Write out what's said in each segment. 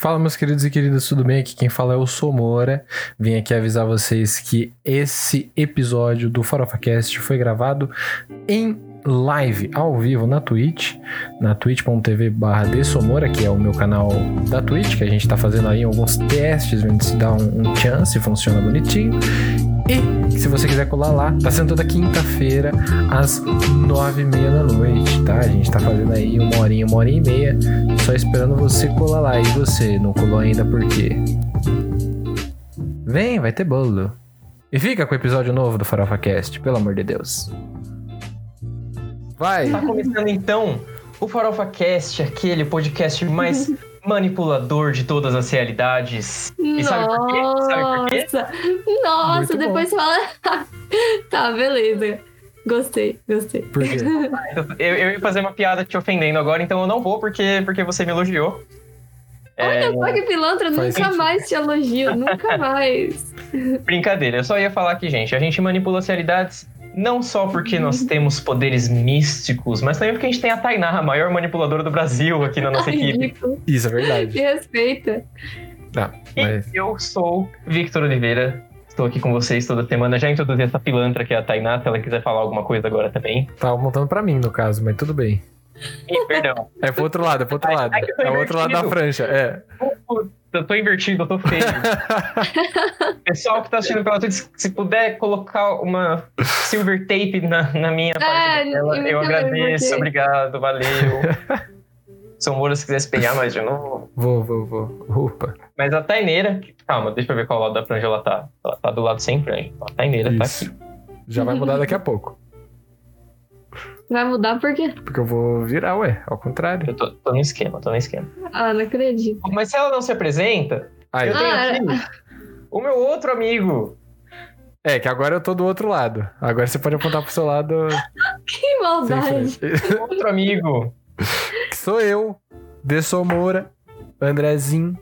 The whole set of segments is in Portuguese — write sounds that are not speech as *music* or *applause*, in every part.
Fala, meus queridos e queridas, tudo bem? Aqui quem fala é o Somora. Vim aqui avisar vocês que esse episódio do FarofaCast foi gravado em live, ao vivo, na Twitch, na twitch.tv barra Somora, que é o meu canal da Twitch, que a gente tá fazendo aí alguns testes, vendo se dá um, um chance, funciona bonitinho. E se você quiser colar lá, tá sendo toda quinta-feira, às nove e meia da noite, tá? A gente tá fazendo aí uma horinha, uma hora e meia, só esperando você colar lá. E você, não colou ainda por quê? Vem, vai ter bolo. E fica com o episódio novo do Farofa Cast, pelo amor de Deus. Vai! Tá começando então o Farofa Cast, aquele podcast mais *laughs* manipulador de todas as realidades. E sabe por quê? Sabe por quê? Nossa, nossa, Muito bom. depois fala. *laughs* tá, beleza. Gostei, gostei. Por quê? *laughs* Eu, eu ia fazer uma piada te ofendendo agora, então eu não vou porque, porque você me elogiou. É, Olha só que pilantra, nunca sentido. mais te elogio, nunca *laughs* mais. brincadeira, eu só ia falar aqui, gente. A gente manipula as realidades não só porque nós temos poderes místicos, mas também porque a gente tem a Tainá, a maior manipuladora do Brasil aqui na nossa equipe. Isso é verdade. Me respeita. Tá, E mas eu sou Victor Oliveira. Estou aqui com vocês toda semana. Já introduzi essa pilantra que é a Tainá, se ela quiser falar alguma coisa agora também. tava montando pra mim, no caso, mas tudo bem. Ih, perdão. É pro outro lado, é pro outro lado. ai, É o outro lado da invertido. prancha, é. Eu tô invertido, eu tô feio. *laughs* Pessoal que tá assistindo pela Twitch, se puder colocar uma silver tape na, na minha parte da tela, eu agradeço. Obrigado, valeu. *laughs* São Moura, se quiser se pegar mais de novo. Vou, vou, vou. Opa. Mas a Taineira, calma, deixa eu ver qual lado da franja ela tá. Ela tá do lado sem franja. A Taineira tá Isso. aqui. Já vai mudar daqui a pouco. Vai mudar por quê? Porque eu vou virar, ué. Ao contrário. Eu tô, tô no esquema, tô no esquema. Ah, não acredito. Mas se ela não se apresenta, Aí. eu tenho Ah, aqui o meu outro amigo. É, que agora eu tô do outro lado. Agora você pode apontar pro seu lado *laughs* Que maldade. Outro amigo. *laughs* Que sou eu, De Moura, Andrezinho,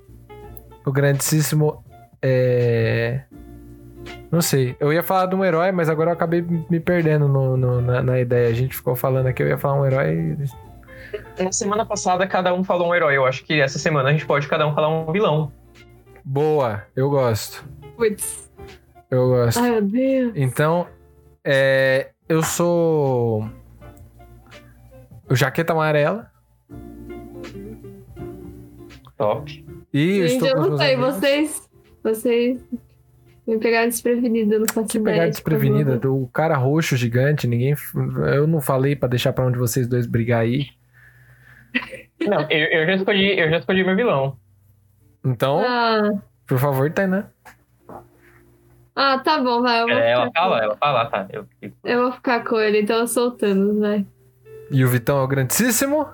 o grandíssimo. É. Não sei. Eu ia falar de um herói, mas agora eu acabei me perdendo no, no- na, na ideia. A gente ficou falando aqui, eu ia falar um herói. Na semana passada, cada um falou um herói. Eu acho que essa semana a gente pode cada um falar um vilão. Boa, eu gosto. Putz. Eu gosto. Ai, meu Deus. Então, é, eu sou o Jaqueta Amarela Top. e eu Gente, estou eu os não sei, amigos. vocês. Vocês me pegaram desprevenida, não faço Que ideia. pegar de desprevenida, como- o cara roxo gigante, ninguém. Eu não falei pra deixar pra onde vocês dois brigar aí. Não, eu, eu já escolhi, eu já escolhi meu vilão. Então, Ah, por favor, Tainá. ah, tá bom, vai. Eu vou, É, ela fala, ela fala, tá. Eu, eu vou ficar com ele, então eu sou o Thanos, vai. E o Vitão é o grandíssimo.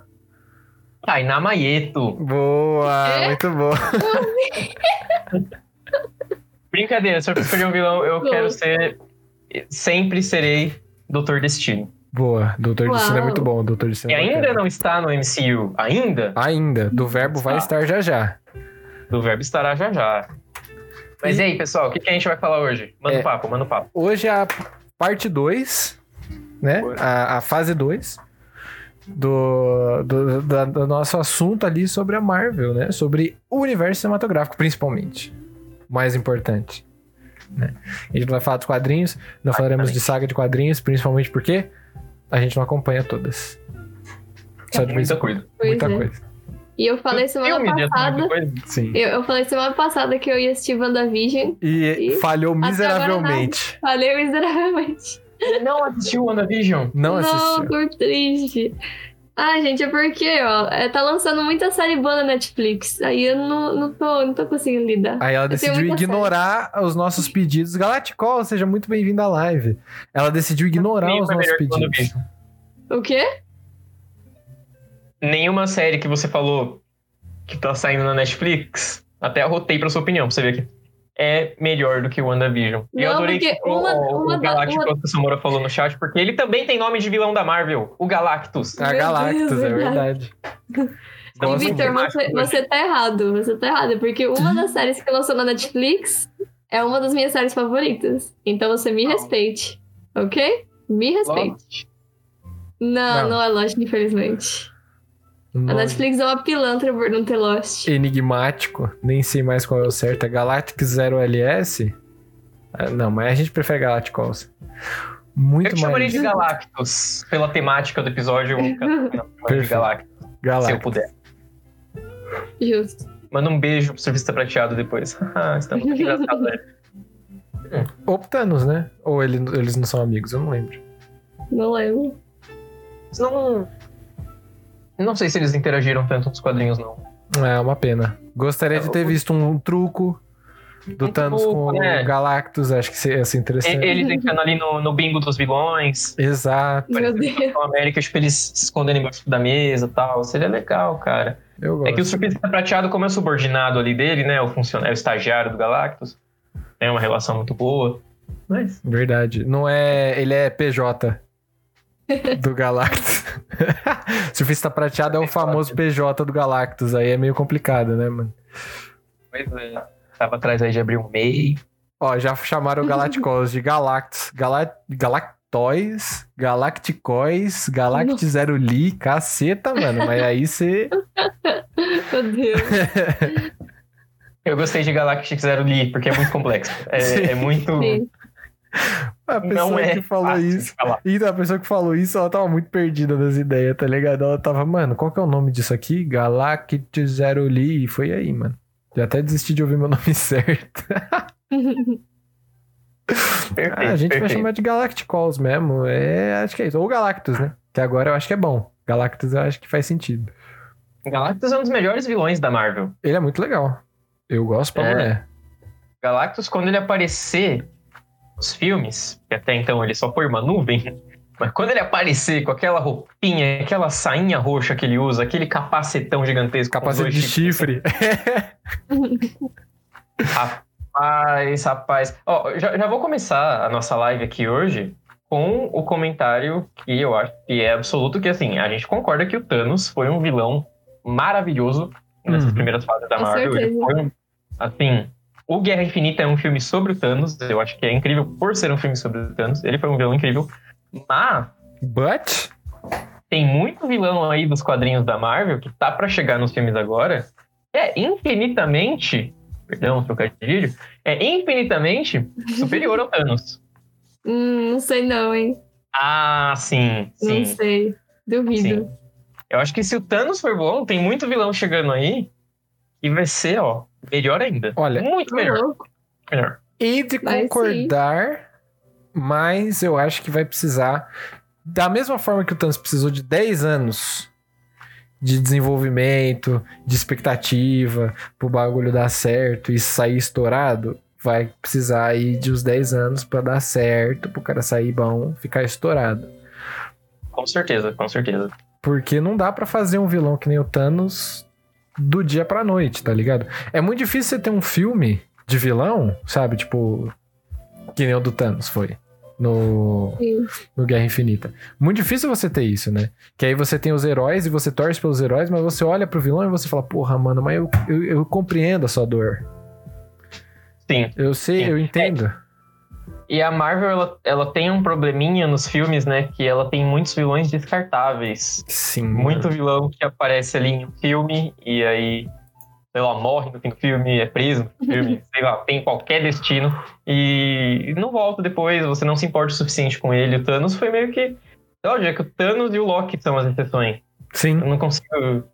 Tainá Maieto. Boa, É? muito bom. *laughs* Brincadeira, se eu escolher um vilão, eu quero ser. Sempre serei Doutor Destino. Boa, Doutor Destino é Uau. muito bom, Doutor Destino. E é ainda não está no MCU. Ainda? Ainda, do verbo vai Ah. estar já já. Do verbo estará já já. Mas e aí, pessoal, o que, que a gente vai falar hoje? Manda o É. papo, manda o papo. Hoje é a parte 2, né? A, a fase 2 do, do, da- do nosso assunto ali sobre a Marvel, né? Sobre o universo cinematográfico, principalmente. Mais importante. Né? A gente não vai falar dos quadrinhos, não falaremos de saga de quadrinhos, principalmente porque a gente não acompanha todas. Só de Muita coisa. Muita é. coisa. E eu falei semana passada. coisa. Sim. Eu, eu falei semana passada que eu ia assistir WandaVision. E E falhou miseravelmente. Falei miseravelmente. Não assistiu WandaVision? Não assistiu. tô triste. Ah, gente, é porque, ó, é, tá lançando muita série boa na Netflix. Aí eu não, não, tô, não tô conseguindo lidar. Aí ela Eu decidiu ignorar os nossos pedidos. Galacticol, seja muito bem-vindo à live. Ela decidiu ignorar Nem os nossos pedidos. O quê? Nenhuma série que você falou que tá saindo na Netflix, até arrotei pra sua opinião, pra você ver aqui. É melhor do que o WandaVision. E eu Não, adorei que o, uma- o, uma o Galactus uma- que o Samora falou no chat, porque ele também tem nome de vilão da Marvel, o Galactus. A Galactus, Deus, é verdade. verdade. *laughs* E, Gosto Victor, você, você tá errado. Você tá errado. Porque uma das *laughs* séries que lançou na Netflix é uma das minhas séries favoritas. Então você me respeite. Ok? Me respeite. Não, Não. não, é lógico, infelizmente. A Netflix é uma pilantra por não ter Lost. enigmático, nem sei mais qual é o certo. É Galactic Zero LS? Ah, Não, mas a gente prefere Galacticos. Muito Eu te chamaria mais de Galactus. Pela temática do episódio, eu vou ficar *laughs* chamando de Perfeito. Galactus, se eu Galactic. puder. Justo. Manda um beijo pro surfista prateado depois. *laughs* Ah, Estamos muito engraçados, *laughs* né? Ou Thanos, né? Ou ele- eles não são amigos, eu não lembro. Não lembro. Não... Não sei se eles interagiram tanto nos quadrinhos, não. É uma pena. Gostaria de ter visto um truco do Um Thanos truco, com né? o Galactus, acho que ia ser E- interessante. Eles entrando ali no, no bingo dos vilões. Exato, Meu Deus. América, tipo, eles se escondendo embaixo da mesa e tal. Seria legal, cara. eu gosto. É que o surfista prateado, como é subordinado ali dele, né? O funcionário, o estagiário do Galactus. Tem uma relação muito boa. Mas. Verdade. Não é. Ele é PJ do Galactus. *laughs* Surfista prateado é o famoso PJ do Galactus. Aí é meio complicado, né, mano? Pois é. Tava atrás aí de abrir um MEI. Ó, já chamaram o Galacticos de Galactus. Gala... Galactois, Galacticóis, Galact Zero Li, caceta, mano. Mas aí você. *laughs* Meu Deus. *laughs* Eu gostei de Galactic Zero Lee, porque é muito complexo. É, é muito. Sim. A pessoa Não é que falou isso. E a pessoa que falou isso, ela tava muito perdida das ideias, tá ligado? Ela tava, mano, qual que é o nome disso aqui? Galact Zero Li. E foi aí, mano. Já até desisti de ouvir meu *laughs* nome certo. *laughs* Perfeito, Ah, a gente vai perfeito. chamar de Galacticos mesmo. É, acho que é isso. Ou Galactus, né? Que agora eu acho que é bom. Galactus eu acho que faz sentido. Galactus é um dos melhores vilões da Marvel. Ele é muito legal. Eu gosto pra É. mulher. Galactus, quando ele aparecer nos filmes, que até então ele só põe uma nuvem, mas quando ele aparecer com aquela roupinha, aquela sainha roxa que ele usa, aquele capacetão gigantesco. Capacete de chifre. *laughs* Rapaz, rapaz. Ó, já, já vou começar a nossa live aqui hoje com o comentário que eu acho que é absoluto, que assim, a gente concorda que o Thanos foi um vilão maravilhoso nessas Uhum. primeiras fases da Com Marvel. Ele foi um, assim, o Guerra Infinita é um filme sobre o Thanos, eu acho que é incrível por ser um filme sobre o Thanos, ele foi um vilão incrível, mas But. tem muito vilão aí dos quadrinhos da Marvel que tá pra chegar nos filmes agora, que é infinitamente, perdão, trocadilho, é infinitamente *laughs* superior ao Thanos. Hum, não sei não, hein? Ah, sim, sim, Não sei. Duvido. sim. Eu acho que se o Thanos for bom, tem muito vilão chegando aí e vai ser, ó, melhor ainda. Olha, muito Tô melhor, melhor. E de Vai sim. concordar, mas eu acho que vai precisar. Da mesma forma que o Thanos precisou de 10 anos de desenvolvimento, de expectativa, pro bagulho dar certo e sair estourado, vai precisar aí de uns 10 anos pra dar certo, pro cara sair bom, ficar estourado. Com certeza, com certeza. Porque não dá pra fazer um vilão que nem o Thanos do dia pra noite, tá ligado? É muito difícil você ter um filme de vilão, sabe? Tipo, que nem o do Thanos foi. No, Sim. no Guerra Infinita. Muito difícil você ter isso, né? Que aí você tem os heróis e você torce pelos heróis, mas você olha pro vilão e você fala, porra, mano, mas eu, eu, eu compreendo a sua dor. Sim. Eu sei, Sim. eu entendo. E a Marvel, ela, ela tem um probleminha nos filmes, né? Que ela tem muitos vilões descartáveis. Sim. Muito mano. vilão que aparece ali em um filme e aí, sei lá, morre no fim do filme, é preso no filme, *laughs* sei lá, tem qualquer destino e não volta depois, você não se importa o suficiente com ele. O Thanos foi meio que. Olha, é que o Thanos e o Loki são as exceções. Sim. Eu não consigo.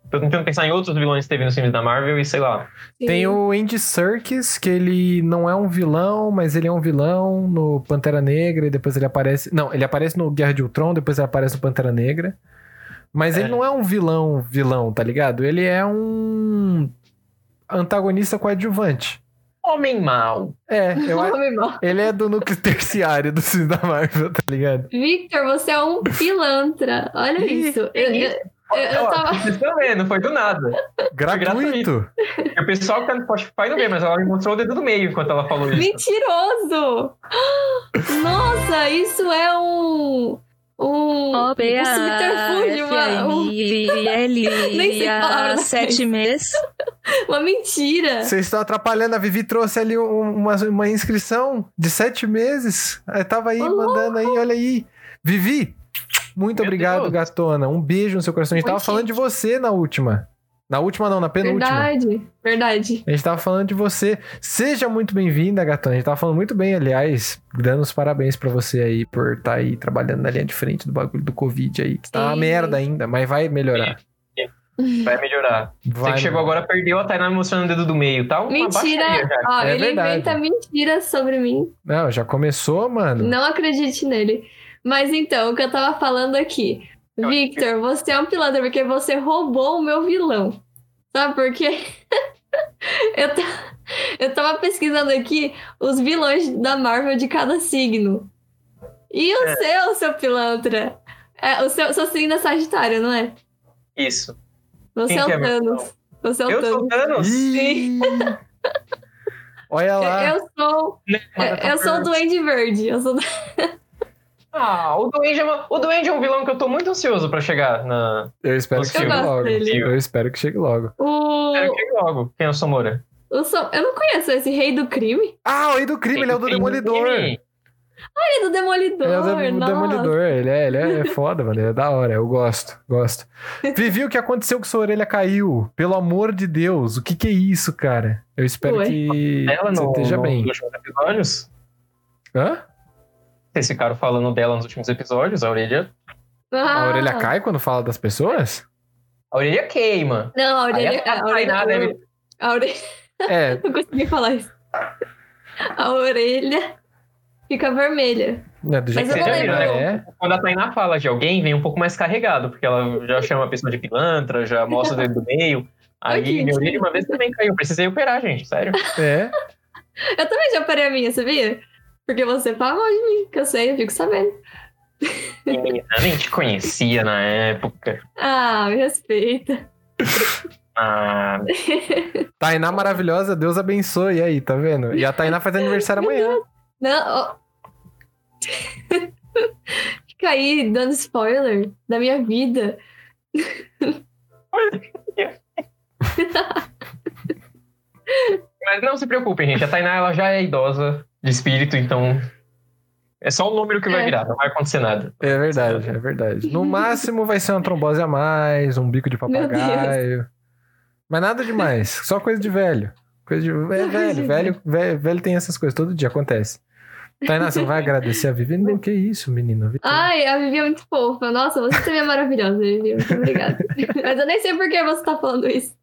Tô tentando pensar em outros vilões que teve nos filmes da Marvel e sei lá. Sim. Tem o Andy Serkis, que ele não é um vilão, mas ele é um vilão no Pantera Negra e depois ele aparece. Não, ele aparece no Guerra de Ultron, depois ele aparece no Pantera Negra. Mas É. ele não é um vilão, vilão, tá ligado? Ele é um antagonista coadjuvante. Homem Mal. É, eu *laughs* acho. Homem mau. Ele é do núcleo *laughs* terciário do filme da Marvel, tá ligado? Victor, você é um pilantra. Olha isso. Eu, eu, eu, eu Ó, tava... Vocês estão vendo, foi do nada. Gratuito. O pessoal que tá no Spotify não vê, mas ela me mostrou o dedo do meio enquanto ela falou isso. Mentiroso! Nossa, isso é um. Um. O P um subterfúgio, uma, um- Nem sei palavra *laughs* sete meses. uma mentira. Vocês estão atrapalhando. A Vivi trouxe ali um- uma, uma inscrição de sete meses. Aí tava aí Ô, mandando aí, olha aí. Vivi, Muito Meu obrigado, Deus. gatona. Um beijo no seu coração. A gente tava falando de você na última. Na última não, na penúltima. Verdade, verdade. A gente tava falando de você. Seja muito bem-vinda, gatona. A gente tava falando muito bem, aliás, dando os parabéns pra você aí por estar aí trabalhando na linha de frente do bagulho do Covid aí. Que tá uma Sim. merda ainda, mas vai melhorar. Vai melhorar. *laughs* Vai Você que chegou agora perdeu a Tainá me mostrando o dedo do meio, tá? Uma Mentira! baixaria. Ó, É ele verdade. inventa mentiras sobre mim. Não, já começou, mano. Não acredite nele. Mas então, o que eu tava falando aqui. Victor, você é um pilantra porque você roubou o meu vilão. Sabe por quê? *laughs* eu, eu tava pesquisando aqui os vilões da Marvel de cada signo. E o É. seu, seu pilantra? É, o seu, seu signo é Sagitário, não é? Isso. Você Quem é é o meu Thanos. Você é o Eu Thanos. sou Thanos. Ih! Olha lá. Eu sou, Mas eu sou o Duende Verde. Eu sou do- Ah, o Duende, é uma- o Duende é um vilão que eu tô muito ansioso pra chegar na. Eu espero que chegue logo. dele. Eu espero que chegue logo. o, Quero que chegue logo. Quem é o Somora? o Som- Eu não conheço esse rei do crime. Ah, o rei do crime, ele é o do Demolidor. Ele Ele é do Demolidor. é o do nossa. Demolidor. Ele é, ele é foda, mano. Ele é da hora. Eu gosto, gosto. *laughs* Vivi, o que aconteceu que sua orelha caiu? Pelo amor de Deus, o que que é isso, cara? Eu espero Ué. que Dela você no, esteja no- bem. nos episódios? Hã? Vocês ficaram falando dela nos últimos episódios, a orelha. Ah, A orelha cai quando fala das pessoas? A orelha queima. Não, a orelha. Aí a A orelha, Tainá deve- a orelha. É, *laughs* Não consegui falar isso. A orelha fica vermelha. né, do jeito Mas que eu não ela lembro. é. Quando a Tainá fala de alguém, vem um pouco mais carregado, porque ela já chama a pessoa de pilantra, já mostra o dedo do meio. *laughs* Aí que minha orelha uma vez também caiu. Precisei operar, gente, sério. É. *laughs* Eu também já parei a minha, sabia? Porque você mal de mim, que eu sei, eu fico sabendo. Menina, nem te conhecia na época. Ah, me respeita. Ah, Tainá maravilhosa, Deus abençoe. E aí, tá vendo? E a Tainá faz aniversário amanhã. Não, ó. Fica aí dando spoiler da minha vida. mas não se preocupem, gente. A Tainá ela já é idosa de espírito, então. É só o número que vai É. virar, não vai acontecer nada. É verdade, é verdade. No *laughs* máximo vai ser uma trombose a mais, um bico de papagaio. Mas nada demais. Só coisa de velho. Coisa de. É velho, velho, velho, velho tem essas coisas, todo dia acontece. Tainá, você vai agradecer a Vivi? Não, que isso, menina. Vivi. Ai, a Vivi é muito fofa. Nossa, você também é maravilhosa, Vivi. Muito obrigada. *laughs* Mas eu nem sei por que você tá falando isso.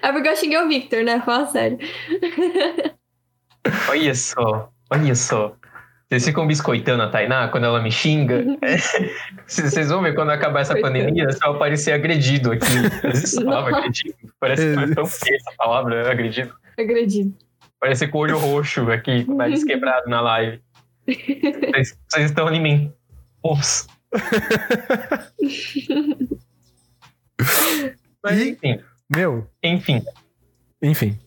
É porque eu xinguei o Victor, né? Fala sério. Olha só, olha só. Vocês ficam biscoitando a Tainá quando ela me xinga. *laughs* Vocês vão ver quando acabar essa pandemia, só eu parecer agredido aqui. Existe palavra, agredido? Parece que é tão feia essa palavra, agredido. Agredido. Parece com o olho roxo aqui, com o nariz quebrado na live. Vocês, vocês estão em mim. Ups. *laughs* Mas enfim, Meu, enfim. enfim.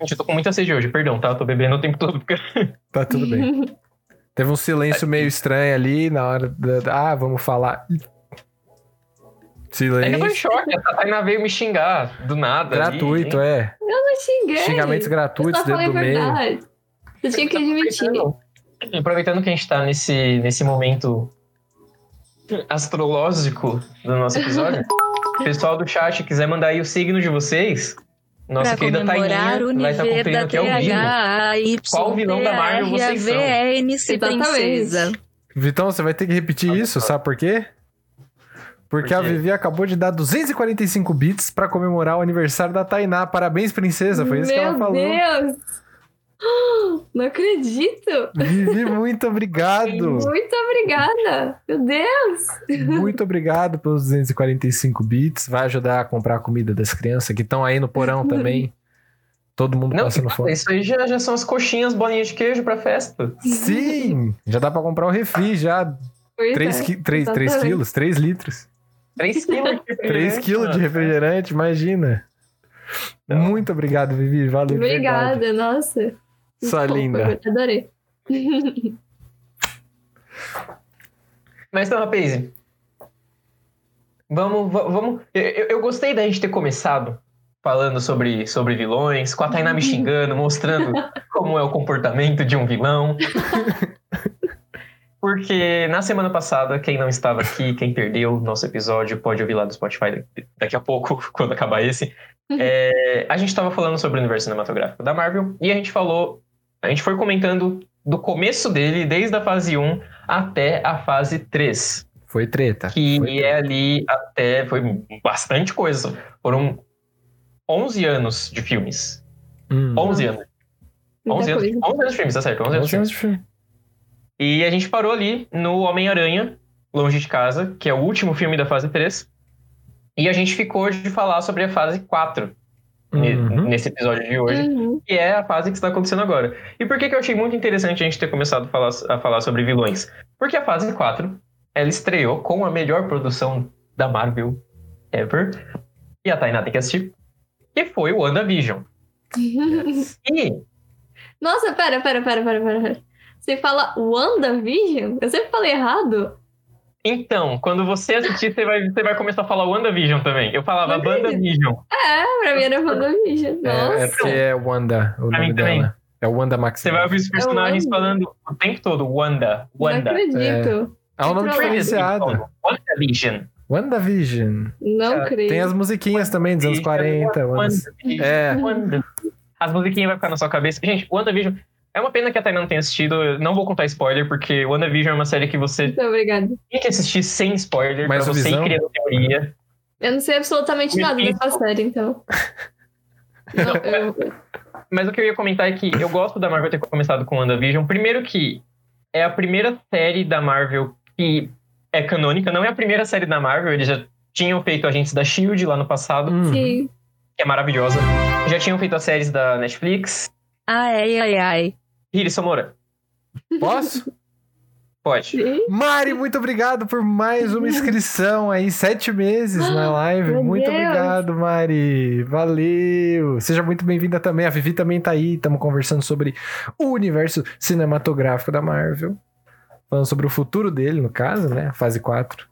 Gente, eu tô com muita sede hoje, perdão, tá? Eu tô bebendo o tempo todo. Porque... *laughs* Tá tudo bem. *laughs* Teve um silêncio meio estranho ali na hora da. Ah, vamos falar. Ainda foi Silêncio. choque, a Tainá veio me xingar do nada. ali, Gratuito, hein? é. Eu não xinguei. Xingamentos Eu gratuitos só falei dentro do meio. verdade. Você tinha que admitir. Aproveitando, aproveitando que a gente tá nesse, nesse momento astrológico do nosso episódio, o *laughs* pessoal do chat quiser mandar aí o signo de vocês, nossa pra querida o Taininha vai estar nível conferindo da aqui ao vivo. Qual vilão da Marvel vocês são? Princesa. Vitão, você vai ter que repetir isso, sabe por quê? Porque Por a? Vivi acabou de dar 245 bits pra comemorar o aniversário da Tainá. Parabéns, princesa. Foi isso Meu que ela falou. Deus! *gasps* Não acredito! Vivi, muito obrigado. *laughs* Muito obrigada! Meu Deus! muito *laughs* obrigado pelos 245 bits. Vai ajudar a comprar a comida das crianças que estão aí no porão também. Todo mundo Não, passando fome. isso aí já, já são as coxinhas, bolinhas de queijo pra festa. Sim! Já dá pra comprar o refri, já. Pois 3, é, qui 3, 3 exatamente. quilos, 3 litros. 3 quilos de 3 refrigerante, quilos de refrigerante, imagina. Então. Muito obrigado, Vivi. Valeu. Obrigada, nossa. Sua Fofa, linda. Adorei. Mas então, rapaz, vamos, va- vamos. Eu, eu- gostei da gente ter começado falando sobre, sobre vilões, com a Tainá me xingando, mostrando *laughs* como é o comportamento de um vilão. *laughs* Porque na semana passada, quem não estava aqui, quem perdeu nosso episódio, pode ouvir lá do Spotify daqui a pouco, *laughs* quando acabar esse. É, a gente estava falando sobre o universo cinematográfico da Marvel e a gente falou, a gente foi comentando do começo dele, desde a fase 1 até a fase 3. Foi treta. Que Foi é ali até. Foi bastante coisa. Foram 11 anos de filmes. Hum. 11 anos. 11 Muita anos, coisa. 11 anos de filmes, tá certo? 11 anos de 11 filmes. anos de filme. E a gente parou ali no Homem-Aranha, Longe de Casa, que é o último filme da fase 3. E a gente ficou de falar sobre a fase 4 ne- Uhum. nesse episódio de hoje, Uhum. que é a fase que está acontecendo agora. E por que, que eu achei muito interessante a gente ter começado a falar, a falar sobre vilões? Porque a fase 4, ela estreou com a melhor produção da Marvel ever. E a Tainá tem que assistir. Que foi o WandaVision. E Nossa, pera, pera, pera, pera, pera. Você fala WandaVision? Eu sempre falei errado. Então, quando você assistir, você vai, você vai começar a falar WandaVision também. Eu falava Não. WandaVision. É, pra mim era WandaVision. É, é Nossa. porque é Wanda o Pra nome mim também. dela. É Wanda Você Maximoff. vai ouvir os personagens Wanda. falando o tempo todo Wanda, Não Wanda. acredito. É um nome Não, diferenciado. WandaVision. WandaVision. Não É, creio. Tem as musiquinhas também dos anos 40. anos- WandaVision. É. Wanda. As musiquinhas vão ficar na sua cabeça. Gente, WandaVision. É uma pena que a Tainá não tenha assistido. Não vou contar spoiler, porque WandaVision é uma série que você Muito obrigada. tem que assistir sem spoiler, Mas pra você ir criando teoria. Eu não sei absolutamente Me nada dessa série, então. *laughs* Não, eu- Mas o que eu ia comentar é que eu gosto da Marvel ter começado com WandaVision. Primeiro que é a primeira série da Marvel que é canônica. Não é a primeira série da Marvel, eles já tinham feito Agentes da S.H.I.E.L.D. lá no passado, Hum. Sim. que é maravilhosa. Já tinham feito as séries da Netflix. Ai, ai, ai. Hiri Samora, Posso? pode. Sim. Mari, muito obrigado por mais uma inscrição aí, sete meses na live. Meu muito Deus. obrigado, Mari. Valeu. Seja muito bem-vinda também. A Vivi também tá aí. Estamos conversando sobre o universo cinematográfico da Marvel. Falando sobre o futuro dele, no caso, né? Fase 4.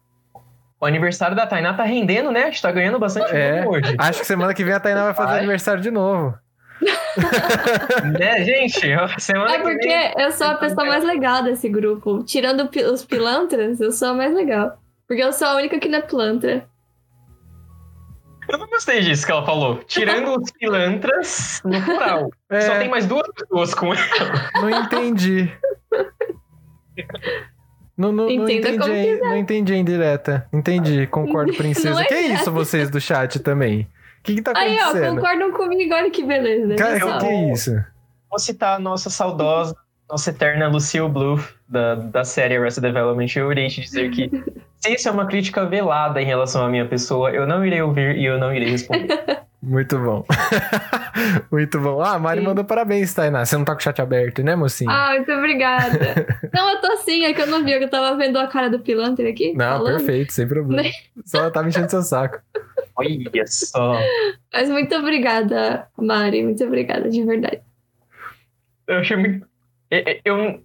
O aniversário da Tainá tá rendendo, né? A gente tá ganhando bastante É. hoje. Acho que semana que vem a Tainá vai fazer Vai. aniversário de novo. Né, *laughs* gente? Semana É que porque vem. eu sou a pessoa mais legal desse grupo. Tirando os pilantras, eu sou a mais legal. Porque eu sou a única que não é pilantra. Eu não gostei disso que ela falou. Tirando os pilantras no plural. É, Só tem mais duas pessoas com ela. não entendi. Não, não, não entendi, não entendi a indireta. Entendi, concordo, *laughs* princesa. É que é isso, vocês do chat também? O que, que tá Aí, ó, acontecendo? concordam comigo, olha que beleza. Cara, pessoal. que, que é isso? Vou citar a nossa saudosa, nossa eterna Lucille Bluth, da, da série Arrested Development. Eu irei te dizer que *laughs* se isso é uma crítica velada em relação à minha pessoa, eu não irei ouvir e eu não irei responder. *laughs* Muito bom. *laughs* Muito bom. Ah, a Mari Sim. mandou parabéns, Tainá. Você não tá com o chat aberto, né, mocinho? Ah, muito obrigada. não, eu tô assim, é que eu não vi, eu tava vendo a cara do pilantra aqui. não, falando. perfeito, sem problema. Só ela tá me enchendo seu saco. Olha só. Mas muito obrigada, Mari, muito obrigada, de verdade. Eu achei muito. eu- eu-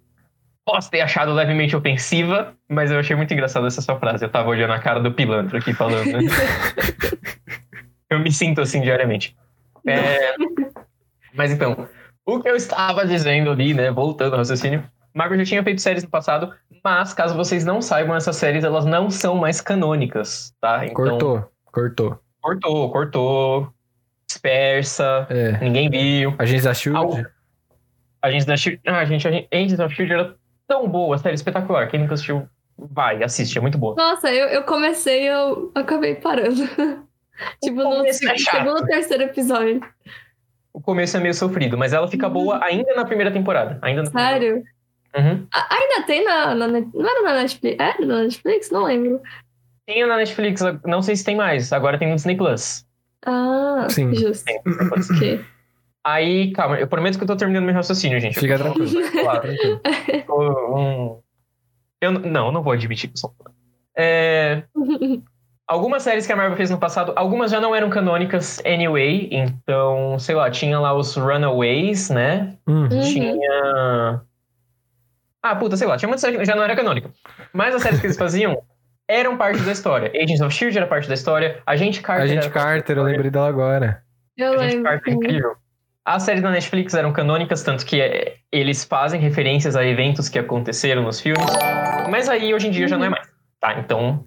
Eu posso ter achado levemente ofensiva, mas eu achei muito engraçada essa sua frase. Eu tava olhando a cara do pilantra aqui falando. né? *laughs* eu me sinto assim diariamente. É, Mas então, o que eu estava dizendo ali, né? Voltando ao raciocínio. Marvel já tinha feito séries no passado, mas caso vocês não saibam, essas séries elas não são mais canônicas, tá? Então, Cortou, cortou. cortou, cortou, dispersa, É. ninguém viu. Agentes da Shield. Agentes da Shield. Ah, gente, a gente- Agents of Shield era tão boa, série espetacular. Quem nunca assistiu, vai, assiste, é muito boa. Nossa, eu, eu comecei e eu acabei parando. tipo, no é chato. segundo ou terceiro episódio. O começo é meio sofrido, mas ela fica boa ainda na primeira temporada. Ainda Sério? Uhum. A- ainda tem na, na Não era na Netflix? Era na Netflix? Não lembro. Tinha na Netflix, não sei se tem mais. Agora tem no Disney Plus. Ah, Sim. justo. Tem. Aí, calma, eu prometo que eu tô terminando meu raciocínio, gente. Fica *laughs* Eu tô- tranquilo. Claro. tranquilo. Um- Eu não, não vou admitir que eu sou. É, *laughs* Algumas séries que a Marvel fez no passado, algumas já não eram canônicas anyway, então, sei lá, tinha lá os Runaways, né? Hum. Uhum. Tinha. Ah, puta, sei lá, tinha muita série que já não era canônica. Mas as séries que eles faziam eram parte da história. *laughs* Agents of Shield era parte da história, Agente Carter. Agente Carter, eu lembrei dela agora. Eu Agente lembro. Carter é incrível. as séries da Netflix eram canônicas, tanto que é, eles fazem referências a eventos que aconteceram nos filmes. Mas aí, hoje em dia, já não é mais. Tá, então...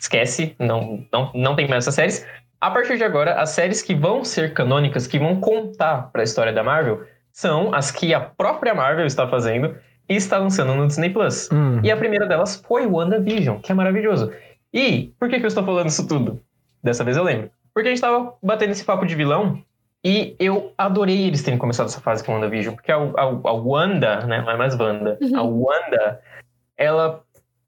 Esquece, não, não, não tem mais essas séries. A partir de agora, as séries que vão ser canônicas, que vão contar para a história da Marvel, são as que a própria Marvel está fazendo e está lançando no Disney Plus. Hum. E a primeira delas foi WandaVision, que é maravilhoso. E por que, que eu estou falando isso tudo? Dessa vez eu lembro. Porque a gente estava batendo esse papo de vilão e eu adorei eles terem começado essa fase com WandaVision, porque a, a, a Wanda, né, não é mais Wanda, a Wanda, ela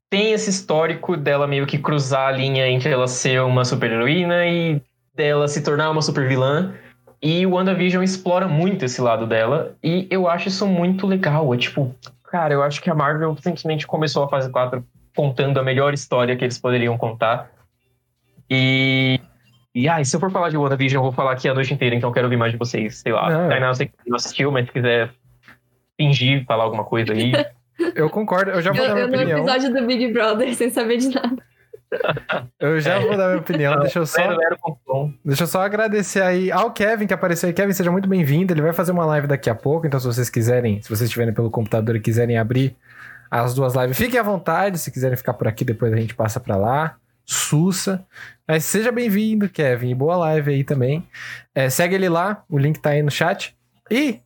tem esse histórico dela meio que cruzar a linha entre ela ser uma super-heroína e dela se tornar uma super-vilã. E o WandaVision explora muito esse lado dela. E eu acho isso muito legal. É tipo, cara, eu acho que a Marvel simplesmente começou a fase 4 contando a melhor história que eles poderiam contar. E. E ah, se eu for falar de WandaVision, eu vou falar aqui a noite inteira, então eu quero ouvir mais de vocês. Sei lá. Não. Tainá, eu sei que não assistiu, mas se quiser fingir, falar alguma coisa aí. *laughs* Eu concordo, eu já vou Eu, dar minha eu no opinião. episódio do Big Brother, *laughs* sem saber de nada. Eu já vou dar minha opinião. Deixa eu só. Deixa eu só agradecer aí ao Kevin que apareceu aí. Kevin, seja muito bem-vindo. Ele vai fazer uma live daqui a pouco, então se vocês quiserem, se vocês estiverem pelo computador e quiserem abrir as duas lives, fiquem à vontade. Se quiserem ficar por aqui, depois a gente passa pra lá. Sussa. Mas seja bem-vindo, Kevin. E boa live aí também. É, segue ele lá, o link tá aí no chat. E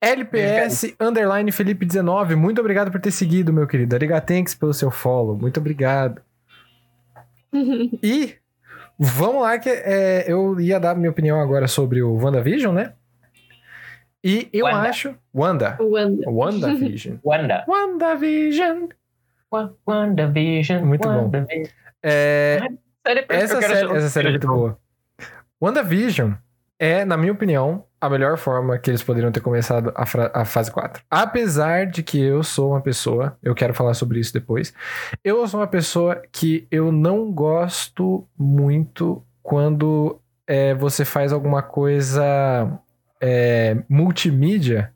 LPS underline Felipe 19, muito obrigado por ter seguido, meu querido. Arigatanks pelo seu follow. Muito obrigado. *laughs* E vamos lá, que é, eu ia dar minha opinião agora sobre o WandaVision, né? E eu Wanda. acho. Wanda. Wanda. WandaVision. *laughs* Wanda. WandaVision. Wa- WandaVision. Muito bom. WandaVision. É, essa, série, essa série é muito boa. WandaVision é, na minha opinião, a melhor forma que eles poderiam ter começado a, a fase 4. Apesar de que eu sou uma pessoa, eu quero falar sobre isso depois, eu sou uma pessoa que eu não gosto muito quando é, você faz alguma coisa é, multimídia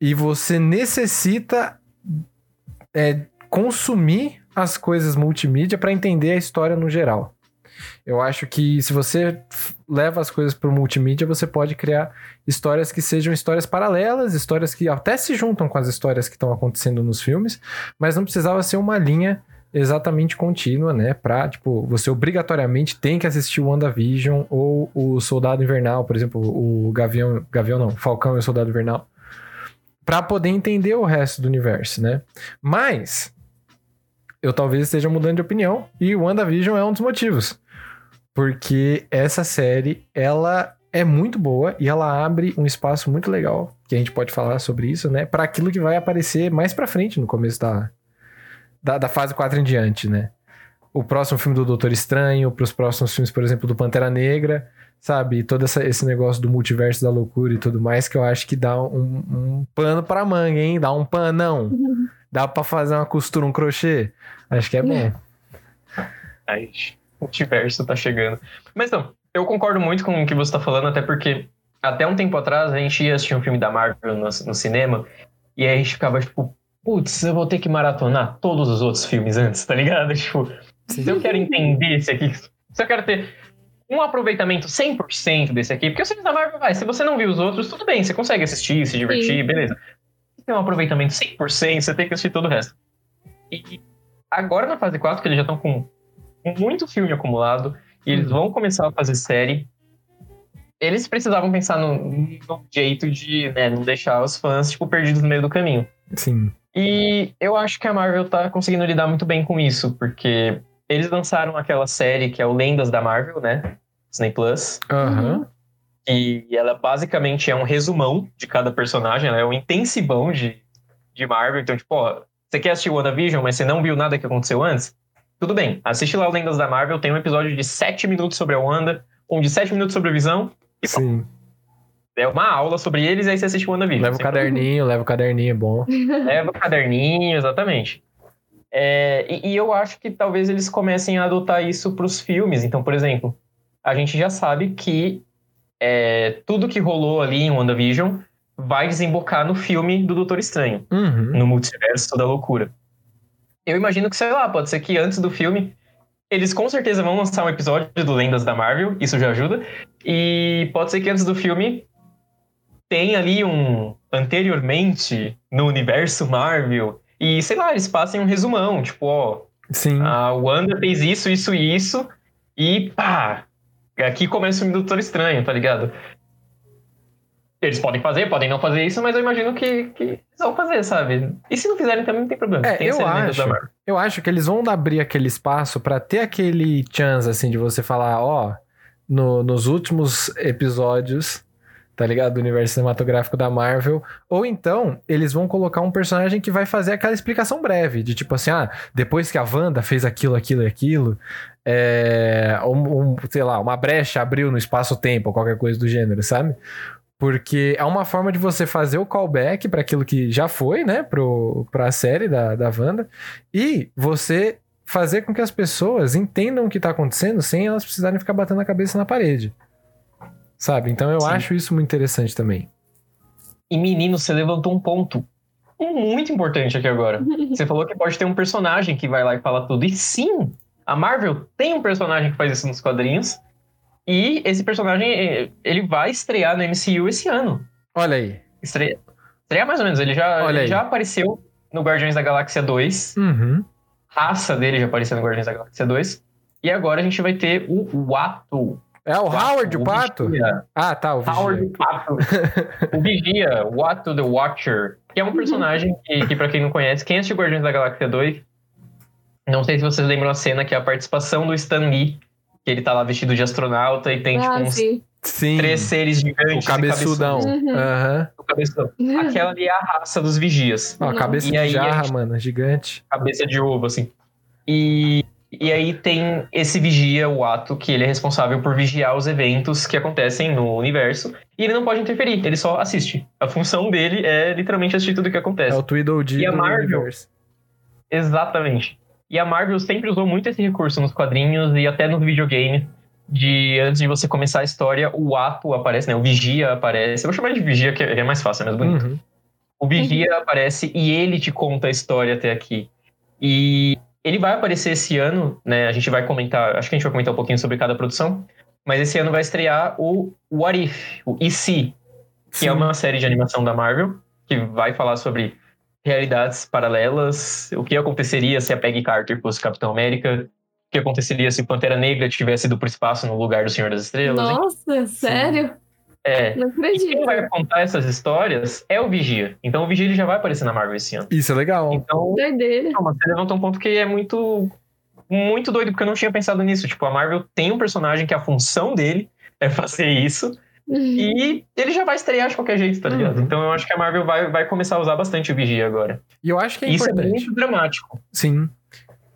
e você necessita é, consumir as coisas multimídia para entender a história no geral. Eu acho que se você leva as coisas para o multimídia, você pode criar histórias que sejam histórias paralelas, histórias que até se juntam com as histórias que estão acontecendo nos filmes, mas não precisava ser uma linha exatamente contínua, né? Pra, tipo, você obrigatoriamente tem que assistir o WandaVision ou o Soldado Invernal, por exemplo, o Gavião, Gavião não, Falcão e o Soldado Invernal, para poder entender o resto do universo, né? Mas eu talvez esteja mudando de opinião e o WandaVision é um dos motivos. Porque essa série, ela é muito boa e ela abre um espaço muito legal, que a gente pode falar sobre isso, né? Para aquilo que vai aparecer mais pra frente no começo da, da, da fase 4 em diante, né? O próximo filme do Doutor Estranho, pros próximos filmes, por exemplo, do Pantera Negra, sabe? E todo essa- esse negócio do multiverso da loucura e tudo mais, que eu acho que dá um, um pano pra manga, hein? Dá um panão. Dá pra fazer uma costura, um crochê? Acho que é bom. Ai, o multiverso tá chegando. Mas não, eu concordo muito com o que você tá falando, até porque até um tempo atrás a gente ia assistir um filme da Marvel no, no cinema e aí a gente ficava tipo, putz, eu vou ter que maratonar todos os outros filmes antes, tá ligado? *laughs* Tipo, se eu quero entender esse aqui, se eu quero ter um aproveitamento 100% desse aqui, porque os filmes da Marvel, vai, se você não viu os outros, tudo bem, você consegue assistir, se divertir, Sim. beleza. Se tem um aproveitamento 100%, você tem que assistir todo o resto. E agora na fase 4, que eles já estão com muito filme acumulado e eles vão começar a fazer série. Eles precisavam pensar no, no jeito de né, não deixar os fãs tipo, perdidos no meio do caminho. Sim. E eu acho que a Marvel tá conseguindo lidar muito bem com isso, porque eles lançaram aquela série que é o Lendas da Marvel, né? Disney Plus. Aham. E ela basicamente é um resumão de cada personagem, ela é um intensivão de, de Marvel. Então, tipo, ó, você quer assistir WandaVision, mas você não viu nada que aconteceu antes? Tudo bem, assiste lá o Lendas da Marvel, tem um episódio de 7 minutos sobre a Wanda, um de 7 minutos sobre a Visão, e Sim. é uma aula sobre eles, e aí você assiste o WandaVision. Leva o caderninho, leva o caderninho, é bom. *laughs* Leva o caderninho, exatamente. É, e, e eu acho que talvez eles comecem a adotar isso para os filmes. Então, por exemplo, a gente já sabe que é, tudo que rolou ali em WandaVision vai desembocar no filme do Doutor Estranho, Uhum. no multiverso da loucura. Eu imagino que, sei lá, pode ser que antes do filme eles com certeza vão lançar um episódio do Lendas da Marvel, isso já ajuda. E pode ser que antes do filme tem ali um anteriormente no universo Marvel e sei lá, eles passem um resumão, tipo, ó, Sim. a Wanda fez isso, isso e isso e pá, aqui começa o filme do Doutor Estranho, tá ligado? Eles podem fazer, podem não fazer isso, mas eu imagino que, que eles vão fazer, sabe? E se não fizerem também não tem problema. É, tem eu acho. Eu acho que eles vão abrir aquele espaço pra ter aquele chance, assim, de você falar, ó, no- nos últimos episódios, tá ligado? Do universo cinematográfico da Marvel. Ou então, eles vão colocar um personagem que vai fazer aquela explicação breve, de tipo assim, ah, depois que a Wanda fez aquilo, aquilo e aquilo, é, um, um, sei lá, uma brecha abriu no espaço-tempo, qualquer coisa do gênero, sabe? Porque é uma forma de você fazer o callback para aquilo que já foi, né? Pro, pra série da, da Wanda. E você fazer com que as pessoas entendam o que tá acontecendo sem elas precisarem ficar batendo a cabeça na parede. Sabe? Então eu Sim. acho isso muito interessante também. E menino, você levantou um ponto muito importante aqui agora. *laughs* Você falou que pode ter um personagem que vai lá e fala tudo. E sim, a Marvel tem um personagem que faz isso nos quadrinhos. E esse personagem, eh, ele vai estrear no MCU esse ano. Olha aí. Estreia, estrear mais ou menos. Ele já, ele já apareceu no Guardiões da Galáxia 2. Uhum. Raça dele já apareceu no Guardiões da Galáxia 2. E agora a gente vai ter o Watto. É o Howard, o pato? Vigia. Ah, tá, o Howard Vigia. o Pato. *laughs* o Vigia, Watto the Watcher, que é um personagem que, que para quem não conhece, quem assistiu Guardiões da Galáxia 2, não sei se vocês lembram a cena que é a participação do Stan Lee, que ele tá lá vestido de astronauta e tem tipo ah, uns sim. Sim. três seres gigantes. O cabeçudão. Uhum. Aham. O cabeçudão. Aquela ali é a raça dos vigias. Ó, a cabeça E de jarra, gente- mano, gigante. Cabeça de ovo, assim. E, e aí tem esse vigia, o ato, que ele é responsável por vigiar os eventos que acontecem no universo. E ele não pode interferir, ele só assiste. A função dele é literalmente assistir tudo o que É acontece. o Tweedledee E a do Marvel? universo. Exatamente. E a Marvel sempre usou muito esse recurso nos quadrinhos e até no videogame. De antes de você começar a história, o ato aparece, né? O vigia aparece. Eu vou chamar de vigia, que é mais fácil, é mais bonito. Uhum. O vigia aparece e ele te conta a história até aqui. E ele vai aparecer esse ano, né? A gente vai comentar, acho que a gente vai comentar um pouquinho sobre cada produção. Mas esse ano vai estrear o What If, o E Se, que é Sim. uma série de animação da Marvel, que vai falar sobre realidades paralelas, o que aconteceria se a Peggy Carter fosse Capitão América, o que aconteceria se Pantera Negra tivesse ido pro espaço no lugar do Senhor das Estrelas. hein? Nossa, sério? É. Não E quem acredito. vai contar essas histórias é o Vigia. Então o Vigia ele já vai aparecer na Marvel esse ano. Isso é legal. Então, Doideira. não, mas você levantou um ponto que é muito muito doido, porque eu não tinha pensado nisso. Tipo, a Marvel tem um personagem que a função dele é fazer isso, e *laughs* ele já vai estrear de qualquer jeito, tá ligado? Uhum. Então eu acho que a Marvel vai, vai começar a usar bastante o Vigia agora. E eu acho que é isso é importante. muito dramático, Sim.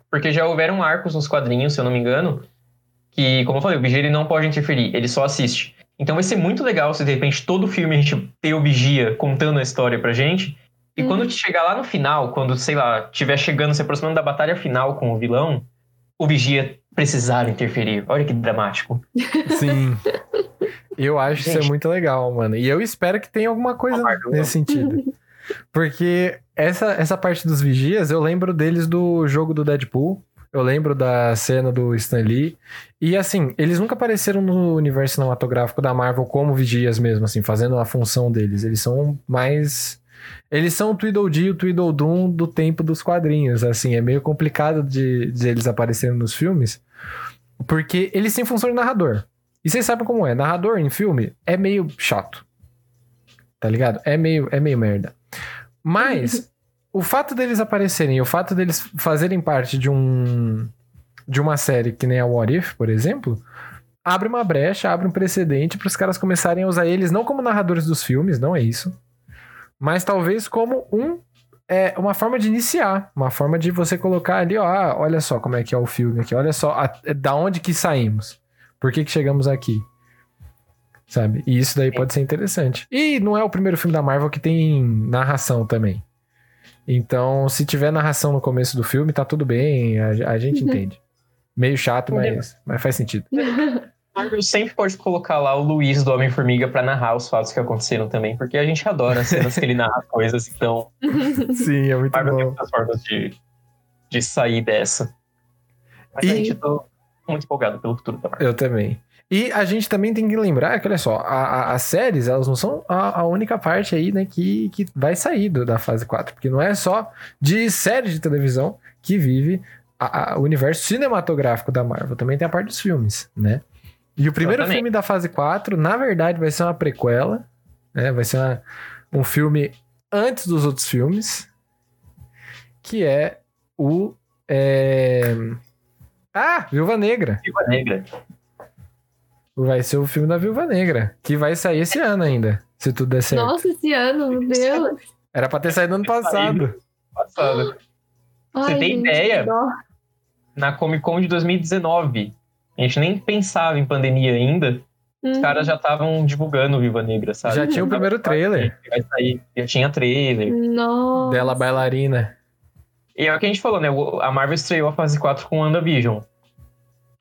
porque já houveram arcos nos quadrinhos, se eu não me engano, que, como eu falei, o Vigia ele não pode interferir, ele só assiste. Então vai ser muito legal se de repente todo filme a gente ter o Vigia contando a história pra gente. E Uhum. quando chegar lá no final, quando, sei lá, estiver chegando, se aproximando da batalha final com o vilão, o Vigia precisar interferir. Olha que dramático. Sim. *laughs* Eu acho isso é Gente. muito legal, mano. E eu espero que tenha alguma coisa nesse sentido. Porque essa, essa parte dos vigias, eu lembro deles do jogo do Deadpool. Eu lembro da cena do Stan Lee. E assim, eles nunca apareceram no universo cinematográfico da Marvel como vigias mesmo, assim, fazendo a função deles. Eles são mais. Eles são o Tweedledee e o Tweedledum do tempo dos quadrinhos, assim. É meio complicado de, de eles aparecerem nos filmes. Porque eles têm função de narrador. E vocês sabem como é. Narrador em filme é meio chato. Tá ligado? É meio, é meio merda. Mas *laughs* o fato deles aparecerem o fato deles fazerem parte de um de uma série que nem a What If, por exemplo, abre uma brecha, abre um precedente para os caras começarem a usar eles não como narradores dos filmes, não é isso, mas talvez como um é uma forma de iniciar, uma forma de você colocar ali, ó, ah, olha só como é que é o filme aqui, olha só a- da onde que saímos, por que que chegamos aqui, sabe? E isso daí pode ser interessante. E não é o primeiro filme da Marvel que tem narração também. Então, se tiver narração no começo do filme, tá tudo bem, a, a gente entende. Meio chato, mas, mas faz sentido. A *laughs* Marvel sempre pode colocar lá o Luiz do Homem-Formiga pra narrar os fatos que aconteceram também, porque a gente adora as cenas que ele narra coisas, então *laughs* Sim, é muito a Marvel tem bom. muitas formas de, de sair dessa. Mas E- a gente tô muito empolgado pelo futuro da Marvel. Eu também. E a gente também tem que lembrar que, olha só, a- a- as séries, elas não são a, a única parte aí, né, que, que vai sair do- da fase 4. Porque não é só de série de televisão que vive o universo cinematográfico da Marvel. Também tem a parte dos filmes, né? E o primeiro filme da fase 4, na verdade, vai ser uma prequela, né? Vai ser uma- um filme antes dos outros filmes, que é o... é, Ah, Viúva Negra. Viúva Negra. Vai ser o filme da Viúva Negra, que vai sair esse ano ainda, se tudo der certo. Nossa, esse ano, meu Deus. Era pra ter saído ano passado. Passado. Ai, tem gente, ideia? Na Comic Con de 2019. A gente nem pensava em pandemia ainda. Os Hum. caras já estavam divulgando Viva Negra, sabe? Já tinha o primeiro trailer Vai sair. Já tinha trailer. Nossa. dela bailarina. E é o que a gente falou, né? O- A Marvel estreou a fase 4 com WandaVision.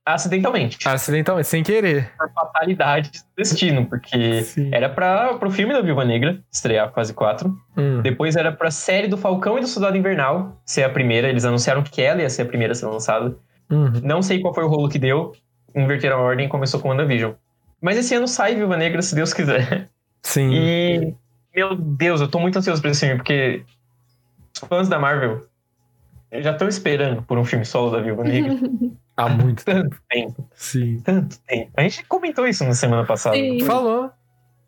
Acidentalmente. Acidentalmente, sem querer. Por fatalidade do destino. Porque Sim. era para pro filme da Viúva Negra estrear a fase 4. Hum, Depois era pra série do Falcão e do Soldado Invernal ser a primeira. Eles anunciaram que ela ia ser a primeira a ser lançada. uhum. Não sei qual foi o rolo que deu. Inverteram a ordem e começou com WandaVision. Mas esse ano sai Viúva Negra, se Deus quiser. Sim. E, meu Deus, eu tô muito ansioso pra esse filme, porque os fãs da Marvel já estão esperando por um filme solo da Viúva Negra. *laughs* Há muito tempo. tanto tempo, Sim. tanto tempo. A gente comentou isso na semana passada. Sim. Falou.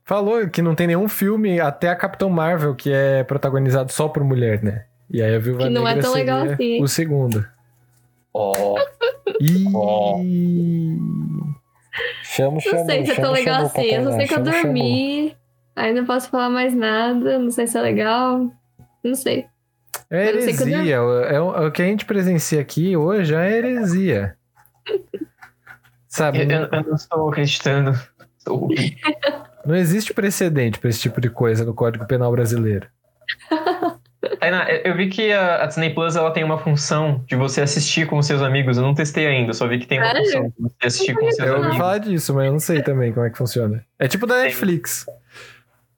Falou que não tem nenhum filme, até a Capitão Marvel, que é protagonizado só por mulher, né? E aí a Viúva Que não é Negra tão legal assim. o segundo. Ó, Ih. Ó. Chama, chama, Não sei se é tão legal assim. Eu só sei que eu dormi. Aí não posso falar mais nada. Não sei se é legal. Não sei. É Eu eu heresia. É o, é o que a gente presencia aqui hoje é heresia. Sabe? eu, eu- eu não estou acreditando. Estou- *laughs* Não existe precedente pra esse tipo de coisa no Código Penal brasileiro. *laughs* Tainá, eu eu vi que a, a Disney Plus ela tem uma função de você assistir com os seus amigos. Eu não testei ainda, eu só vi que tem uma Sério? função de você assistir com os seus Eu ouvi amigos. falar disso, mas eu não sei *laughs* também como é que funciona. É tipo da Netflix.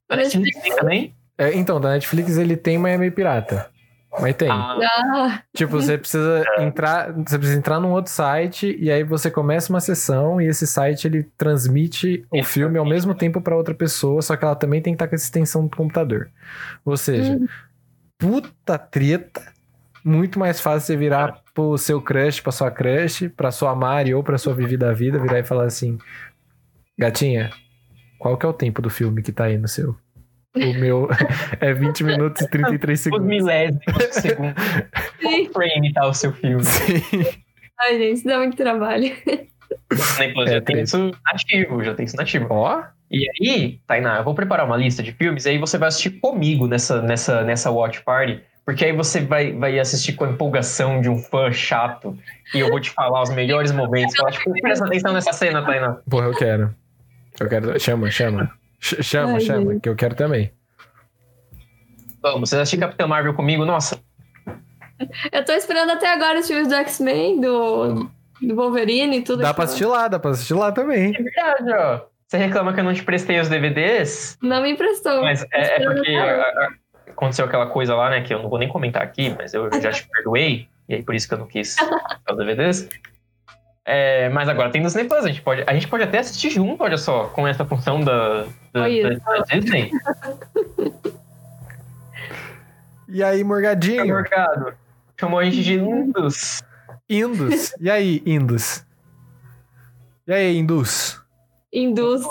A Netflix tem também? É, então, da Netflix ele tem, mas é meio pirata. Mas tem. Ah, Tipo, você precisa entrar, você precisa entrar num outro site e aí você começa uma sessão e esse site ele transmite o filme ao mesmo tempo pra outra pessoa, só que ela também tem que estar com essa extensão do computador. Ou seja, Uhum. puta treta, muito mais fácil você virar pro seu crush, pra sua crush, pra sua Mari ou pra sua Vivi da vida, virar e falar assim: "Gatinha, qual que é o tempo do filme que tá aí no seu?" O meu *laughs* é 20 minutos e 33 os segundos. milésimos de segundo. *laughs* sim. Qual frame tá o seu filme? Sim. Ai, gente, isso dá muito trabalho. Plus É, já tem isso nativo, já tem isso nativo. Ó, E aí, Tainá, eu vou preparar uma lista de filmes e aí você vai assistir comigo nessa, nessa, nessa watch party. Porque aí você vai, vai assistir com a empolgação de um fã chato. E eu vou te falar os melhores momentos. Falar, tipo, presta atenção nessa cena, Tainá. Porra, eu quero. Eu quero. Chama, chama. Ch- chama, Ai, chama, gente. que eu quero também. Vamos, você assistir Capitão Marvel comigo? Nossa, Eu tô esperando até agora os filmes do X-Men, do, do Wolverine e tudo. Dá aquilo. pra assistir lá, dá pra assistir lá também. é verdade, ó. Você reclama que eu não te prestei os DVDs, Não me emprestou. mas é, é porque até a- a- aconteceu aquela coisa lá, né, que eu não vou nem comentar aqui, mas eu já te perdoei, e aí por isso que eu não quis *laughs* os DVDs. É, mas agora tem no Disney Plus, a gente, pode, a gente pode até assistir junto, olha só, com essa função da, da, Olha da- da Disney. E aí, Morgadinho? Mercado. Chamou a gente de lindos. Indus. E aí, Indus? E aí, Indus? Induz.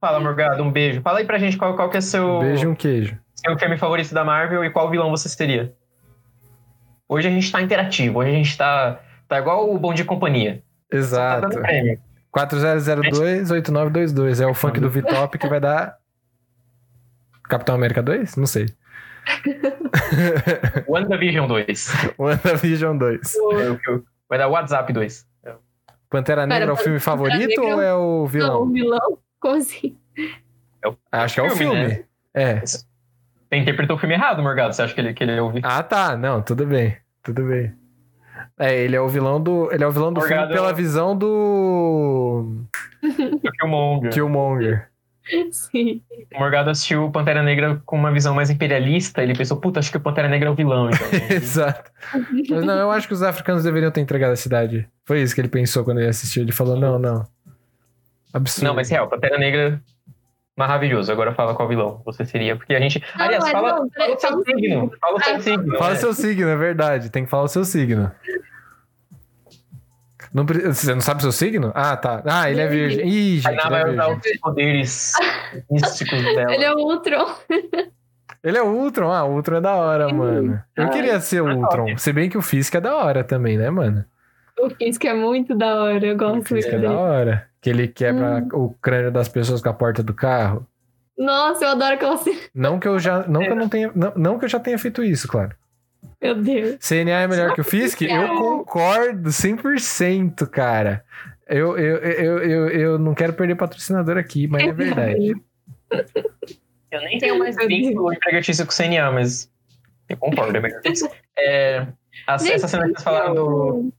Fala, Morgado, um beijo. Fala aí pra gente qual, qual que é seu, Beijo e um queijo. seu filme favorito da Marvel e qual vilão você seria. Hoje a gente tá interativo, hoje a gente tá, tá igual o Bom de Companhia. Tá Exato. prêmio. 4002-8922. É o funk do Vitop que vai dar. Capitão América 2? Não sei. *laughs* WandaVision 2. WandaVision 2. É o Vai dar WhatsApp 2. Pantera Negra é o filme favorito Negra- ou é o Não, vilão? o vilão? Como assim? Acho que é o filme, filme. né? É. Você interpretou o filme errado, Morgado. Você acha que ele, que ele ouviu? Ah, tá. Não, tudo bem. Tudo bem. É, ele é o vilão do. Ele é o vilão do filme pela visão do. Do Killmonger. Killmonger. Sim. O Morgado assistiu o Pantera Negra com uma visão mais imperialista. Ele pensou, puta, acho que o Pantera Negra é o vilão. Então. *laughs* Exato. Mas não, eu acho que os africanos deveriam ter entregado a cidade. Foi isso que ele pensou quando ele assistiu. Ele falou, não, não. Absurdo. não, mas real, Pantera Negra, maravilhoso. Agora fala qual vilão você seria. Porque a gente. Não, Aliás, fala, não, fala o seu signo. Fala o seu signo. Fala né? seu signo, é verdade. Tem que falar o seu signo. Não pre- Você não sabe o seu signo? Ah, tá. Ah, ele é virgem. Ih, gente, Tainá ele é vai usar os poderes místicos dela. Ele é o Ultron. Ele é o Ultron. Ah, o Ultron é da hora, mano. Eu Ai, queria ser o é Ultron. top. Se bem que o Fisk é da hora também, né, mano? O Fisk é muito da hora. Eu O gosto Fisk muito é da dele. hora. Que ele quebra o crânio das pessoas com a porta do carro. Nossa, eu adoro aquela cena. Não que eu já, não que eu não tenha, não, não que eu já tenha feito isso, claro. Meu Deus. CNA é melhor que o Fisk? Eu concordo 100%, cara. Eu, eu, eu, eu, eu não quero perder patrocinador aqui, mas é verdade. Eu nem tenho mais vínculo empregatício com o CNA, mas eu concordo, é melhor. É, a- essa cena que vocês falaram do.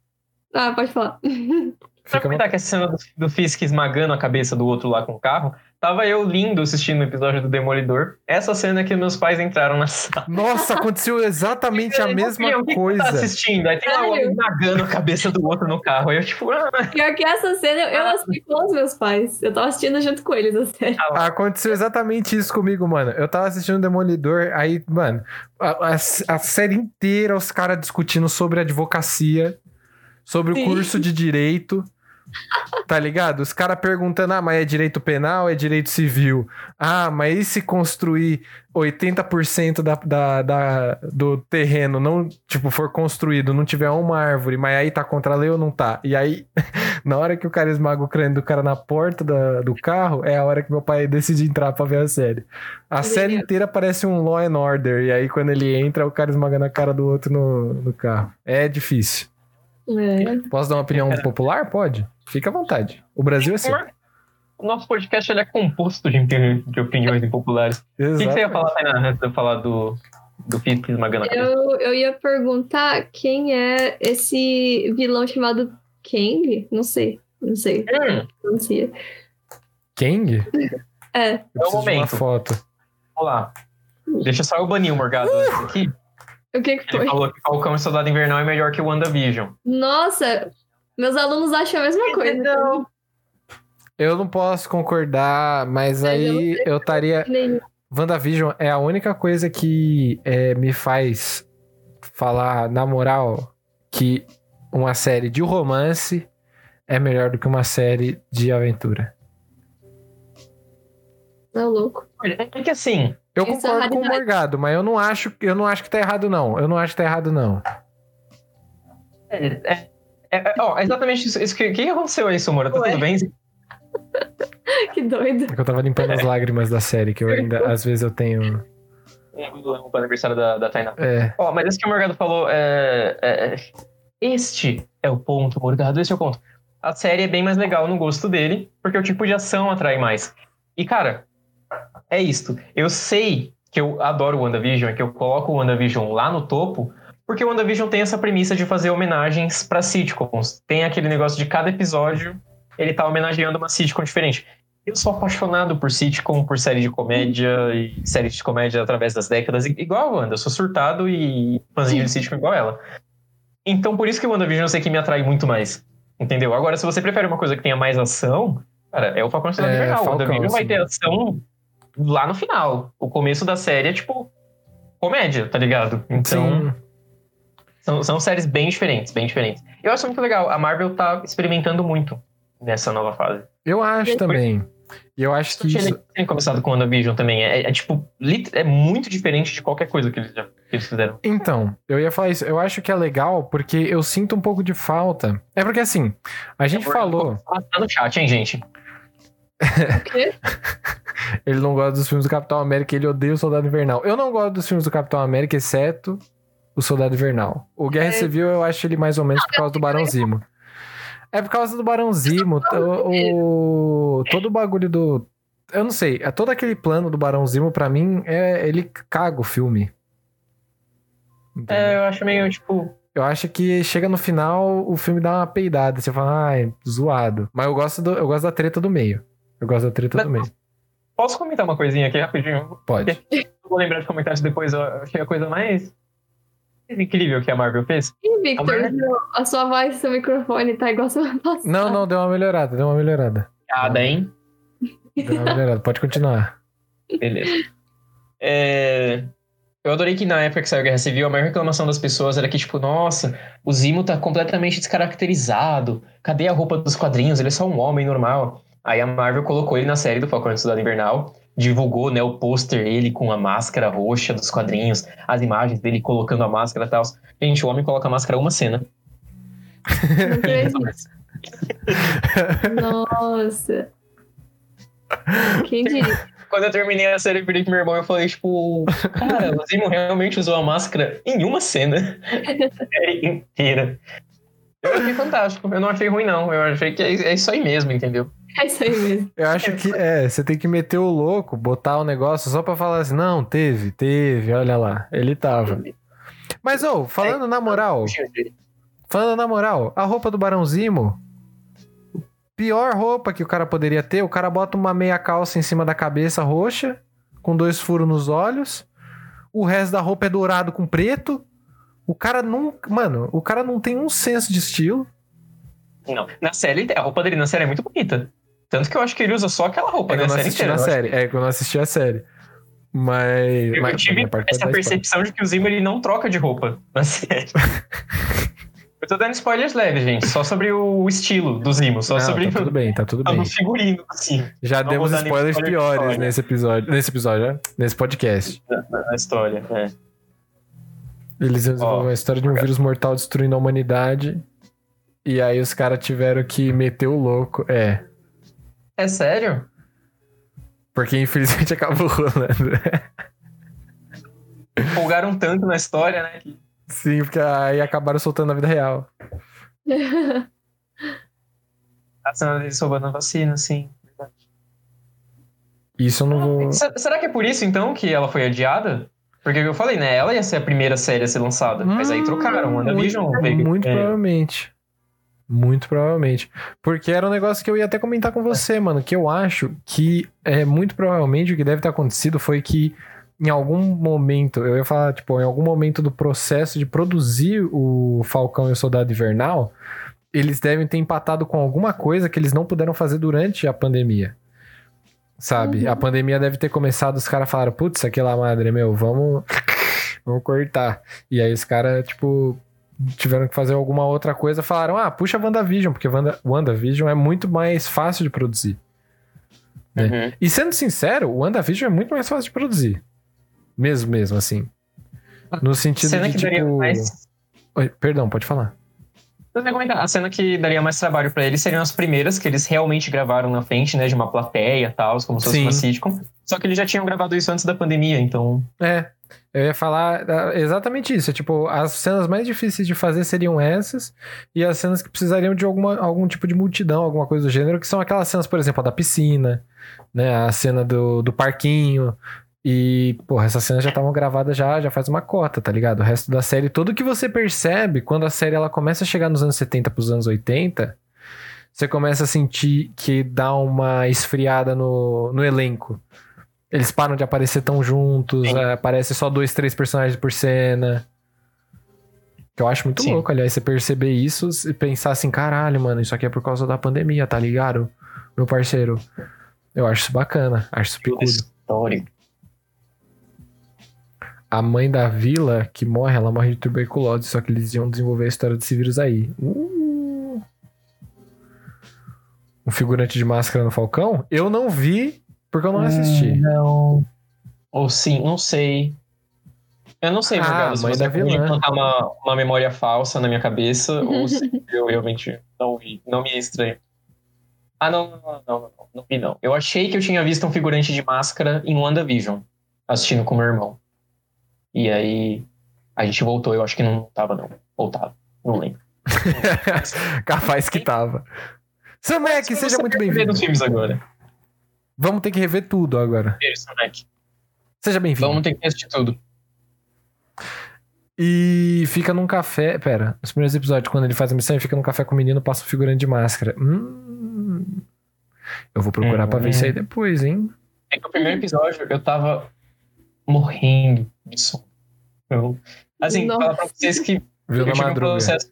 Ah, pode falar. *laughs* Pra comentar que essa cena do, do Fisk esmagando a cabeça do outro lá com o carro, tava eu lindo assistindo o episódio do Demolidor. Essa cena que meus pais entraram na *laughs* sala. Nossa, aconteceu exatamente a Eu, mesma "Filho, o que Tá coisa. assistindo? Aí tem lá o esmagando a cabeça do outro no carro. Aí eu, tipo, ah, Pior que essa cena, eu assisti com os meus pais. Eu tava assistindo junto com eles, a série. Aconteceu exatamente isso comigo, mano. Eu tava assistindo Demolidor, aí, mano, a, a- a série inteira os caras discutindo sobre advocacia, sobre Sim. o curso de direito. Tá ligado? Os caras perguntando: ah, mas é direito penal, é direito civil? Ah, mas e se construir 80% da, da, da- do terreno não, tipo, for construído, não tiver uma árvore, mas aí tá contra a lei ou não tá? E aí, *laughs* na hora que o cara esmaga o crânio do cara na porta da- do carro, é a hora que meu pai decide entrar pra ver a série. A série inteira parece um Law and Order, e aí quando ele entra, o cara esmagando a cara do outro no, no carro. É difícil. É. Posso dar uma opinião popular? Pode. Fica à vontade. O Brasil é assim. o nosso podcast ele é composto de, de opiniões impopulares. O que, você ia Exatamente. falar, Tainá, antes de eu falar do, do Fisk esmagando a cabeça? Eu, eu ia perguntar quem é esse vilão chamado Kang? Não sei. Não sei. Hum, Não sei. Kang? É. Eu de uma momento. foto. vamos lá. Deixa só eu banir o Morgado antes aqui. O que que Ele foi? falou que Falcão e Soldado Invernal é melhor que o WandaVision. Nossa, meus alunos acham a mesma coisa. Não. Eu não posso concordar, mas aí eu estaria. WandaVision é a única coisa que é, me faz falar, na moral, que uma série de romance é melhor do que uma série de aventura. Não, louco. É que assim, Eu Isso é concordo com o. Morgado, mas eu não acho, eu não acho que tá errado, não. Eu não acho que tá errado, não. é, é, é, é, ó, é exatamente isso. isso que, o que aconteceu aí, Samora? Tá Ué. tudo bem? *laughs* Que doido. É que eu tava limpando as lágrimas da série, que eu ainda, às vezes eu tenho. O aniversário da, da Tainá. É. Ó, mas isso que o Morgado falou é, é- Este é o ponto, Morgado, este é o ponto. A série é bem mais legal no gosto dele, porque o tipo de ação atrai mais. E, cara, é isto. Eu sei que eu adoro o WandaVision, que eu coloco o WandaVision lá no topo, porque o WandaVision tem essa premissa de fazer homenagens pra sitcoms. Tem aquele negócio de cada episódio ele tá homenageando uma sitcom diferente. Eu sou apaixonado por sitcom, por série de comédia e séries de comédia através das décadas, igual a Wanda. Eu sou surtado e fãzinho de sitcom igual ela. Então, por isso que o WandaVision eu sei que me atrai muito mais. Entendeu? Agora, se você prefere uma coisa que tenha mais ação, cara, é o Falcão e Soldado É, Invernal. O WandaVision vai ter ação lá no final. O começo da série é, tipo, comédia, tá ligado? Então, Sim. são, são séries bem diferentes, bem diferentes. Eu acho muito legal. A Marvel tá experimentando muito nessa nova fase. Eu acho também. E eu acho que Tinha isso. começado com o WandaVision também. É, é, tipo, lit- é muito diferente de qualquer coisa que eles, já, que eles fizeram. Então, eu ia falar isso. Eu acho que é legal porque eu sinto um pouco de falta. É porque assim, a gente falou. Tá no chat, hein, gente? O quê? *laughs* Ele não gosta dos filmes do Capitão América, ele odeia o Soldado Invernal. Eu não gosto dos filmes do Capitão América, exceto o Soldado Invernal. O Guerra É. Civil eu acho ele mais ou menos por causa do Barão Zimo. É por causa do Barão Zimo. o, o- todo o bagulho do. Eu não sei, é todo aquele plano do Barão Zimo, pra mim, é, ele caga o filme. Entendeu? É, eu acho meio, tipo. Eu acho que chega no final, o filme dá uma peidada. Você fala, ai, zoado. Mas eu gosto, do, eu gosto da treta do meio. Eu gosto da treta do meio. Posso comentar uma coisinha aqui rapidinho? Pode. Eu vou lembrar de comentários depois. Eu achei a coisa mais incrível que a Marvel fez. Ih, Victor, Amarelo. seu- a sua voz e seu microfone tá igual semana passada. Não, não, deu uma melhorada, deu uma melhorada. Piada, hein? Deu uma melhorada. Pode continuar. Beleza. É, Eu adorei que na época que saiu a Guerra Civil, a maior reclamação das pessoas era que, tipo, nossa, o Zimo tá completamente descaracterizado. Cadê a roupa dos quadrinhos? Ele é só um homem normal. Aí a Marvel colocou ele na série do Falcão e do Soldado Invernal, divulgou, né, o pôster ele com a máscara roxa dos quadrinhos, as imagens dele colocando a máscara e tal. Gente, o homem coloca a máscara uma cena. Nossa. Quem diria? Quando eu terminei a série e pro meu irmão, eu falei, tipo, cara, o Zimo realmente usou a máscara em uma cena. A *laughs* série inteira. Eu achei fantástico. Eu não achei ruim, não. Eu achei que é é isso aí mesmo, entendeu? É isso aí mesmo. Eu acho que é, você tem que meter o louco, botar o negócio só pra falar assim, não, teve, teve, olha lá, ele tava. Mas, ô, falando na moral, falando na moral, a roupa do Barão Zimo, pior roupa que o cara poderia ter, o cara bota uma meia calça em cima da cabeça roxa, com dois furos nos olhos, o resto da roupa é dourado com preto, o cara nunca, mano, o cara não tem um senso de estilo. Não. Na série, a roupa dele na série é muito bonita. Tanto que eu acho que ele usa só aquela roupa É na eu não série assisti na série, é que eu não assisti a série. Mas. Eu mas- tive essa percepção de que o Zimo ele não troca de roupa na série. *laughs* eu tô dando spoilers leves, gente. Só sobre o estilo do Zimo. Só Não, sobre tá tudo bem, tá tudo bem. figurino do Zimo Já Não demos spoilers spoiler piores nesse episódio. Nesse episódio, né? Nesse podcast. na história. É. Eles iam desenvolver Ó, uma história de um vírus mortal destruindo a humanidade. E aí os caras tiveram que meter o louco. É. é sério? Porque infelizmente *laughs* acabou rolando. Folgaram tanto na história, né? que- Sim, porque aí acabaram soltando na vida real. *laughs* A cena deles roubando a vacina, sim. Isso eu não vou. Se- Será que é por isso, então, que ela foi adiada? Porque eu falei, né? Ela ia ser a primeira série a ser lançada. Mas aí trocaram. WandaVision Muito, veio- muito é, provavelmente. Muito provavelmente. Porque era um negócio que eu ia até comentar com você, mano. Que eu acho que é muito provavelmente o que deve ter acontecido foi que em algum momento, eu ia falar, tipo, em algum momento do processo de produzir o Falcão e o Soldado Invernal, eles devem ter empatado com alguma coisa que eles não puderam fazer durante a pandemia. Sabe? Uhum. A pandemia deve ter começado, os caras falaram, putz, aquela madre, meu, vamos. *laughs* Vamos cortar. E aí os caras, tipo, tiveram que fazer alguma outra coisa, falaram, ah, puxa WandaVision, porque Wanda, WandaVision é muito mais fácil de produzir. uhum. E sendo sincero, o WandaVision é muito mais fácil de produzir. Mesmo, mesmo, assim. No sentido Cena de, que daria tipo... mais. Oi, perdão, pode falar. A cena que daria mais trabalho pra eles seriam as primeiras que eles realmente gravaram na frente, né? De uma plateia e tal, como se fosse Sim. uma sitcom. Só que eles já tinham gravado isso antes da pandemia, então. É, eu ia falar ah, exatamente isso. Tipo, as cenas mais difíceis de fazer seriam essas, e as cenas que precisariam de alguma, algum tipo de multidão, alguma coisa do gênero, que são aquelas cenas, por exemplo, a da piscina, né? A cena do, do parquinho. E, porra, essas cenas já estavam gravadas já, já faz uma cota, tá ligado? O resto da série, tudo que você percebe quando a série ela começa a chegar nos anos 70 pros anos 80, você começa a sentir que dá uma esfriada no, no elenco. Eles param de aparecer tão juntos, é, aparece só dois, três personagens por cena. Que eu acho muito Sim. louco, aliás, você perceber isso e pensar assim, caralho, mano, isso aqui é por causa da pandemia, tá ligado? Meu parceiro. Eu acho isso bacana, acho isso picudo. História. A mãe da vila que morre, ela morre de tuberculose, só que eles iam desenvolver a história desse vírus aí. Uh! Um figurante de máscara no Falcão? Eu não vi, porque eu não assisti. Hum, Não. Ou sim, não sei. Eu não sei, Ah, Morgado, se você pode vilã. implantar uma, uma memória falsa na minha cabeça, *laughs* ou se eu realmente não vi. Não me é estranho. Ah, não, não, não, não, não, não vi não. Eu achei que eu tinha visto um figurante de máscara em WandaVision, assistindo com meu irmão. E aí, a gente voltou, eu acho que não tava não. Ou tava, não lembro. *laughs* Capaz que tava. Samek, Se seja muito bem-vindo. dos filmes agora. Vamos ter que rever tudo agora. Isso. Seja bem-vindo. Vamos ter que assistir tudo. E fica num café. Pera, nos primeiros episódios, quando ele faz a missão, ele fica num café com o menino, passa um figurante de máscara. Hum. Eu vou procurar pra ver Hum. isso aí depois, hein? É que o primeiro episódio eu tava morrendo de sono. Eu, assim, Nossa. falar pra vocês que Viu na tive um madruga. processo.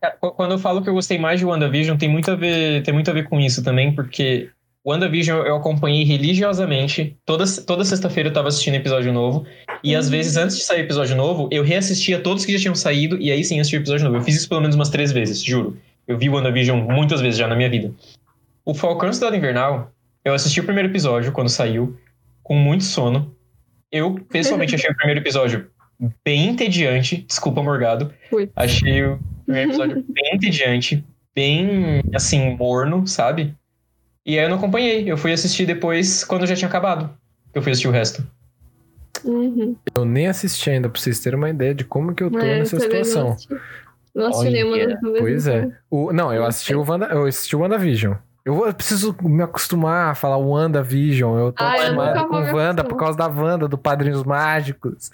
Cara, qu- Quando eu falo que eu gostei mais de WandaVision, tem muito a ver, tem muito a ver com isso também, porque WandaVision eu acompanhei religiosamente. Toda, toda sexta-feira eu tava assistindo episódio novo. E às Uhum. vezes, antes de sair episódio novo, eu reassistia todos que já tinham saído, e aí sim assisti o episódio novo. Eu fiz isso pelo menos umas três vezes, juro. Eu vi WandaVision muitas vezes já na minha vida. O Falcão Cidade Invernal, eu assisti o primeiro episódio quando saiu, com muito sono. Eu, pessoalmente, achei o primeiro episódio bem entediante. Desculpa, Morgado. Achei o primeiro episódio bem entediante, bem, assim, morno, sabe? E aí eu não acompanhei. Eu fui assistir depois, quando já tinha acabado. Eu fui assistir o resto. Uhum. Eu nem assisti ainda, pra vocês terem uma ideia de como que eu tô É, nessa não situação. assisti. Não assisti nenhuma. Pois então. é. O, não, eu assisti o Wanda, eu assisti o WandaVision. Eu, vou- eu preciso me acostumar a falar WandaVision. Eu tô Ah, eu acostumado nunca com Wanda por causa da Wanda, do Padrinhos Mágicos.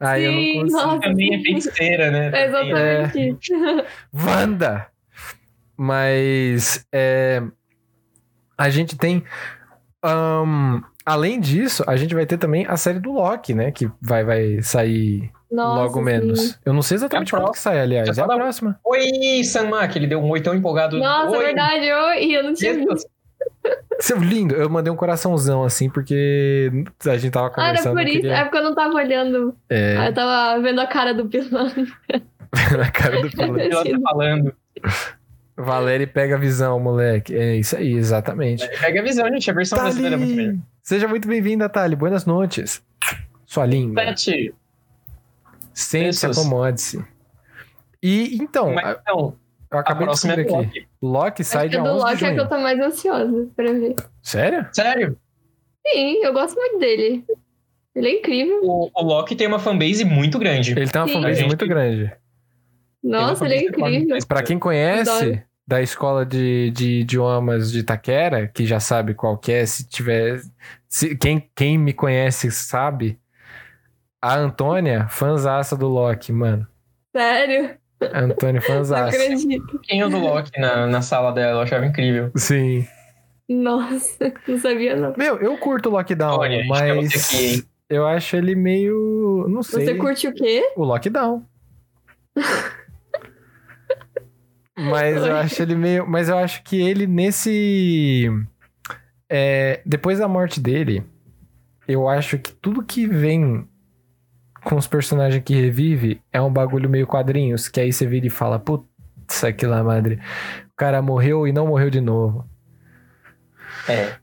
Aí eu Sim, não consigo. nossa. Também é feiticeira, né? *laughs* É exatamente isso. Wanda! Mas é, a gente tem. ahn, além disso, a gente vai ter também a série do Loki, né? Que vai, vai sair Nossa, logo sim. menos. Eu não sei exatamente É a quando que sai, aliás. Já É a próxima. Oi, Sanma, que ele deu um oi tão empolgado. Nossa, oi. é verdade. Eu, e eu não tinha visto. Seu lindo, eu mandei um coraçãozão assim, porque a gente tava Ah, era conversando. por isso. queria- É porque eu não tava olhando. É, Ah, Eu tava vendo a cara do pilão. na *laughs* cara do piloto. *laughs* Ela tá falando. Valéria pega a visão, moleque. É isso aí, exatamente. Pega a visão, gente. A versão brasileira é muito melhor. Thali! Seja muito bem-vinda, Thali. Buenas noites. Sua linda. Sete. Sente-se, acomode-se. E então, Mas então, eu acabei de próxima é do aqui. Loki. Loki sai do 11 de Loki é que eu tô mais ansiosa pra ver. Sério? Sério? Sim, eu gosto muito dele. Ele é incrível. O, o Loki tem uma fanbase muito grande. Ele tem uma Sim. fanbase Gente, muito grande. Nossa, ele é incrível. Pra quem conhece Adoro. da escola de, de idiomas de Itaquera, que já sabe qual que é, se tiver. se- quem, quem me conhece sabe. A Antônia, fanzaça do Loki, mano. Sério? Antônia, *laughs* Não fanzaça. acredito. Quem é o do Loki na, na sala dela? Eu achava incrível. Sim. Nossa, *laughs* não sabia não. Meu, eu curto o Lockdown, Olha, mas aqui, eu acho ele meio. Não sei. Você curte o quê? O Lockdown. *laughs* mas eu acho ele meio. Mas eu acho que ele nesse. é, depois da morte dele, eu acho que tudo que vem com os personagens que revive é um bagulho meio quadrinhos, que aí você vira e fala, putz, aquilo lá, madre. O cara morreu e não morreu de novo. É.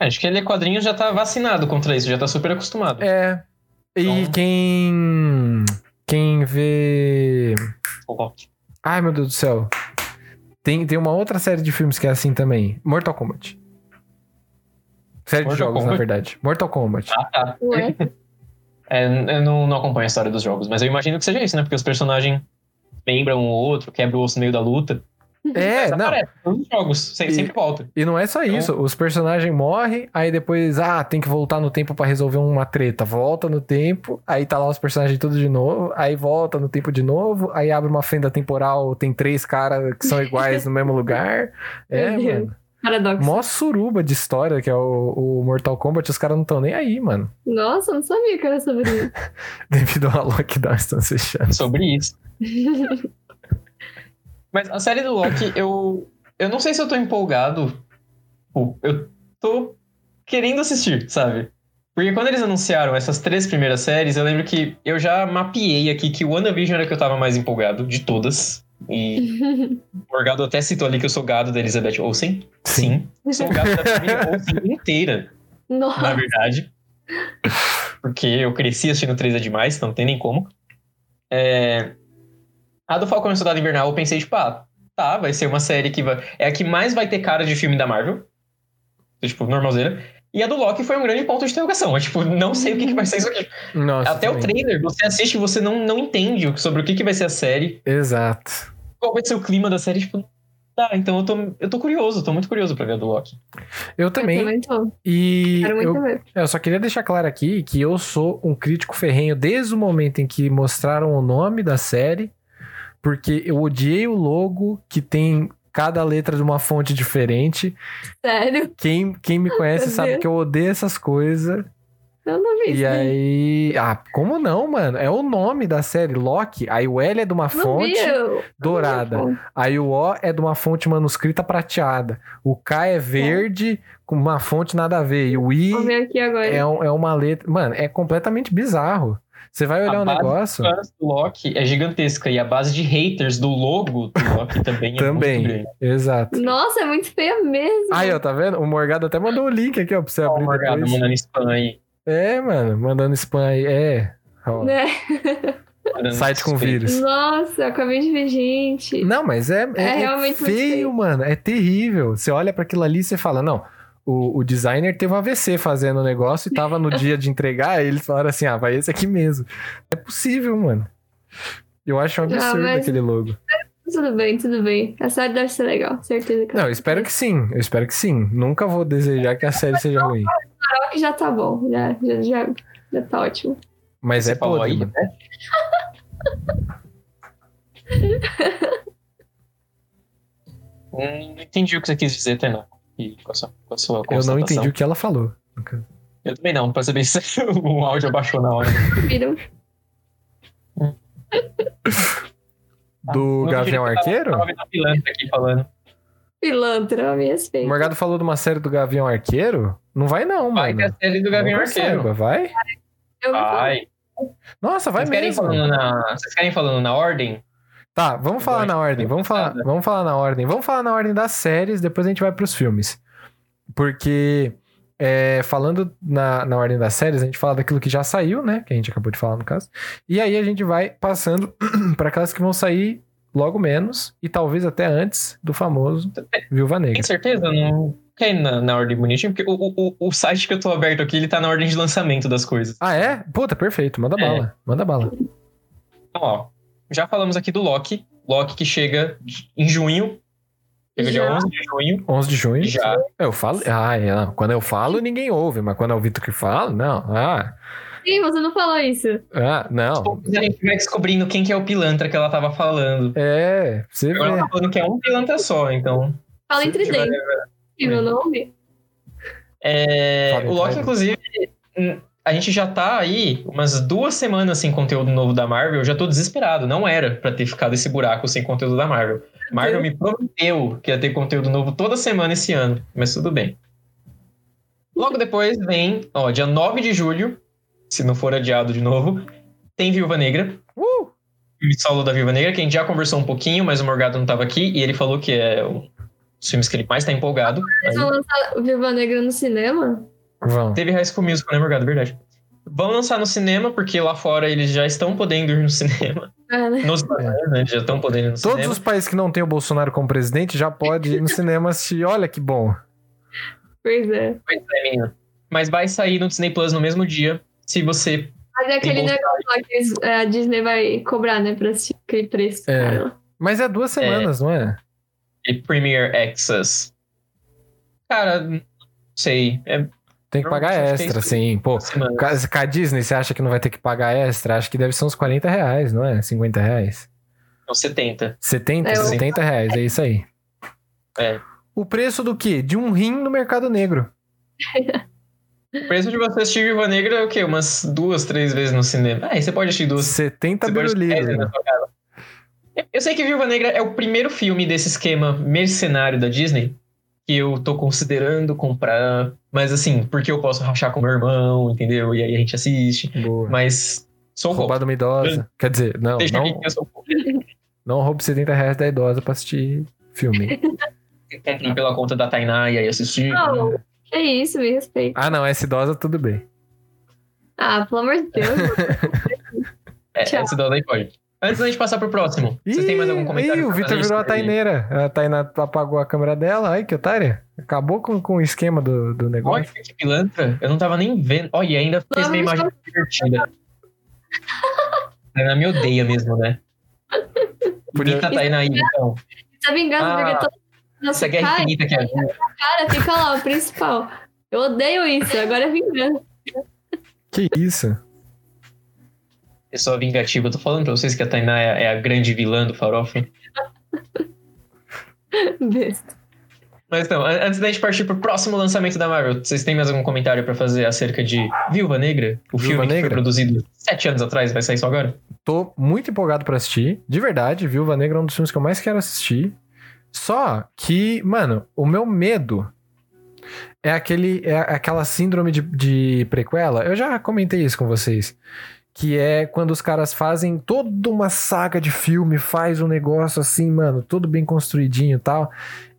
Acho que ele é quadrinho já tá vacinado contra isso, já tá super acostumado. É. E Então- quem. Quem vê. O Loki. Ai, meu Deus do céu. Tem, tem uma outra série de filmes que é assim também. Mortal Kombat. Série de Mortal jogos, na Kombat? verdade. Mortal Kombat. Ah, tá. Ué? *laughs* É, eu não, não acompanho a história dos jogos, mas eu imagino que seja isso, né? Porque os personagens lembram um ou outro, quebra o osso no meio da luta. É, *laughs* não. aparece, todos os jogos, sempre, E- sempre volta. E não é só Então- isso. Os personagens morrem, aí depois, ah, tem que voltar no tempo pra resolver uma treta. Volta no tempo, aí tá lá os personagens tudo de novo, aí volta no tempo de novo, aí abre uma fenda temporal, tem três caras que são iguais no mesmo lugar. *laughs* É, mano. Paradoxo. Mó suruba de história que é o, o Mortal Kombat, os caras não estão nem aí, mano. Nossa, eu não sabia que era sobre isso. *laughs* Devido ao lockdown, estão fechando. sobre isso. Mas a série do Loki, eu. Eu não sei se eu tô empolgado. Eu tô querendo assistir, sabe? Porque quando eles anunciaram essas três primeiras séries, eu lembro que eu já mapeei aqui que o WandaVision era que eu tava mais empolgado de todas. E *laughs* o Morgado até citou ali que eu sou gado da Elizabeth Olsen. Sim. Sou gado da família Olsen inteira, na Nossa, verdade. Porque eu cresci assistindo 3 é demais, não tem nem como. É... A do Falcão e o Soldado Invernal, eu pensei, tipo, ah, tá, vai ser uma série que vai... é a que mais vai ter cara de filme da Marvel. Tipo, normalzeira. E a do Loki foi um grande ponto de interrogação. Eu, tipo, não sei o que, que vai ser isso aqui. Nossa, Até o também. trailer, você assiste e você não, não entende sobre o que, que vai ser a série. Exato. Qual vai ser o clima da série, tipo... Tá, então eu tô, eu tô curioso, tô muito curioso pra ver a do Loki. Eu eu também. também tô. E Quero muito eu, ver. eu só queria deixar claro aqui que eu sou um crítico ferrenho desde o momento em que mostraram o nome da série, porque eu odiei o logo que tem cada letra de uma fonte diferente. Sério, Quem, quem me conhece sabe que eu odeio essas coisas. eu não vi isso. E aí. aí. Ah, como não, mano? É o nome da série, Loki. Aí o L é de uma Não fonte vi, dourada. vi. Aí o O é de uma fonte manuscrita prateada. O K é verde com uma fonte nada a ver. E o I é, um- é uma letra. Mano, é completamente bizarro. Você vai olhar A o base negócio. A base do Loki é gigantesca e a base de haters do logo do Loki também é muito Também. grande. Exato. Nossa, é muito feia mesmo. Aí, ó, tá vendo? O Morgado até mandou o link aqui, ó, pra você Ó, o abrir Morgado depois. mandando spam aí. É, mano, mandando spam aí. É. Ó, *laughs* Né? Site com vírus. Nossa, eu acabei de ver, gente. Não, mas é, é, É é realmente muito feio, feio. mano. É terrível. Você olha pra aquilo ali e você fala, não. O, o designer teve um AVC fazendo o negócio e tava no dia de entregar, eles falaram assim: ah, vai esse aqui mesmo. É possível, mano. Eu acho um Ah, absurdo mas- aquele logo. Tudo bem, tudo bem. A série deve ser legal, certeza que Não, eu espero que sim. Eu espero que sim. Nunca vou desejar que a série seja ruim. Que já tá bom, já, já, já, já tá ótimo. Mas Você é podre, aí, mano. né? *laughs* Hum, Não entendi o que você quis dizer, Tainá. E com a sua, com a sua Eu não entendi o que ela falou. Eu também não, pra saber se *laughs* o áudio abaixou na hora. Viram? Do Não, Gavião tava- Arqueiro? Tava a pilantra aqui falando. Pilantra, me O respeita. Morgado falou de uma série do Gavião Arqueiro? Não vai, não, Vai mano. ter a série do Gavião Não Arqueiro. saiba, Vai? Vai. Nossa, vai Vocês querem, mesmo. falando na, vocês querem falando na ordem? Tá, vamos falar na de ordem. Vamos falar, vamos falar na ordem. Vamos falar na ordem das séries, depois a gente vai pros filmes. Porque, é, falando na, na ordem das séries, a gente fala daquilo que já saiu, né? Que a gente acabou de falar no caso. E aí a gente vai passando *clears throat* pra aquelas que vão sair logo menos e talvez até antes do famoso Viúva Tem Negra. certeza? Não ir na, na ordem bonitinho? Porque o, o, o- o site que eu tô aberto aqui, ele tá na ordem de lançamento das coisas. Ah, é? Puta, perfeito. Manda É. bala. Manda bala. Então, ó, já falamos aqui do Loki. Loki que chega em junho. Chega dia Já? 11 de junho. 11 de junho. Já. Eu falo. Ah, é, não. Quando eu falo, ninguém ouve, mas quando é o Vitor que fala, não. Ah, Sim, você não falou isso. ah não. Poucos a gente vai descobrindo quem que é o pilantra que ela tava falando. É, você Agora ela vê. tá falando que é um pilantra só, então. Fala entre tiver- dentes. meu nome? É, o Loki, inclusive, a gente já tá aí umas duas semanas sem conteúdo novo da Marvel. Eu já tô desesperado. Não era pra ter ficado esse buraco sem conteúdo da Marvel. Marvel me prometeu que ia ter conteúdo novo toda semana esse ano, mas tudo bem. Logo depois vem, ó, dia 9 de julho, se não for adiado de novo, tem Viúva Negra. Uh! Filme solo da Viúva Negra, que a gente já conversou um pouquinho, mas o Morgado não tava aqui e ele falou que é um dos filmes que ele mais tá empolgado. Eles vão lançar o Viva Negra no cinema? Vão. Teve High School Musical, né, Morgado? Verdade. Vão lançar no cinema, porque lá fora eles já estão podendo ir no cinema. É, *laughs* né? Nos cinemas, né? Eles já estão podendo ir no Todos cinema. os países que não tem o Bolsonaro como presidente já pode ir no cinema assistir. Olha que bom. Pois é. Pois é, menina. Mas vai sair no Disney Plus no mesmo dia. Se você. Mas é aquele negócio lá que eles- é, a Disney vai cobrar, né? Pra assistir aquele preço. É. cara. Mas é duas semanas, não é? e Premier Access. Cara, não sei. É Tem que pagar é extra, sim. Pô, com a- Disney, você acha que não vai ter que pagar extra? Acho que deve ser uns 40 reais, não é? 50 reais. Não, 70. 70, É, eu- 70 reais, é isso aí. É. O preço do quê? De um rim no mercado negro. O preço de você assistir Viva Negra é o quê? Umas duas, três vezes no cinema. Ah, aí você pode assistir duas. 70 Você pode assistir dez vezes birulitos. na sua casa. Eu sei que Viúva Negra é o primeiro filme desse esquema mercenário da Disney que eu tô considerando comprar, mas assim, porque eu posso rachar com meu irmão, entendeu? E aí a gente assiste, Boa. mas sou. Roubado uma idosa. Quer dizer, não, Deixa não, que eu sou não roube 70 reais da idosa pra assistir filme. *laughs* Comprar pela conta da Tainá e aí assistir. Não, que isso, me respeita. ah, não, essa idosa tudo bem. Ah, pelo amor de Deus. *laughs* É, Tchau. esse daí pode. Antes da gente passar pro próximo, vocês têm mais algum comentário? Ih, o Vitor virou a Taineira. A Tainá apagou a câmera dela. Ai, que otária. Acabou com, com o esquema do, do Olha negócio. que pilantra, eu não tava nem vendo. Olha, e ainda fez Não, minha imagem divertida. *laughs* A me odeia mesmo, né? Podia- Bonita Tainá aí, então. Tá vingando, Ah, porque todo Nossa, Essa guerra cara, infinita que é a cara, fica lá, o principal. Eu odeio isso, agora é vingança. Que isso? Pessoa vingativa. Eu tô falando pra vocês que a Tainá é, é a grande vilã do Farofa. *laughs* Besta. Mas então, an- antes da gente partir pro próximo lançamento da Marvel, vocês têm mais algum comentário pra fazer acerca de Viúva Negra? O Viúva filme que Negra? foi produzido sete anos atrás, vai sair só agora? Tô muito empolgado pra assistir. De verdade, Viúva Negra é um dos filmes que eu mais quero assistir. Só que, mano, o meu medo é aquele é aquela síndrome de, de prequela. Eu já comentei isso com vocês. Que é quando os caras fazem toda uma saga de filme, faz um negócio assim, mano, tudo bem construidinho e tal.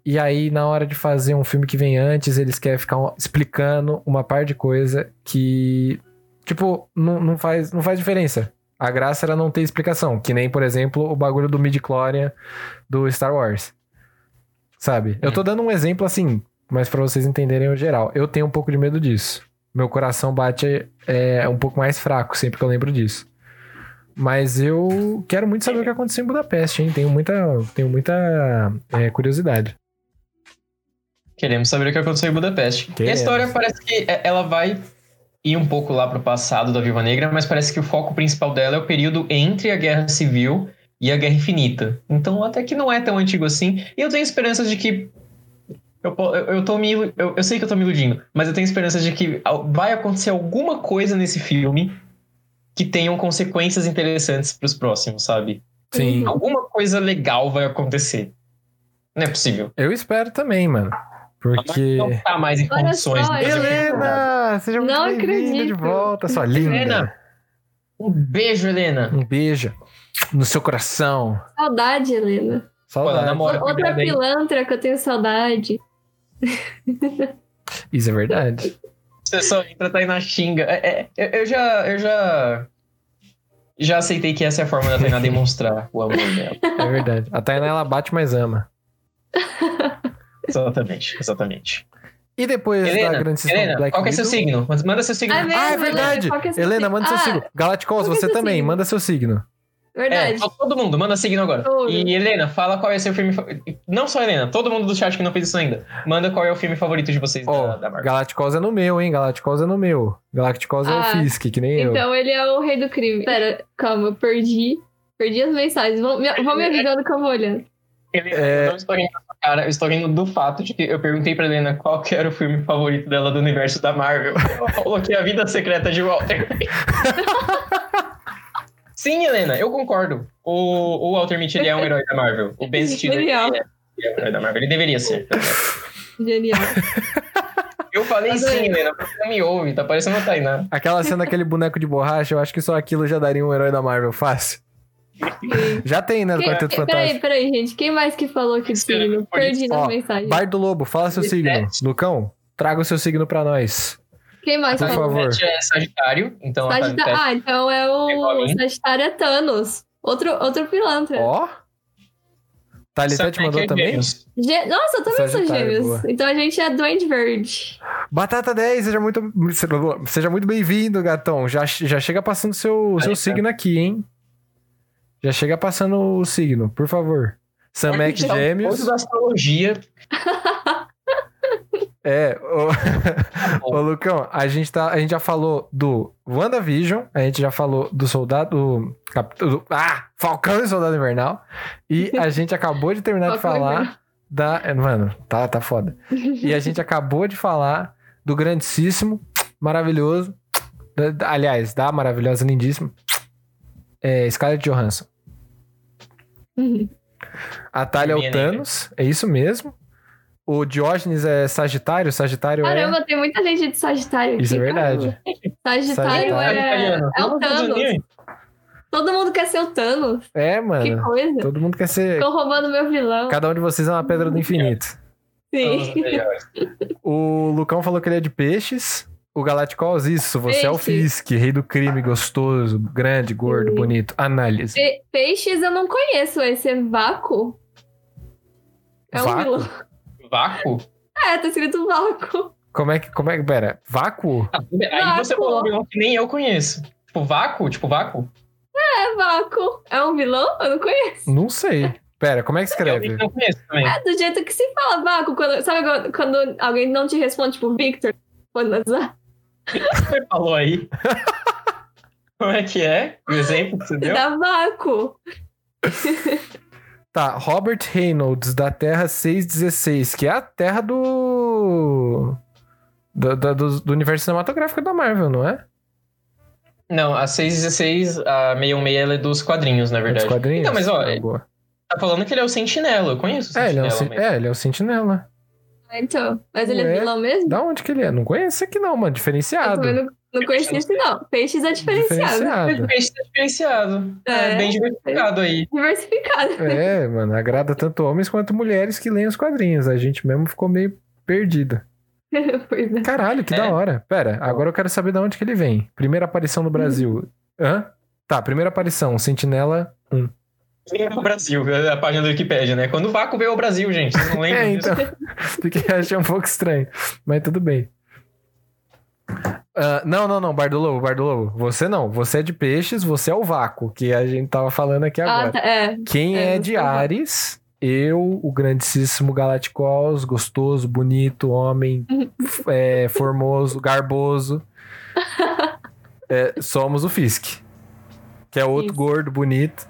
E aí, na hora de fazer um filme que vem antes, eles querem ficar explicando uma par de coisa que, tipo, não, não, faz, não faz diferença. A graça era não ter explicação, que nem, por exemplo, o bagulho do midi-chlorian do Star Wars. Sabe? Eu tô dando um exemplo assim, mas pra vocês entenderem o geral. Eu tenho um pouco de medo disso. Meu coração bate é, um pouco mais fraco sempre que eu lembro disso. Mas eu quero muito saber o que aconteceu em Budapeste, hein? Tenho muita, tenho muita é, curiosidade. Queremos saber o que aconteceu em Budapeste. E a história parece que é- ela vai ir um pouco lá pro passado da Viúva Negra, mas parece que o foco principal dela é o período entre a Guerra Civil e a Guerra Infinita. Então até que não é tão antigo assim. E eu tenho esperanças de que. Eu, eu, eu tô me. Eu, eu sei que eu tô me iludindo, mas eu tenho esperanças de que vai acontecer alguma coisa nesse filme que tenham consequências interessantes pros próximos, sabe? Sim. Alguma coisa legal vai acontecer. Não é possível. Eu espero também, mano. Porque. Não tá mais em Olha condições só. Helena! Seja muito Não bem-vinda de acredito. volta, sua linda. Helena. Um beijo, Helena. Um beijo no seu coração. Saudade, Helena. Saudade. namora Outra aí. pilantra que eu tenho saudade. Isso é verdade. Você só entra aí na xinga. É, é, eu, eu já. Eu já. Já aceitei que essa é a forma da Tainá demonstrar o amor dela. É verdade. A Tainá, ela bate, mas ama. *laughs* Exatamente, exatamente. E depois da Helena, grandíssima Helena, Black qual que é seu signo? Mas Manda seu signo. Ah, é mesmo? Ah, é Helena, verdade. é seu Helena, signo? manda seu Ah, signo. Galacticos, é você seu também, signo? manda seu signo. É, Verdade. to- todo mundo, manda signo agora. Todo. E Helena, fala qual é seu filme. Não só Helena, todo mundo do chat que não fez isso ainda. Manda qual é o filme favorito de vocês Ó, da, da Marvel. Galacticos é no meu, hein? Galacticos é no meu. Galacticos é o Ah, Fisk, que nem eu. Então ele é o rei do crime. Pera, calma, eu perdi. Perdi as mensagens. Vão me, vão me avisando que eu vou olhando. Helena, É. eu não estou rindo da sua cara, eu estou rindo do fato de que eu perguntei pra Helena qual que era o filme favorito dela do universo da Marvel. Ela falou que é a vida secreta de Walter. *laughs* Sim, Helena, eu concordo. O, o Walter Mitty ele é um herói da Marvel. O Ben Stiller ele é, ele é um herói da Marvel. Ele deveria ser. Genial. Eu falei Adorei. sim, Helena, porque você não me ouve. Tá parecendo a Tainá. Aquela cena daquele boneco de borracha, eu acho que só aquilo já daria um herói da Marvel, fácil. Já tem, né, do Quem, Quarteto peraí, Fantástico. peraí, gente. Quem mais que falou que Sim, signo? Perdi nas Ó, mensagens. Bar do Lobo, fala seu signo. Lucão, traga o seu signo pra nós. Quem mais Por favor. É Sagitário, então Sagita- Ah, então é o mim. Sagitário é Thanos. Outro, outro pilantra. Ó. Thalita te Sabe mandou é também? Gê- Nossa, eu também sou gêmeos. boa. Então a gente é Duende Verde. Batata 10, seja muito, seja muito bem-vindo, gatão. Já, já chega passando seu, seu Aí, tá. signo aqui, hein? Já chega passando o signo, por favor. Samek um Gêmeos. pouco da astrologia. *laughs* É, ô, *laughs* ô Lucão, a gente, tá, a gente já falou do WandaVision, a gente já falou do Soldado. Cap- do- ah! Falcão e Soldado Invernal. E a *laughs* gente acabou de terminar de falar da. é, Mano, tá, tá foda. E a gente acabou de falar do grandíssimo, maravilhoso. da- aliás, da maravilhosa, lindíssima. É, Scarlett Johansson. A Thalia é o negra. Thanos, é isso mesmo. O Diógenes é Sagitário, Sagitário é. Caramba, tem muita gente de Sagitário. Isso é aqui, verdade. Sagitário, Sagitário. é, é o Thanos. Todo mundo quer ser o Thanos. É, Que mano. coisa. Todo mundo quer ser. Estão roubando meu vilão. Cada um de vocês é uma pedra do infinito. Todos Sim. O Lucão falou que ele é de peixes. O Galacticos, isso. Você é o. Fisk, rei do crime, gostoso, grande, gordo, Sim. bonito. Análise. Pe- Peixes eu não conheço. Esse é Vácuo? É um Vácuo? vilão. Vácuo? É, tá escrito Vácuo. Como é que. Como é que. Pera, vácuo? Ah, Aí você Vácuo. falou um vilão que nem eu conheço. Tipo, vácuo? Tipo, vácuo? É Vácuo. É um vilão? Eu não conheço. Não sei. Pera, como é que Eu escreve? que não conheço também. É do jeito que se fala Vácuo. Quando, sabe quando, alguém não te responde, tipo, Victor? Quando *laughs* Você falou aí. *laughs* Como é que é? O exemplo que você você deu? dá Vácuo. Tá, Robert Reynolds, da Terra 616, que é a terra do. Do, do, do universo cinematográfico da Marvel, não é? Não, a 616, a 616, ela é dos quadrinhos, na É verdade. dos quadrinhos? Então, mas ó, Ah, é- tá falando que ele é o Sentinela. Eu conheço o É, ele é, o, Sentinela. sen- mas- é, ele é o Sentinela. Então, mas ele Ué? é vilão mesmo? Da onde que ele é? Não conheço aqui não, mano. Eu Diferenciado. também não, não conheci esse, não. Peixes é diferenciado. Diferenciado. *laughs* Peixe tá diferenciado. É, É. bem diversificado aí. Diversificado. É, mano, agrada tanto homens quanto mulheres que leem os quadrinhos. A gente mesmo ficou meio perdido. *laughs* pois é. Caralho, que É. da hora. Pera, agora eu quero saber de onde que ele vem. Primeira aparição no Brasil. Hã? Tá, primeira aparição, Sentinela 1. Vem ao Brasil, é a página do Wikipedia, né? Quando o Vácuo veio ao Brasil, gente. Vocês não *laughs* lembram É, disso? então. Fiquei achando um pouco estranho. Mas tudo bem. Ah, não, não, não, Bardo Lobo, Bardo Lobo. Você não. Você é de peixes, você é o vácuo, que a gente tava falando aqui agora. Ah, tá, é. Quem É, é, de. Ares, eu, o grandíssimo Galacticos, gostoso, bonito, homem, *laughs* é, formoso, garboso. *laughs* É, somos o Fisk. Que é outro Isso. gordo, bonito.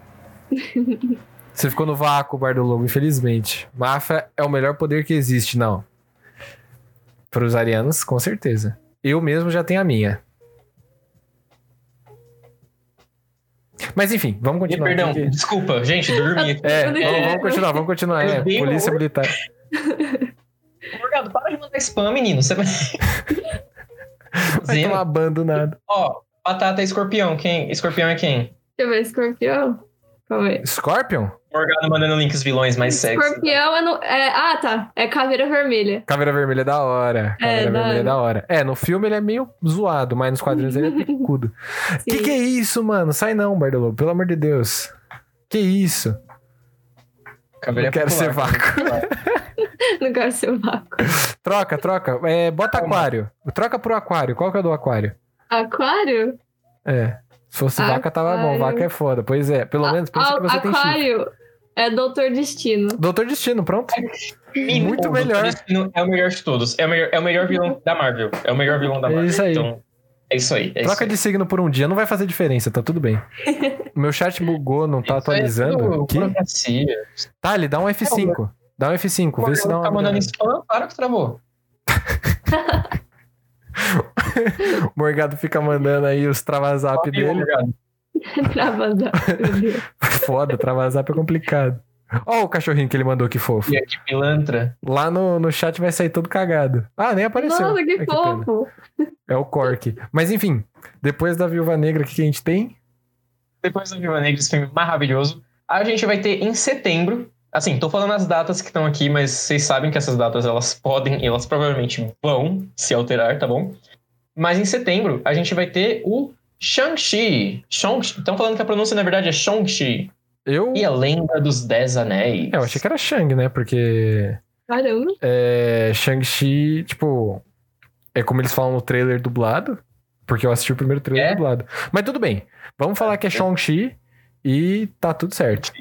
*laughs* Você ficou no vácuo, Bardo Lobo, infelizmente. Máfia é o melhor poder que existe, não. Para os arianos, com certeza. Eu mesmo já tenho a minha. Mas enfim, vamos E, continuar. perdão, porque- desculpa, gente, dormi. *laughs* É, vamos, vamos continuar, vamos continuar. É, polícia horror. militar. *laughs* Morgado, para de mandar spam, menino. Você vai. *laughs* Vai tomar nada. Ó, batata é escorpião. Quem? Escorpião é quem? Deixa eu ver, escorpião. Calma aí. Scorpion? Morgado mandando links vilões mais sexy. Escorpião é, no, é. Ah, tá. É caveira vermelha. Caveira Vermelha é da hora. Caveira da Vermelha é da hora. É, no filme ele é meio zoado, mas nos quadrinhos ele é *laughs* picudo. que que é isso, mano? Sai não, Bardolo, pelo amor de Deus. Que isso? Caveira Não quero ser popular. vácuo. *laughs* Não quero ser vácuo. Troca, troca. É, bota Calma. aquário. Troca pro aquário. Qual que é o do aquário? Aquário? É. Se fosse vaca, tava bom. Aquário. Vaca é foda. Pois é. Pelo menos pensa que você tem chifre. Aquário é Doutor Destino. Doutor Destino, pronto. Muito o melhor. Doutor Destino É o melhor de todos. É o melhor, é o melhor vilão da Marvel. É o melhor vilão da É Marvel. isso aí. Então, é isso aí. É Troca isso aí. de signo por um dia, não vai fazer diferença, tá tudo bem. *laughs* Meu chat bugou, não tá Isso é atualizando. tudo Que? burocracia. Tá, ele dá um F5. Dá um F5, vê se dá Tá uma. mandando spam? Claro que travou. *laughs* *laughs* O Morgado fica mandando aí os travazap dele. *laughs* Deus. Foda, travazap é complicado. Ó o cachorrinho que ele mandou, que fofo. E aqui, pilantra. Lá no, no chat vai sair todo cagado. Ah, nem apareceu. Nossa, que pena. fofo. É o Cork. Mas enfim, depois da Viúva Negra, o que, que a gente tem? Depois do Viva Negra, esse filme maravilhoso. A gente vai ter em setembro. Assim, tô falando as datas que estão aqui, mas vocês sabem que essas datas elas podem, elas provavelmente vão se alterar, tá bom? Mas em setembro a gente vai ter o Shang-Chi. Shang Estão falando que a pronúncia na verdade é Shang-Chi. Eu. E a Lenda dos Dez Anéis. É, eu achei que era Shang, né? Porque. Caramba. É, Shang-Chi, tipo. É como eles falam no trailer dublado. Porque eu assisti o primeiro trailer É? dublado. Mas tudo bem. Vamos falar que é Shang-Chi e tá tudo certo.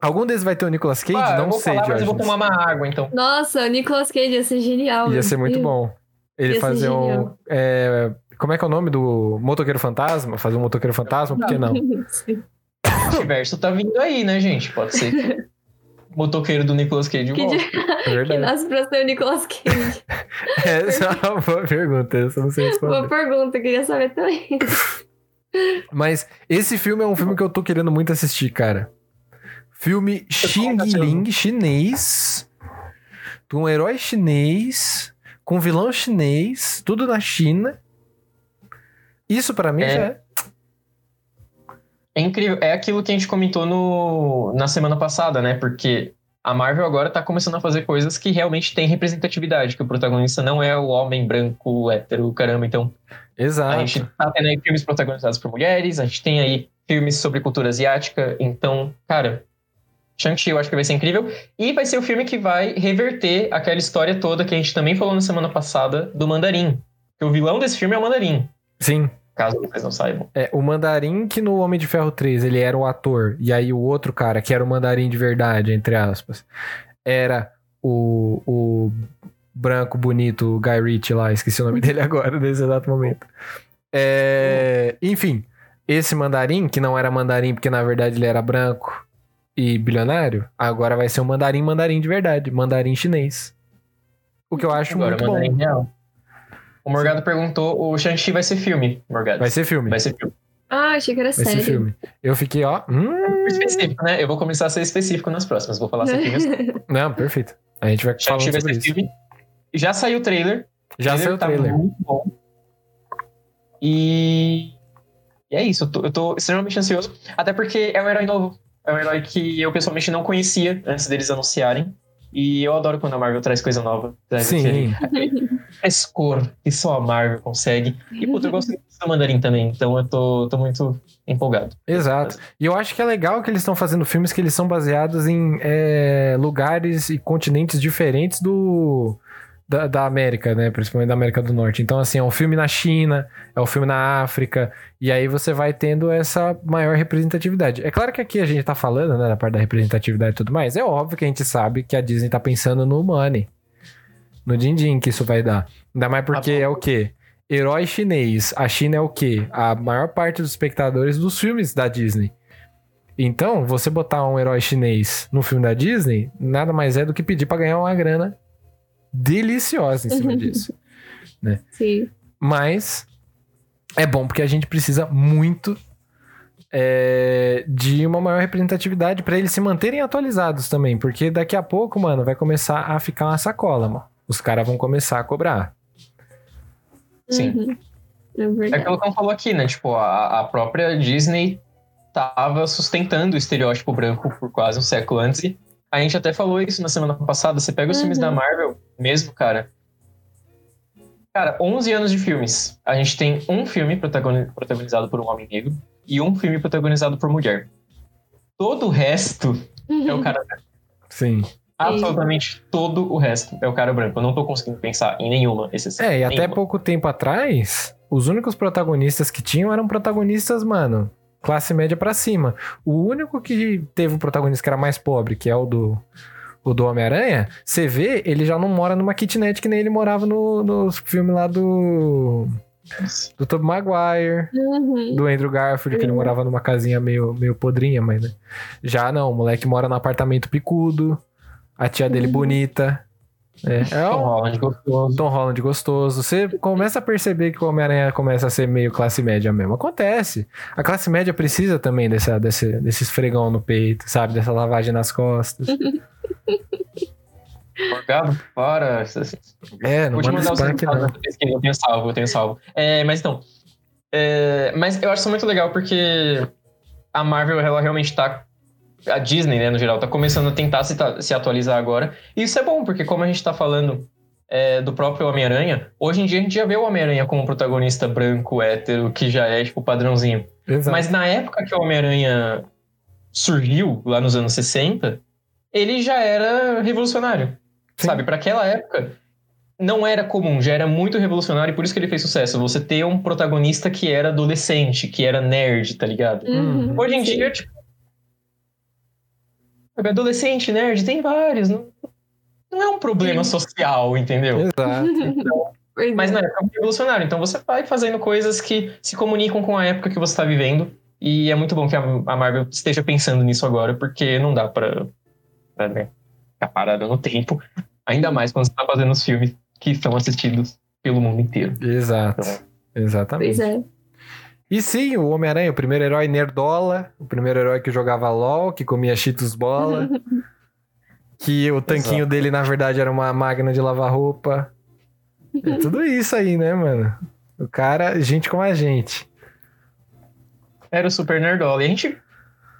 Algum desses vai ter o Nicolas Cage? Ah, não sei, falar, mas eu vou tomar uma água, então. Nossa, o Nicolas Cage ia ser genial. Ia ser muito bom. Ele Ia fazer um. é, como é que é o nome do Motoqueiro Fantasma? Fazer um Motoqueiro Fantasma? Por que não? *laughs* O multiverso tá vindo aí, né, gente? Pode ser que *laughs* motoqueiro do Nicolas Cage Que, de... É *laughs* que nasce pra ser o Nicolas Cage. Essa é uma boa pergunta. Essa não sei responder. Boa pergunta, queria saber também. Mas esse filme é um filme que eu tô querendo muito assistir, cara. Filme Xing Ling chinês. Com um herói chinês. Com vilão chinês. Tudo na China. Isso pra mim É. já é. É incrível. É aquilo que a gente comentou no, na semana passada, né? Porque a Marvel agora tá começando a fazer coisas que realmente têm representatividade, que o protagonista não é o homem branco, hétero, caramba. Então, Exato. a gente tá tendo aí filmes protagonizados por mulheres, a gente tem aí filmes sobre cultura asiática. Então, cara, Shang-Chi eu acho que vai ser incrível. E vai ser o filme que vai reverter aquela história toda que a gente também falou na semana passada do Mandarim. Que o vilão desse filme é o Mandarim, Sim. caso vocês não saibam. É, o Mandarim que no Homem de Ferro 3 ele era o ator. E aí o outro cara, que era o Mandarim de verdade, entre aspas, era o, o branco bonito Guy Ritchie lá. Esqueci o nome dele agora, *laughs* nesse exato momento. É, enfim, esse Mandarim, que não era Mandarim porque na verdade ele era branco e bilionário, agora vai ser um mandarim mandarim de verdade, mandarim chinês. O que eu acho Agora, muito bom. real. O Morgado perguntou, o Shang-Chi vai ser filme, Morgado. Vai ser filme. Vai ser filme. Ah, achei que era Vai ser sério. filme. Eu fiquei, ó. hum, Específico, né? Eu vou começar a ser específico nas próximas. Vou falar se *laughs* Não, perfeito. A gente vai vai sobre ser isso. filme. Já saiu o trailer. Já saiu o tá trailer. muito bom. E... e é isso. Eu tô, eu tô extremamente ansioso. Até porque é um herói novo. É um herói que eu pessoalmente não conhecia antes deles anunciarem. E eu adoro quando a Marvel traz coisa nova. Traz aquele Sim. frescor *laughs* que só a Marvel consegue. E, puta, eu gosto muito do Mandarim também. Então eu tô, tô muito empolgado. Exato. E eu acho que é legal que eles estão fazendo filmes que eles são baseados em é, lugares e continentes diferentes do da, da América, né? Principalmente da América do Norte. Então, assim, é um filme na China, é um filme na África, e aí você vai tendo essa maior representatividade. É claro que aqui a gente tá falando, né, da parte da representatividade e tudo mais. É óbvio que a gente sabe que a Disney tá pensando no money. No din-din que isso vai dar. Ainda mais porque é o quê? Herói chinês. A China é o quê? A maior parte dos espectadores dos filmes da Disney. Então, você botar um herói chinês no filme da Disney, nada mais é do que pedir pra ganhar uma grana deliciosa em cima disso. Sim. Mas é bom porque a gente precisa muito é, de uma maior representatividade pra eles se manterem atualizados também. Porque daqui a pouco, mano, vai começar a ficar uma sacola, mano. Os caras vão começar a cobrar. Sim. Uhum. É É aquilo que eu falou aqui, né? Tipo, a, a própria Disney tava sustentando o estereótipo branco por quase um século antes. E a gente até falou isso na semana passada. Você pega os Uhum. filmes da Marvel mesmo, cara. Cara, 11 anos de filmes. A gente tem um filme protagoni- protagonizado por um homem negro e um filme protagonizado por mulher. Todo o resto é o cara branco. Sim. Absolutamente todo o resto é o cara branco. Eu não tô conseguindo pensar em nenhuma exceção. É, e até Nenhuma. pouco tempo atrás, os únicos protagonistas que tinham eram protagonistas, mano, classe média pra cima. O único que teve um protagonista que era mais pobre, que é o do o do Homem-Aranha, você vê, ele já não mora numa kitnet que nem ele morava no, no filme lá do do Tobey Maguire, Uhum. do Andrew Garfield, que ele morava numa casinha meio, meio podrinha, mas né? Já não, o moleque mora num apartamento picudo, a tia dele bonita. É, é Tom um, Holland gostoso. Tom Holland gostoso. Você começa a perceber que o Homem-Aranha começa a ser meio classe média mesmo. Acontece. A classe média precisa também dessa, desse, desse esfregão no peito, sabe? Dessa lavagem nas costas. *laughs* Morgado, para. É, não Vou manda mandar o Spark, não. eu tenho salvo, eu tenho salvo. É, mas então. é, mas eu acho isso muito legal porque a Marvel, ela realmente tá. A Disney, né, no geral, tá começando a tentar se, se atualizar agora. E isso é bom, porque como a gente tá falando é, do próprio Homem-Aranha, hoje em dia a gente já vê o Homem-Aranha como um protagonista branco, hétero, que já é, tipo, padrãozinho. Exato. Mas na época que o Homem-Aranha surgiu, lá nos anos 60, ele já era revolucionário. Sim. Sabe? Para aquela época, não era comum, já era muito revolucionário e por isso que ele fez sucesso. Você ter um protagonista que era adolescente, que era nerd, tá ligado? Uhum. Hoje em Sim. dia, tipo. Sabe, Adolescente, nerd, tem vários. Não, não é um problema social, entendeu? Exato. Pois Mas é. na época é muito revolucionário. Então você vai fazendo coisas que se comunicam com a época que você está vivendo. E é muito bom que a a Marvel esteja pensando nisso agora, porque não dá pra, pra né, ficar parada no tempo. Ainda mais quando você tá fazendo os filmes que são assistidos pelo mundo inteiro. Exato. Exatamente. Pois é. E sim, o Homem-Aranha, o primeiro herói nerdola, o primeiro herói que jogava LOL, que comia Cheetos bola, *laughs* que o tanquinho dele, na verdade, era uma máquina de lavar roupa. É tudo isso aí, né, mano? O cara, gente como a gente. Era o Super Nerdola. E a gente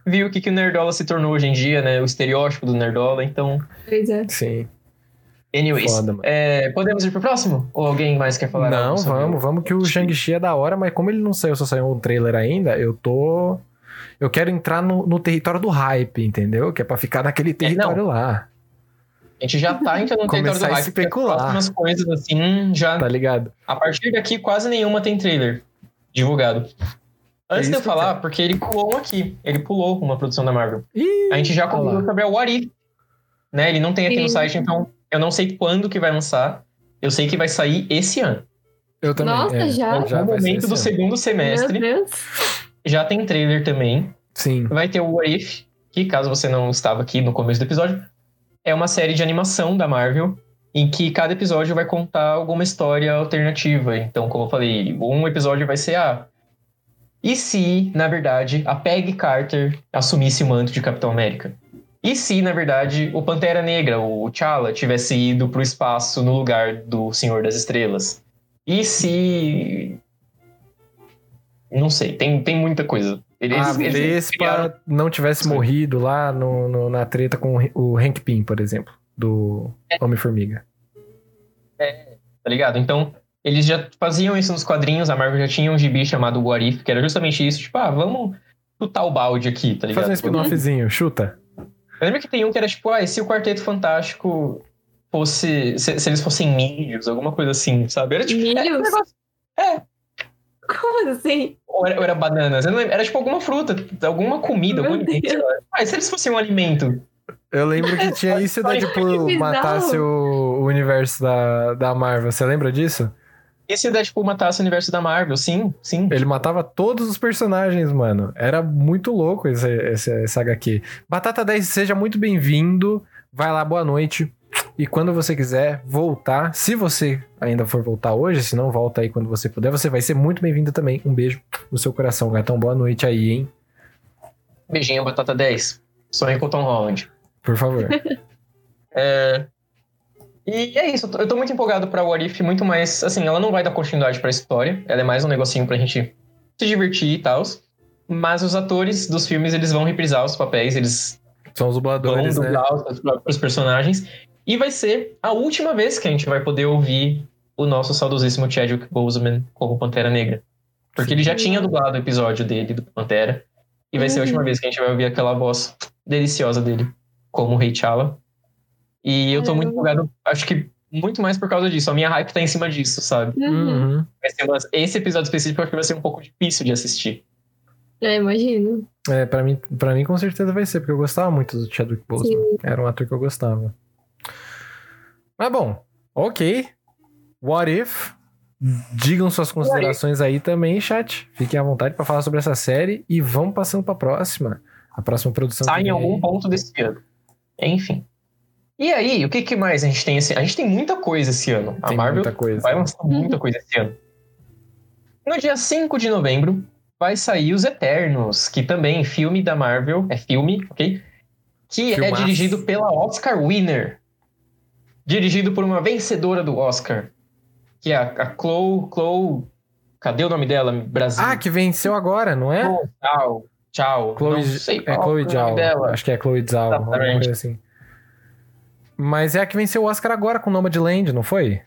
viu o que, que o Nerdola se tornou hoje em dia, né? O estereótipo do Nerdola. Então, Pois é. Sim. Anyways. Foda, é, podemos ir pro próximo? Ou alguém mais quer falar? Não, vamos, vamos que o Shang-Chi é da hora, mas como ele não saiu, só saiu um trailer ainda, eu tô... Eu quero entrar no, no território do hype, entendeu? Que é pra ficar naquele território lá, A gente já tá entrando no *laughs* território do hype. especular. As próximas coisas, assim, já tá ligado? A partir daqui, quase nenhuma tem trailer divulgado. Antes isso de eu falar, porque ele pulou um aqui. Ele pulou uma produção da Marvel. Ih, A gente já lá. sobre o What If, né? Ele não tem aqui no site, então eu não sei quando que vai lançar. Eu sei que vai sair esse ano. Eu também. Nossa, é, já? no vai ser momento do ano. segundo semestre, Meu Deus. já tem trailer também. Sim. Vai ter o What If, que caso você não estava aqui no começo do episódio, é uma série de animação da Marvel em que cada episódio vai contar alguma história alternativa. Então, como eu falei, um episódio vai ser ah, e se, na verdade, a Peggy Carter assumisse o manto de Capitão América? E se, na verdade, o Pantera Negra, o T'Challa, tivesse ido para o espaço no lugar do Senhor das Estrelas? E se. Não sei, tem, tem muita coisa. Eles, a eles Vespa criaram- não tivesse Sim. morrido lá no, no- na treta com o Hank Pym, por exemplo, do Homem-Formiga. tá ligado? Então, eles já faziam isso nos quadrinhos, a Marvel já tinha um gibi chamado What If, que era justamente isso, tipo, ah, vamos chutar o balde aqui, tá ligado? Fazer um spin-offzinho, chuta. Eu lembro que tem um que era tipo, ah, e se o Quarteto Fantástico fosse. Se, se eles fossem milhos, alguma coisa assim, sabe? Era tipo. Era, um Milhos? negócio- é, Como assim? ou era, ou era bananas, eu não lembro. Era tipo alguma fruta, alguma comida, Meu algum alimento. Deus. lá. Ah, e se eles fossem um alimento? Eu lembro que tinha *laughs* isso da, tipo, matasse o, o universo da, da Marvel. Você lembra disso? E se der, tipo, matasse o universo da Marvel? Sim, sim. Ele matava todos os personagens, mano. Era muito louco esse, esse, esse HQ. Batata 10, seja muito bem-vindo. Vai lá, boa noite. E quando você quiser voltar, se você ainda for voltar hoje, se não, volta aí quando você puder, você vai ser muito bem-vindo também. Um beijo no seu coração, gatão. Boa noite aí, hein? Beijinho, Batata 10. Sonho com o Tom Holland. Por favor. *laughs* É... E é isso, eu tô- muito empolgado pra What If, muito mais. Assim, ela não vai dar continuidade pra história, ela é mais um negocinho pra gente se divertir e tal. Mas os atores dos filmes, eles vão reprisar os papéis, eles São os vão dubladores, né? dublar os próprios personagens. E vai ser a última vez que a gente vai poder ouvir o nosso saudosíssimo Chadwick Boseman como Pantera Negra. Porque ele já tinha dublado o episódio dele, do Pantera. E vai ser a última Uhum. vez que a gente vai ouvir aquela voz deliciosa dele, como o Rei T'Challa. E eu tô muito Caramba. empolgado, acho que muito mais por causa disso. A minha hype tá em cima disso, sabe? Uhum. Uhum. Vai ser uma- esse episódio específico eu acho que vai ser um pouco difícil de assistir. É, imagino. É, pra mim, pra mim com certeza vai ser, porque eu gostava muito do Chadwick Boseman. Era um ator que eu gostava. Mas bom, ok. What if? Digam suas considerações aí também, chat. Fiquem à vontade pra falar sobre essa série e vamos passando pra próxima. A próxima produção. Sai em algum aí. ponto desse ano. Enfim. E aí, o que, que mais a gente tem esse A gente tem muita coisa esse ano. A Tem Marvel muita coisa. vai lançar muita coisa esse ano. No dia 5 de novembro, vai sair Os Eternos, que também filme da Marvel, é filme, ok? Que é Filmaço. dirigido pela Oscar Winner. Dirigido por uma vencedora do Oscar. Que é a, a Chloe, Chloe... Cadê o nome dela? Brasil. Ah, que venceu agora, não é? Chloe Zhao. Tchau. Chloe, Não sei é Chloe Zhao. Acho que é Chloe Zhao, Exatamente. assim. Mas é a que venceu o Oscar agora com Nomadland, não foi?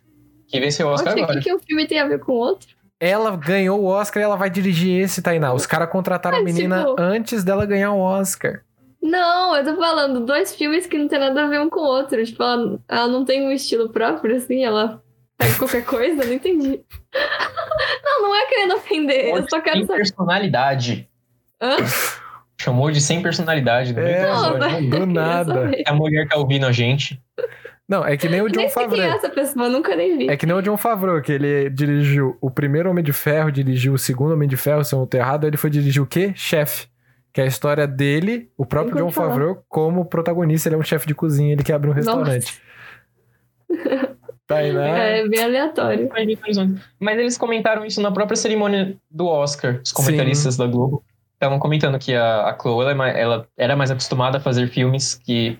Que venceu o Oscar Oxe, o agora. que, que um filme tem a ver com o outro? Ela ganhou o Oscar e ela vai dirigir esse, Tainá. Os caras contrataram a menina tipo- antes dela ganhar o Oscar. Não, eu tô falando dois filmes que não tem nada a ver um com o outro. Tipo, ela, ela não tem um estilo próprio, assim, ela pega qualquer coisa, não entendi. *laughs* Não, não é querendo ofender, eu só quero saber. personalidade. Hã? Chamou de sem personalidade. Do É, Não, do queria nada. A mulher tá ouvindo a gente. Não, é que nem o John nem sei quem é Favreau. essa pessoa, nunca nem vi. É que nem o John Favreau, que ele dirigiu o primeiro Homem de Ferro, dirigiu o segundo Homem de Ferro, se eu não tô errado, ele foi dirigir o quê? Chefe. Que é a história dele, o próprio John ouvi falar. Favreau, como protagonista, ele é um chefe de cozinha, ele que abre um restaurante. *laughs* Tainá. É bem aleatório. Mas eles comentaram isso na própria cerimônia do Oscar. Os comentaristas da Globo estavam comentando que a, a Chloe ela, é ela era mais acostumada a fazer filmes que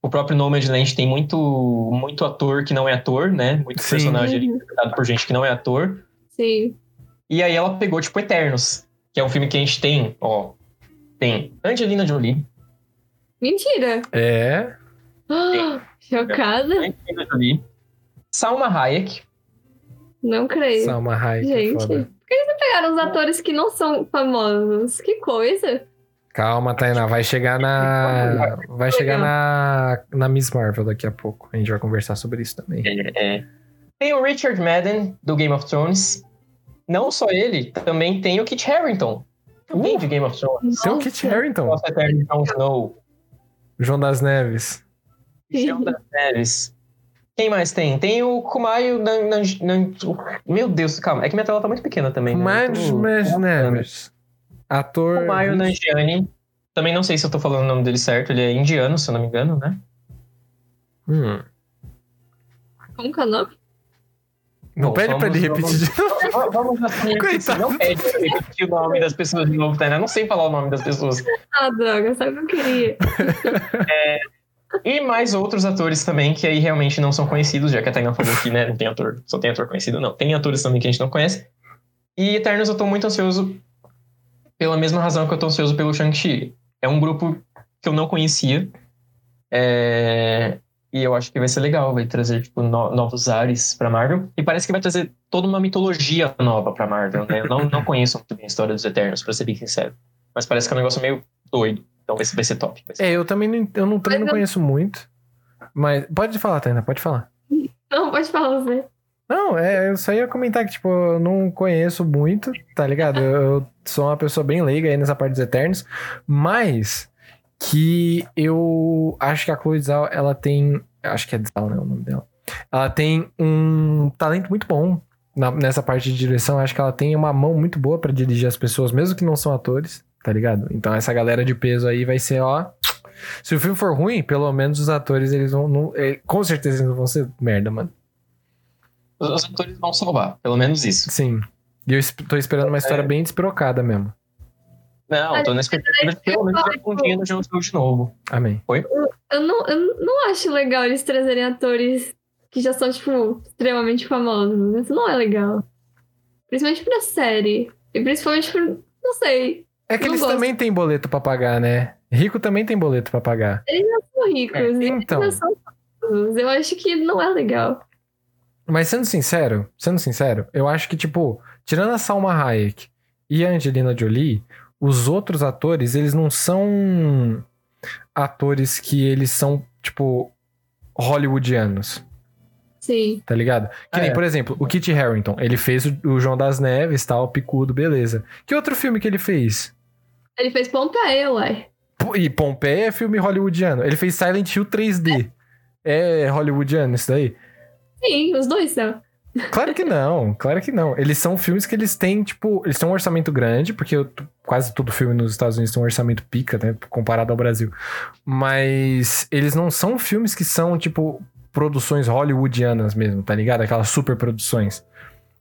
o próprio Nomadland tem muito, muito ator que não é ator, né? Muito Sim. personagem interpretado por gente que não é ator. Sim. E aí ela pegou, tipo, Eternos, que é um filme que a gente tem, ó. Tem Angelina Jolie, Mentira! É. Ah, Chocada? Angelina Jolie, Salma Hayek, Não creio. Salma Hayek, Gente. foda. Pegaram os atores que não são famosos. Que coisa. Calma, Tainá, vai chegar na. Vai chegar na, na Miss Marvel daqui a pouco. A gente vai conversar sobre isso também. É. Tem o Richard Madden, do Game of Thrones. Não só ele, também tem o Kit Harington, também Uh! de Game of Thrones. Tem o Nossa. Kit Harington, eterno Jon Snow, João das Neves. João das Neves. Quem mais tem? Tem o Kumail Nan, Nan, Nan- Meu Deus, calma. É que minha tela tá muito pequena também. né? Mais Eu tô- Neves. Ator. Kumail Nanjiani Também não sei se eu tô falando o nome dele certo. Ele é indiano, se eu não me engano, né? Hum. Como que é o nome? Não Bom, pede pra ele vamos- repetir de novo. Vamos você *laughs* Coitado. não pede pra repetir o nome das pessoas de novo, Tainá. Eu Não sei falar o nome das pessoas. Ah, droga, sabe o que eu queria? *laughs* E mais outros atores também que aí realmente não são conhecidos, já que a Tainá falou que né, não tem ator, só tem ator conhecido. Não, tem atores também que a gente não conhece. E Eternos eu tô muito ansioso pela mesma razão que eu tô ansioso pelo Shang-Chi. É um grupo que eu não conhecia. É, E eu acho que vai ser legal, vai trazer tipo, no- novos ares pra Marvel. E parece que vai trazer toda uma mitologia nova pra Marvel, né? Eu não, não conheço muito bem a história dos Eternos, pra ser bem sincero. Mas parece que é um negócio meio doido. Então vai ser, vai ser top. vai ser É, eu também não, eu não, também Mas não eu- conheço muito. Mas pode falar, Tainá, pode falar. Não, pode falar você. Não, é, eu só ia comentar que, tipo, eu não conheço muito, tá ligado? Eu, eu sou uma pessoa bem leiga aí nessa parte dos Eternos, mas que eu acho que a Chloe Zhao, ela tem, acho que é Zhao, né, o nome dela. Ela tem um talento muito bom na- nessa parte de direção, acho que ela tem uma mão muito boa pra dirigir as pessoas, mesmo que não são atores, tá ligado? Então essa galera de peso aí vai ser, ó... Se o filme for ruim, pelo menos os atores, eles vão... Não, eh, com certeza eles não vão ser merda, mano. Os, atores vão salvar, pelo menos isso. Sim. E eu tô esperando uma história É. bem despirocada mesmo. Não, tô na expectativa de pelo menos pontinha no Jon Snow de novo. Amém. Eu não, eu não acho legal eles trazerem atores que já são, tipo, extremamente famosos. Isso não é legal. Principalmente pra série. E principalmente por. Não sei. É que Não eles gosto. também têm boleto pra pagar, né? Rico também tem boleto pra pagar. São ricos. É, então. eles já são famosos. Eu acho que não é legal. Mas sendo sincero, sendo sincero, eu acho que, tipo, tirando a Salma Hayek e a Angelina Jolie, os outros atores, eles não são atores que eles são, tipo, hollywoodianos, Sim. tá ligado? Que nem, É. por exemplo, o Kit Harington, ele fez o, o João das Neves, tal, picudo, beleza. Que outro filme que ele fez? Ele fez Pompeia, uai. E Pompeia é filme hollywoodiano. Ele fez Silent Hill 3D. É hollywoodiano isso daí? Sim, os dois são. Claro que não, claro que não. Eles são filmes que eles têm, tipo, eles têm um orçamento grande, porque eu- quase todo filme nos Estados Unidos tem um orçamento pica, né, comparado ao Brasil. Mas eles não são filmes que são, tipo, produções hollywoodianas mesmo, tá ligado? Aquelas super produções.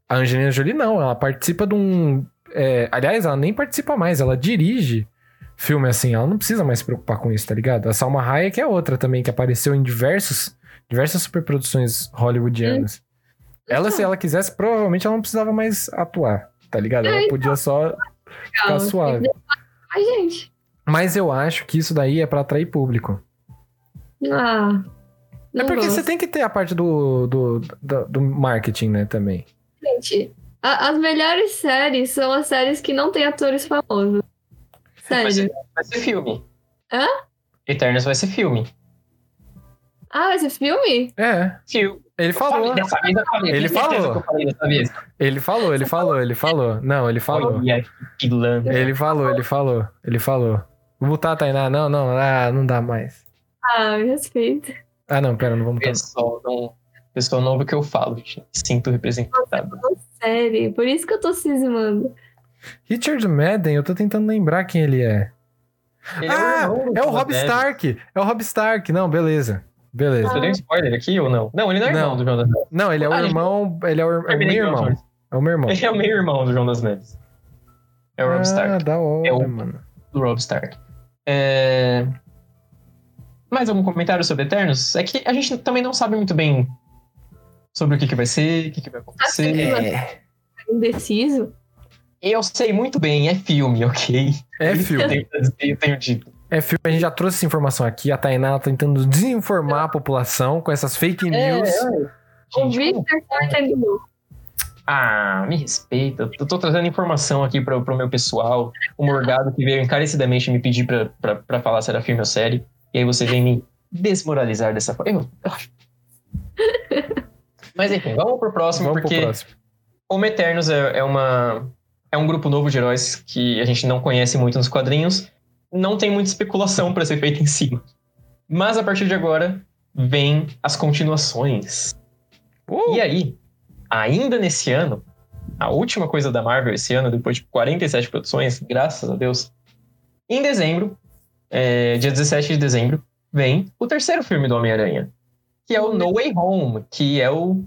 A Angelina Jolie não, ela participa de um... é, aliás, ela nem participa mais, ela dirige filme assim, ela não precisa mais se preocupar com isso, tá ligado? A Salma Hayek é outra também, que apareceu em diversos, diversas superproduções hollywoodianas. Ela, se ela quisesse, provavelmente ela não precisava mais atuar, tá ligado? Ela podia só ficar suave. Mas, gente. Mas eu acho que isso daí é pra atrair público. Ah. É porque gosto. você tem que ter a parte do, do, do, do marketing, né, também. Gente, a- as melhores séries são as séries que não têm atores famosos. Vai Sério. ser, vai ser filme. Hã? Eternos vai ser filme. Ah, esse filme? É, Filme. ele falou. Ele falou. que eu falei dessa vez? Ele falou, ele falou, ele falou. Não, ele falou. Ele falou, ele falou, ele falou. Vou botar a Tainá. Não, não, ah, não dá mais. Ah, me respeita. Ah, não, pera, não vamos botar. Pessoal, não, pessoal não ouve o que eu falo, gente. Sinto representado. Série. Por isso que eu tô cismando. Richard Madden, eu tô tentando lembrar quem ele é. Ele ah, irmão do é o Rob. Stark. É o Rob Stark. Não, beleza. Beleza. Você deu um spoiler aqui ou não? Não, ele não é Não. irmão do João das Neves. Não, ele é o Ah, irmão. Ele é o, é o com irmão. É o meu irmão. Ele é o meio-irmão do João das Neves. É o Rob ah, Stark. da hora, É o- mano. Do Rob Stark. É... Mais algum comentário sobre Eternos? É que a gente também não sabe muito bem sobre o que, que vai ser, o que, que vai acontecer. É, Indeciso. Eu sei muito bem, é filme, ok? é Eu filme. tenho, eu tenho dito. É filme. A gente já trouxe essa informação aqui. A Tainá tá tentando desinformar a população com essas fake news. O Gente, Victor tá entendendo. Ah, me respeita. Eu tô trazendo informação aqui pro, pro meu pessoal. O Morgado que veio encarecidamente me pedir pra, pra, pra falar se era filme ou série. E aí você vem me desmoralizar dessa forma. Eu- *laughs* Mas enfim, vamos pro próximo, Vamos porque pro próximo. Homo Eternos é, é uma, é um grupo novo de heróis que a gente não conhece muito nos quadrinhos. Não tem muita especulação pra ser feita em cima. Mas a partir de agora, vem as continuações. Uh, E aí, ainda nesse ano, a última coisa da Marvel esse ano, depois de 47 produções, graças a Deus, em dezembro, é, dia 17 de dezembro, vem o terceiro filme do Homem-Aranha, que é o No Way Home, que é o.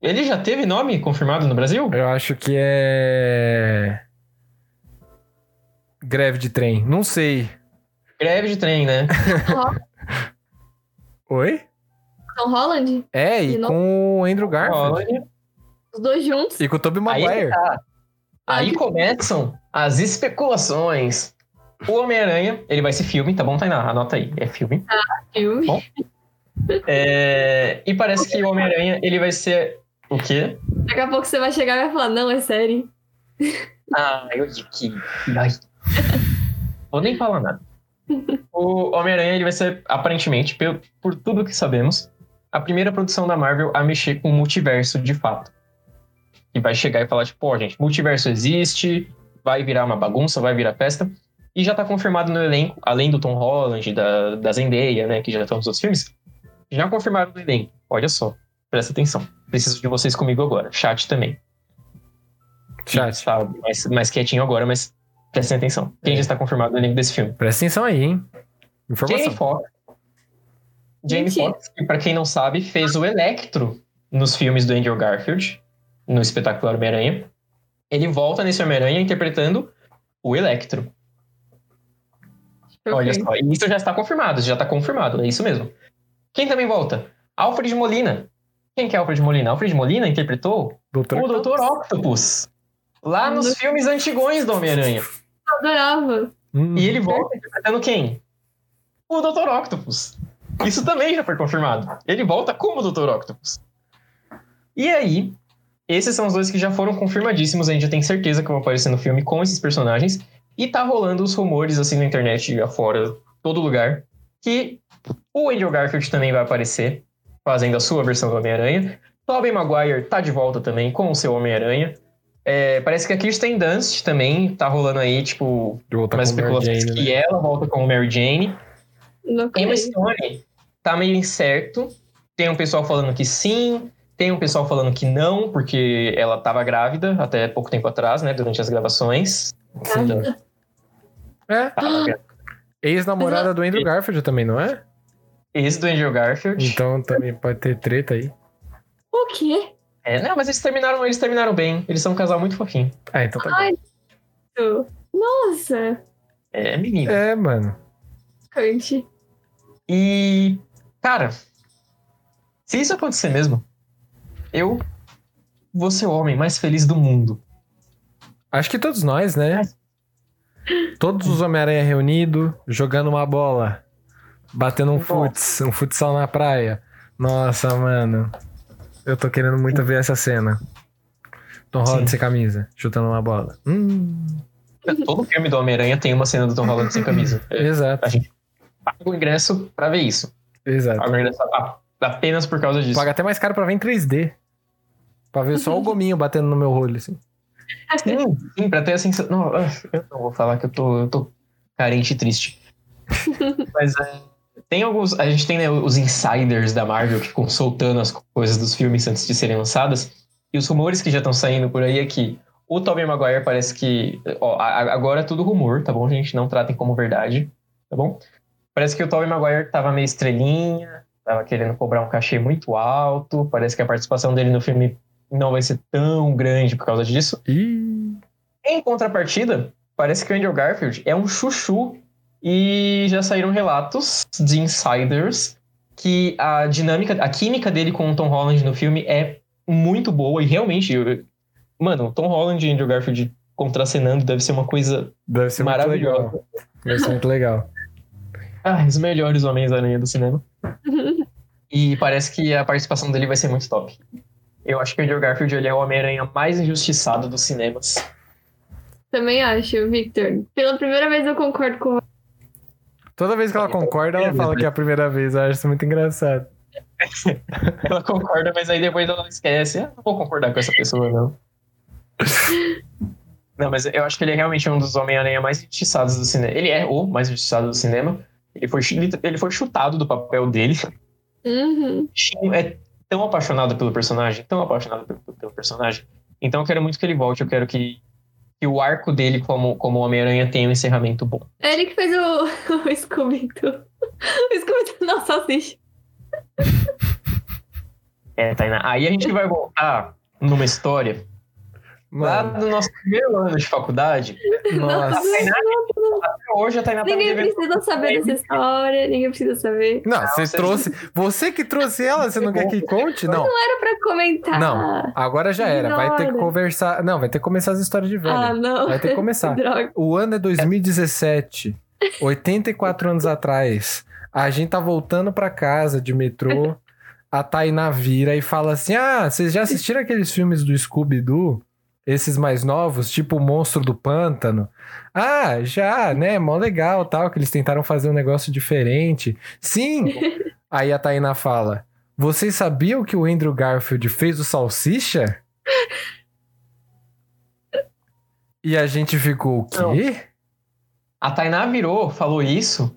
Ele já teve nome confirmado no Brasil? Eu acho que é. Greve de trem. Não sei. Greve de trem, né? Oi? Tom Holland? É, e com o Andrew Garfield. Os dois juntos? E com o Tobey Aí, Maguire. tá. Aí começam as especulações. O Homem-Aranha, ele vai ser filme, tá bom, Tainá? Anota aí, é filme. Filme. Bom. É, E parece que o Homem-Aranha, ele vai ser o quê? Daqui a pouco você vai chegar e vai falar, não, é sério. *laughs* Ah, eu digo que... Ai. Vou nem falar nada. O Homem-Aranha, ele vai ser, aparentemente, por, por tudo que sabemos, a primeira produção da Marvel a mexer com o multiverso de fato. E vai chegar e falar, tipo, pô, gente, multiverso existe, vai virar uma bagunça, vai virar festa. E já tá confirmado no elenco, além do Tom Holland, da, da Zendaya, né, que já estão nos outros filmes, já confirmaram no elenco. Olha só, presta atenção. Preciso de vocês comigo agora. Chat também. Chat. Tá mais, mais quietinho agora, mas prestem atenção. Quem já está confirmado no elenco desse filme? Presta atenção aí, hein? Informação. Jamie Foxx. Jamie. Foxx, que pra quem não sabe, fez o Electro nos filmes do Andrew Garfield, no espetacular Homem-Aranha. Ele volta nesse Homem-Aranha interpretando o Electro. Olha Perfeito. só, isso já está confirmado, já está confirmado, é isso mesmo. Quem também volta? Alfred Molina. Quem que é Alfred Molina? Alfred Molina interpretou Doutor o Dr. Octopus. Lá nos filmes antigões do Homem-Aranha. Eu adorava. Hum. E ele volta interpretando quem? O Dr. Octopus. Isso também já foi confirmado. Ele volta como Dr. Octopus. E aí, esses são os dois que já foram confirmadíssimos. A gente já tem certeza que vão aparecer no filme com esses personagens. E tá rolando os rumores assim na internet afora, todo lugar, que o Andrew Garfield também vai aparecer, fazendo a sua versão do Homem-Aranha. Tobey Maguire tá de volta também com o seu Homem-Aranha. É, parece que a Kirsten Dunst também tá rolando aí, tipo, mais com especulações Jane, que né? ela volta como Mary Jane. Não Emma. Stone tá meio incerto. Tem um pessoal falando que sim, tem um pessoal falando que não, porque ela tava grávida até pouco tempo atrás, né? Durante as gravações. Então, É, tava grávida. Ex-namorada do Andrew Garfield também, não é? Esse do Andrew Garfield. Então também pode ter treta aí. O quê? É, não, mas eles terminaram, eles terminaram bem. Eles são um casal muito fofinho. Ah, então tá bom. Ai, Nossa. É, menina. É, mano. Cante. E, cara, se isso acontecer mesmo, eu vou ser o homem mais feliz do mundo. Acho que todos nós, né? Todos os Homem-Aranha reunidos, jogando uma bola, batendo um futs, um futsal na praia. Nossa, mano. Eu tô querendo muito ver essa cena. Tom Holland Sim. sem camisa, chutando uma bola. Hum, Todo filme do Homem-Aranha tem uma cena do Tom Holland sem camisa. É, *laughs* exato, A gente paga o ingresso pra ver isso. exato. Paga o ingresso apenas por causa disso. Paga até mais caro pra ver em 3D. Pra ver só o gominho batendo no meu olho, assim. Sim, sim, pra ter a sensação. Não, eu não vou falar que eu tô, eu tô carente e triste. *laughs* Mas é, tem alguns. A gente tem né, os insiders da Marvel que ficam soltando as coisas dos filmes antes de serem lançadas. E os rumores que já estão saindo por aí é que o Tobey Maguire parece que. Ó, agora é tudo rumor, tá bom, gente? Não tratem como verdade, tá bom? Parece que o Tobey Maguire tava meio estrelinha, tava querendo cobrar um cachê muito alto. Parece que a participação dele no filme não vai ser tão grande por causa disso. Ih, Em contrapartida, parece que o Andrew Garfield é um chuchu e já saíram relatos de insiders que a dinâmica, a química dele com o Tom Holland no filme é muito boa e realmente, eu- mano, Tom Holland e Andrew Garfield contracenando deve ser uma coisa deve ser muito maravilhosa. legal. Deve ser muito legal. *laughs* Ah, os melhores Homens-Aranha do cinema. *laughs* E parece que a participação dele vai ser muito top. Eu acho que o Andrew Garfield ele é o Homem-Aranha mais injustiçado dos cinemas. Também acho, Victor. Pela primeira vez eu concordo com Toda vez que ela concorda, ela fala que é a primeira vez. Eu acho isso muito engraçado. *laughs* Ela concorda, mas aí depois ela esquece. Ah, não vou concordar com essa pessoa, não. *laughs* Não, mas eu acho que ele é realmente um dos Homem-Aranha mais injustiçados do cinema. Ele é o mais injustiçado do cinema. Ele foi, ele foi chutado do papel dele. Uhum. É tão apaixonado pelo personagem, tão apaixonado pelo, pelo personagem. Então eu quero muito que ele volte. Eu quero que, que o arco dele como, como Homem-Aranha tem um encerramento bom. É ele que fez o, *laughs* o Scooby-Doo. *laughs* O Scooby-Doo não salsicha. *laughs* É, Tainá. Aí a gente vai voltar numa história lá Mano, do nosso primeiro ano de faculdade. nossa. Até hoje a Tainá tá me Ninguém devendo precisa saber dessa história, ninguém precisa saber. Não, Não, você trouxe. Você que trouxe ela, você não quer que conte? Não. Era pra comentar. Não, agora já era. Vai ter que conversar. Não, vai ter que começar as histórias de velho. Ah, não. Vai ter que começar. *laughs* O ano é 2017. 84 anos atrás. A gente tá voltando pra casa de metrô. A Tainá vira e fala assim: Ah, vocês já assistiram aqueles filmes do Scooby-Doo? Esses mais novos, tipo o Monstro do Pântano? Ah, já, né? Mó legal tal, que eles tentaram fazer um negócio diferente. Sim! *laughs* Aí a Tainá fala: Vocês sabiam que o Andrew Garfield fez o Salsicha? E a gente ficou, o quê? A Tainá virou, falou isso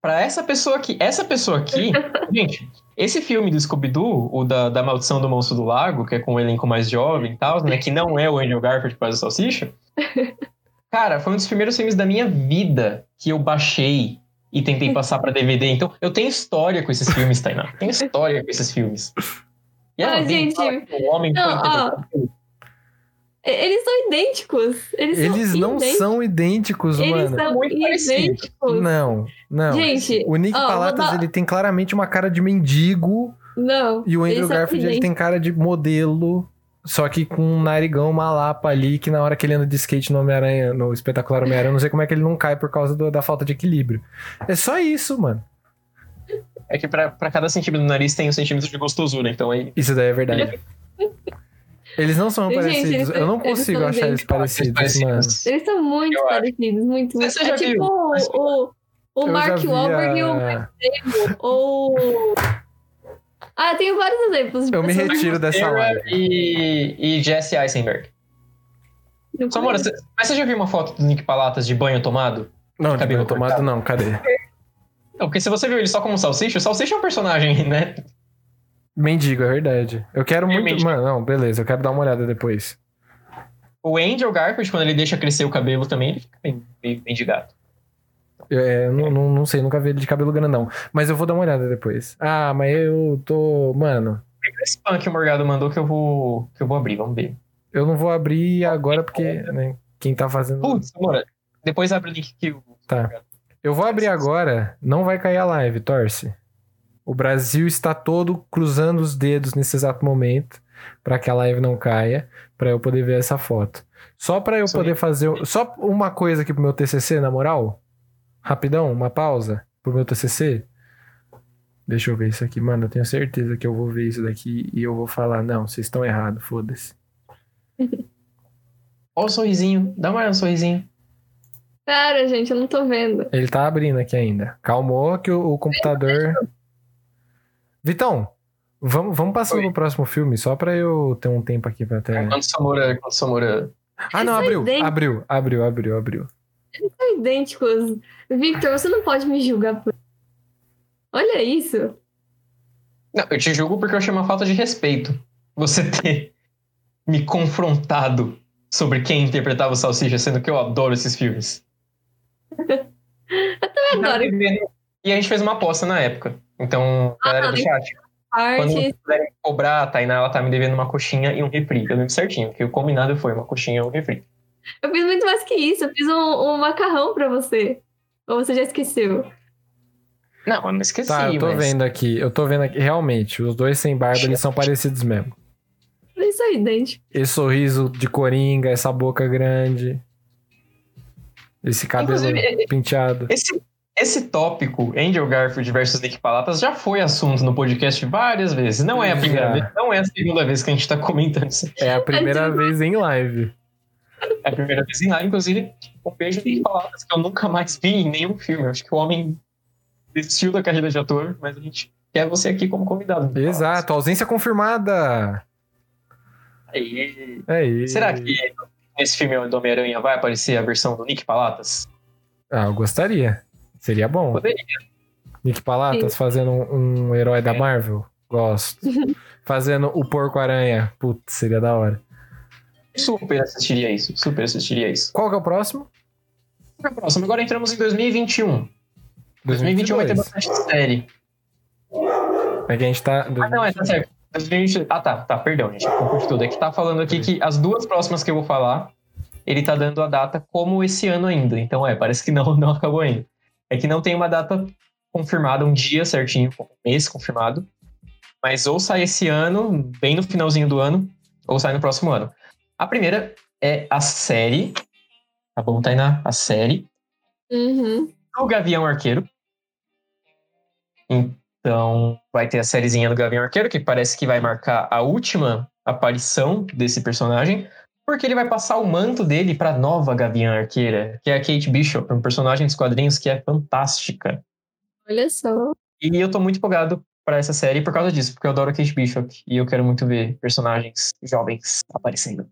pra essa pessoa aqui. Essa pessoa aqui, *laughs* gente, esse filme do Scooby-Doo, o da, da Maldição do Monstro do Lago, que é com um elenco mais jovem e tal, né? Que não é o Andrew Garfield que faz o Salsicha. *laughs* Cara, foi um dos primeiros filmes da minha vida que eu baixei e tentei passar pra DVD. Então, eu tenho história com esses filmes, Tainá. Tenho história com esses filmes. E ela Ah, gente, o homem não, foi ó, Eles são idênticos. Eles, Eles são não idênticos. são idênticos, Eles mano. são Muito idênticos. Não, não. Gente, o Nick ó, Palatas, dar- ele tem claramente uma cara de mendigo. Não. E o eles Andrew são Garfield, ele tem cara de modelo. Só que com um narigão, uma lapa ali, que na hora que ele anda de skate no Homem-Aranha, no espetacular Homem-Aranha, eu não sei como é que ele não cai por causa do- da falta de equilíbrio. É só isso, mano. É que pra, pra cada centímetro do nariz tem um centímetro de gostosura, então aí. Isso daí é verdade. *laughs* Eles não são Gente, parecidos. eles- eu não eles consigo são achar eles parecidos, Parecidos. mano. Eles são muito parecidos, muito, muito. É tipo viu? o, o, o Mark Wahlberg e o a- ou. Ah, tenho vários exemplos de Eu me retiro dessa live. E, e Jesse Eisenberg. Samora, você- mas você já viu uma foto do Nick Palatas de banho tomado? Não, de Cabelo banho tomado cortado. não, cadê? Não, porque se você viu ele só como salsicha, o salsicha é um personagem, né? Mendigo, é verdade. Eu quero É muito. mendigo. Mano, não, beleza, eu quero dar uma olhada depois. O Angel Garfield, quando ele deixa crescer o cabelo também, ele fica bem, bem, bem de gato. É, eu não, não, não sei, nunca vi ele de cabelo grandão. Mas eu vou dar uma olhada depois. Ah, mas eu tô. Mano, Primeiro spam que o Morgado mandou que eu vou, que eu vou abrir, vamos ver. eu não vou abrir agora porque né, quem tá fazendo. Putz, Samora, depois abre o link que o Tá. Eu vou abrir agora, não vai cair a live, torce. O Brasil está todo cruzando os dedos nesse exato momento para que a live não caia, para eu poder ver essa foto. Só para eu Só poder fazer só uma coisa aqui pro meu TCC, na moral. Rapidão, uma pausa pro meu TCC. Deixa eu ver isso aqui, mano. Eu tenho certeza que eu vou ver isso daqui e eu vou falar, não, vocês estão errados, foda-se. *laughs* Ó o sorrisinho, dá uma olhada no sorrisinho. Pera, gente, eu não tô vendo. Ele tá abrindo aqui ainda. Calmou que o, o computador. Vitão, vamos, vamos passar Oi. pro próximo filme, só pra eu ter um tempo aqui pra ter. Enquanto o Samora, enquanto o Samora Ah, não, Isso abriu, abriu, abriu, abriu, abriu. São idênticos. Victor, você não pode me julgar por. Olha isso. Não, eu te julgo porque eu achei uma falta de respeito você ter me confrontado sobre quem interpretava o Salsicha, sendo que eu adoro esses filmes. *laughs* Eu adoro E a gente fez uma aposta na época. Então, galera Ah, do chat, quando puderem cobrar, a Tainá, ela tá me devendo uma coxinha e um refri. Eu lembro certinho, que o combinado foi uma coxinha e um refri. Eu fiz muito mais que isso. Eu fiz um, um macarrão pra você. Ou você já esqueceu? Não, eu não esqueci, Tá, eu tô mas... vendo aqui, eu tô vendo aqui. Realmente, os dois sem barba, eles são parecidos mesmo. Isso é idêntico. Esse sorriso de coringa, essa boca grande. Esse cabelo Inclusive, penteado. Esse, esse tópico, Angel Garfield versus Nick Palatas, já foi assunto no podcast várias vezes. Não é a primeira Já. vez, não é a segunda vez que a gente tá comentando isso. É a primeira vez em live. É a primeira vez em lá, inclusive, um beijo Nick Palatas, que eu nunca mais vi em nenhum filme. Eu acho que o homem desistiu da carreira de ator, mas a gente quer você aqui como convidado. Exato, ausência confirmada. Aí. É isso. Será que nesse filme do Homem-Aranha vai aparecer a versão do Nick Palatas? Ah, eu gostaria. Seria bom. Poderia. Nick Palatas fazendo um, um herói da É. Marvel? Gosto. *laughs* fazendo o Porco-Aranha. Putz, seria da hora. Super assistiria isso. Super assistiria isso. Qual que é o próximo? Pra próximo. Agora entramos em 2021. 2021 vai ter 2022. bastante série. É que a gente tá... Ah, não, é, tá certo. 2020 Ah, tá, tá, perdão, gente. Confundi tudo. É que tá falando aqui que as duas próximas que eu vou falar, ele tá dando a data como esse ano ainda. Então, é, parece que não, não acabou ainda. É que não tem uma data confirmada, um dia certinho, um mês confirmado. Mas ou sai esse ano, bem no finalzinho do ano, ou sai no próximo ano. A primeira é a série. Tá bom, Tainá? A série Uhum. do Gavião Arqueiro. Então, vai ter a sériezinha do Gavião Arqueiro, que parece que vai marcar a última aparição desse personagem, porque ele vai passar o manto dele pra nova Gavião Arqueira, que é a Kate Bishop, um personagem dos quadrinhos que é fantástica. Olha só. E eu tô muito empolgado pra essa série por causa disso, porque eu adoro a Kate Bishop e eu quero muito ver personagens jovens aparecendo.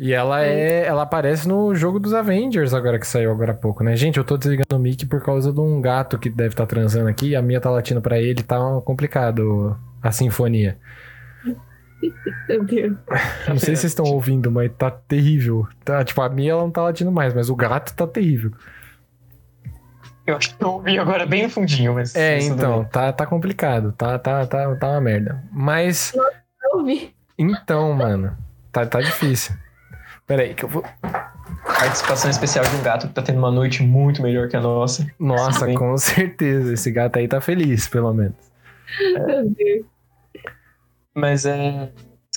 E ela é. Ela aparece no jogo dos Avengers agora que saiu agora há pouco, né? Gente, eu tô desligando o mic por causa de um gato que deve estar transando aqui. E a minha tá latindo pra ele, tá complicado a sinfonia. *laughs* Meu Deus. Não sei se vocês estão ouvindo, mas tá terrível. Tá, tipo, a minha ela não tá latindo mais, mas o gato tá terrível. Eu acho que eu ouvi agora bem no fundinho, mas. É, então, tá, tá complicado. Tá, tá, tá, tá uma merda. Mas, Eu ouvi. então, mano, tá, tá difícil. Pera aí, que eu vou. Participação especial de um gato que tá tendo uma noite muito melhor que a nossa. Nossa, Sim. com certeza. Esse gato aí tá feliz, pelo menos. Meu Deus. Mas é.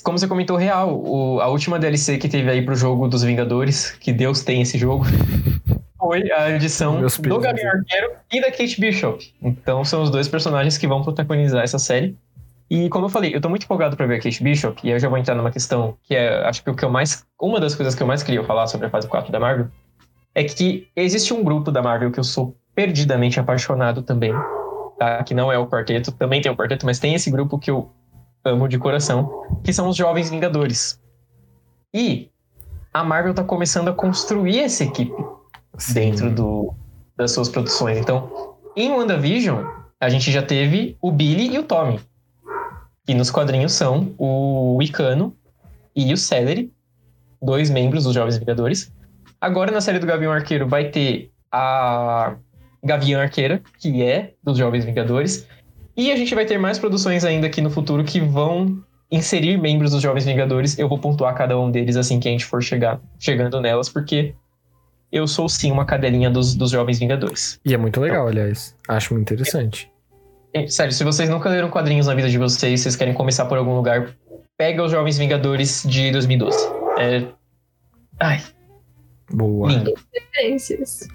Como você comentou, real, o- a última DLC que teve aí pro jogo dos Vingadores, que Deus tem esse jogo, *laughs* foi a edição do. Gavião Arqueiro e da Kate Bishop. Então são os dois personagens que vão protagonizar essa série. E como eu falei, eu tô muito empolgado pra ver a Kate Bishop, e eu já vou entrar numa questão que é, acho que o que eu mais. Uma das coisas que eu mais queria falar sobre a fase 4 da Marvel é que existe um grupo da Marvel que eu sou perdidamente apaixonado também, tá? Que não é o quarteto, também tem o quarteto, mas tem esse grupo que eu amo de coração, que são os Jovens Vingadores. E a Marvel tá começando a construir essa equipe dentro do, das suas produções. Então, em WandaVision, a gente já teve o Billy e o Tommy. Que nos quadrinhos são o Wicano e o Celery, dois membros dos Jovens Vingadores. Agora, na série do Gavião Arqueiro, vai ter a Gavião Arqueira, que é dos Jovens Vingadores. E a gente vai ter mais produções ainda aqui no futuro que vão inserir membros dos Jovens Vingadores. Eu vou pontuar cada um deles assim que a gente for chegar, chegando nelas, porque eu sou sim uma cadelinha dos, dos Jovens Vingadores. E é muito legal, aliás. Acho muito interessante. Gente, sério, se vocês nunca leram quadrinhos na vida de vocês, vocês querem começar por algum lugar, pega os Jovens Vingadores de 2012. É... Ai, Boa. lindo. Referências.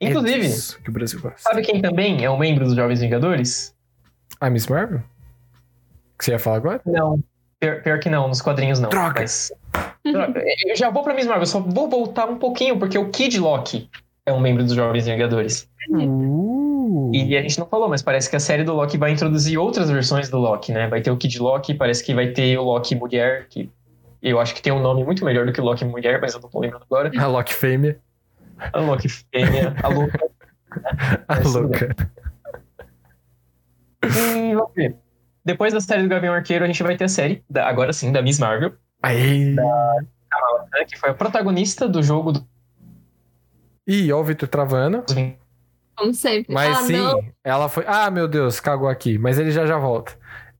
Inclusive, É que o Brasil gosta. sabe quem também é um membro dos Jovens Vingadores? A Miss Marvel? Que você ia falar agora? Não. Pior, pior que não, nos quadrinhos não. Droga. Mas- Droga. Eu já vou pra Miss Marvel, só vou voltar um pouquinho, porque o Kid Loki é um membro dos Jovens Vingadores. Uh. E a gente não falou, mas parece que a série do Loki vai introduzir outras versões do Loki, né? Vai ter o Kid Loki, parece que vai ter o Loki mulher, que eu acho que tem um nome muito melhor do que Loki mulher, mas eu não tô lembrando agora. A Loki fêmea. A Loki fêmea, a Luca. *laughs* A louca. E vamos ver. Depois da série do Gavião Arqueiro, a gente vai ter a série, da- agora sim, da Miss Marvel, Aí. né, que foi a protagonista do jogo dos Ih, ó o Vitor travando. Como sempre. Mas ah, sim, não. ela foi. Ah, meu Deus, cagou aqui. Mas ele já já volta.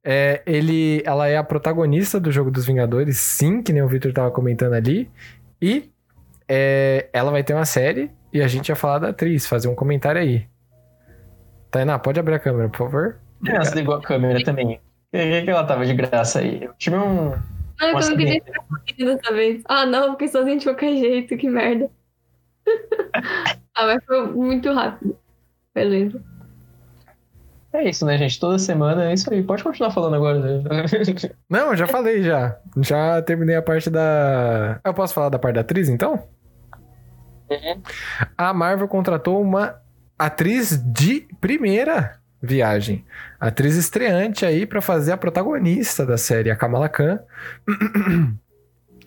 É, ele, ela é a protagonista do jogo dos Vingadores, sim, que nem o Victor tava comentando ali. E é, ela vai ter uma série e a gente ia falar da atriz, fazer um comentário aí. Tainá, pode abrir a câmera, por favor? Ela desligou a câmera também. Por que que ela tava de graça aí? Eu tive um. Nossa, eu queria gente. dessa vez. Ah, não, fiquei sozinha de qualquer jeito, que merda. *laughs* ah, mas foi muito rápido. Beleza. É isso, né, gente? Toda semana é isso aí. Pode continuar falando agora. né? *laughs* Não, eu já falei já. Já terminei a parte da. Eu posso falar da parte da atriz, então? Uhum. A Marvel contratou uma atriz de primeira viagem. Atriz estreante aí pra fazer a protagonista da série, a Kamala Khan.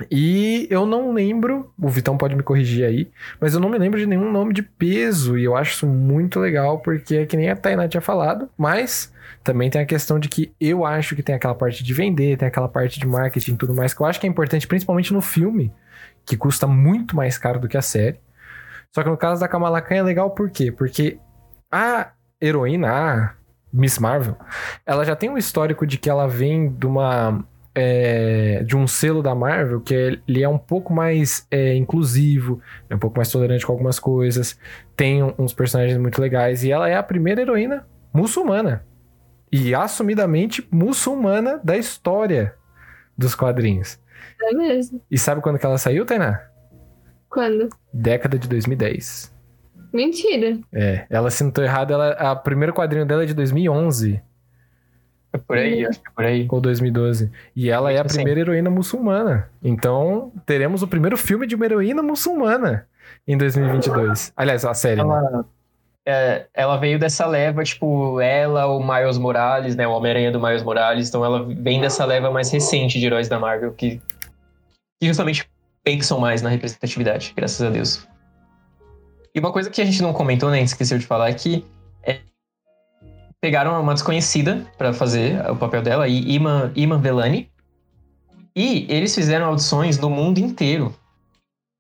E eu não lembro, o Vitão pode me corrigir aí, mas eu não me lembro de nenhum nome de peso. E eu acho isso muito legal, porque é que nem a Tainá tinha falado, mas também tem a questão de que eu acho que tem aquela parte de vender, tem aquela parte de marketing e tudo mais, que eu acho que é importante, principalmente no filme, que custa muito mais caro do que a série. Só que no caso da Kamala Khan é legal por quê? Porque a heroína, a Miss Marvel, ela já tem um histórico de que ela vem de uma. é, de um selo da Marvel que ele é um pouco mais é, inclusivo, é um pouco mais tolerante com algumas coisas, tem uns personagens muito legais, e ela é a primeira heroína muçulmana. E assumidamente muçulmana da história dos quadrinhos. É mesmo. E sabe quando que ela saiu, Tainá? Quando? Década de 2010. Mentira. É, ela se não tô errado, ela, a primeiro quadrinho dela é de 2011 É por aí, acho que é por aí. ou 2012. E ela é a Sim. primeira heroína muçulmana. Então, teremos o primeiro filme de uma heroína muçulmana em 2022. Aliás, a série, né? Ela, é, ela veio dessa leva, tipo, ela, o Miles Morales, né? O Homem-Aranha do Miles Morales. Então ela vem dessa leva mais recente de heróis da Marvel, que, que justamente pensam mais na representatividade, graças a Deus. E uma coisa que a gente não comentou, né? a gente Esqueceu de falar é que é, pegaram uma desconhecida pra fazer o papel dela, e Iman, Iman Velani. E eles fizeram audições no mundo inteiro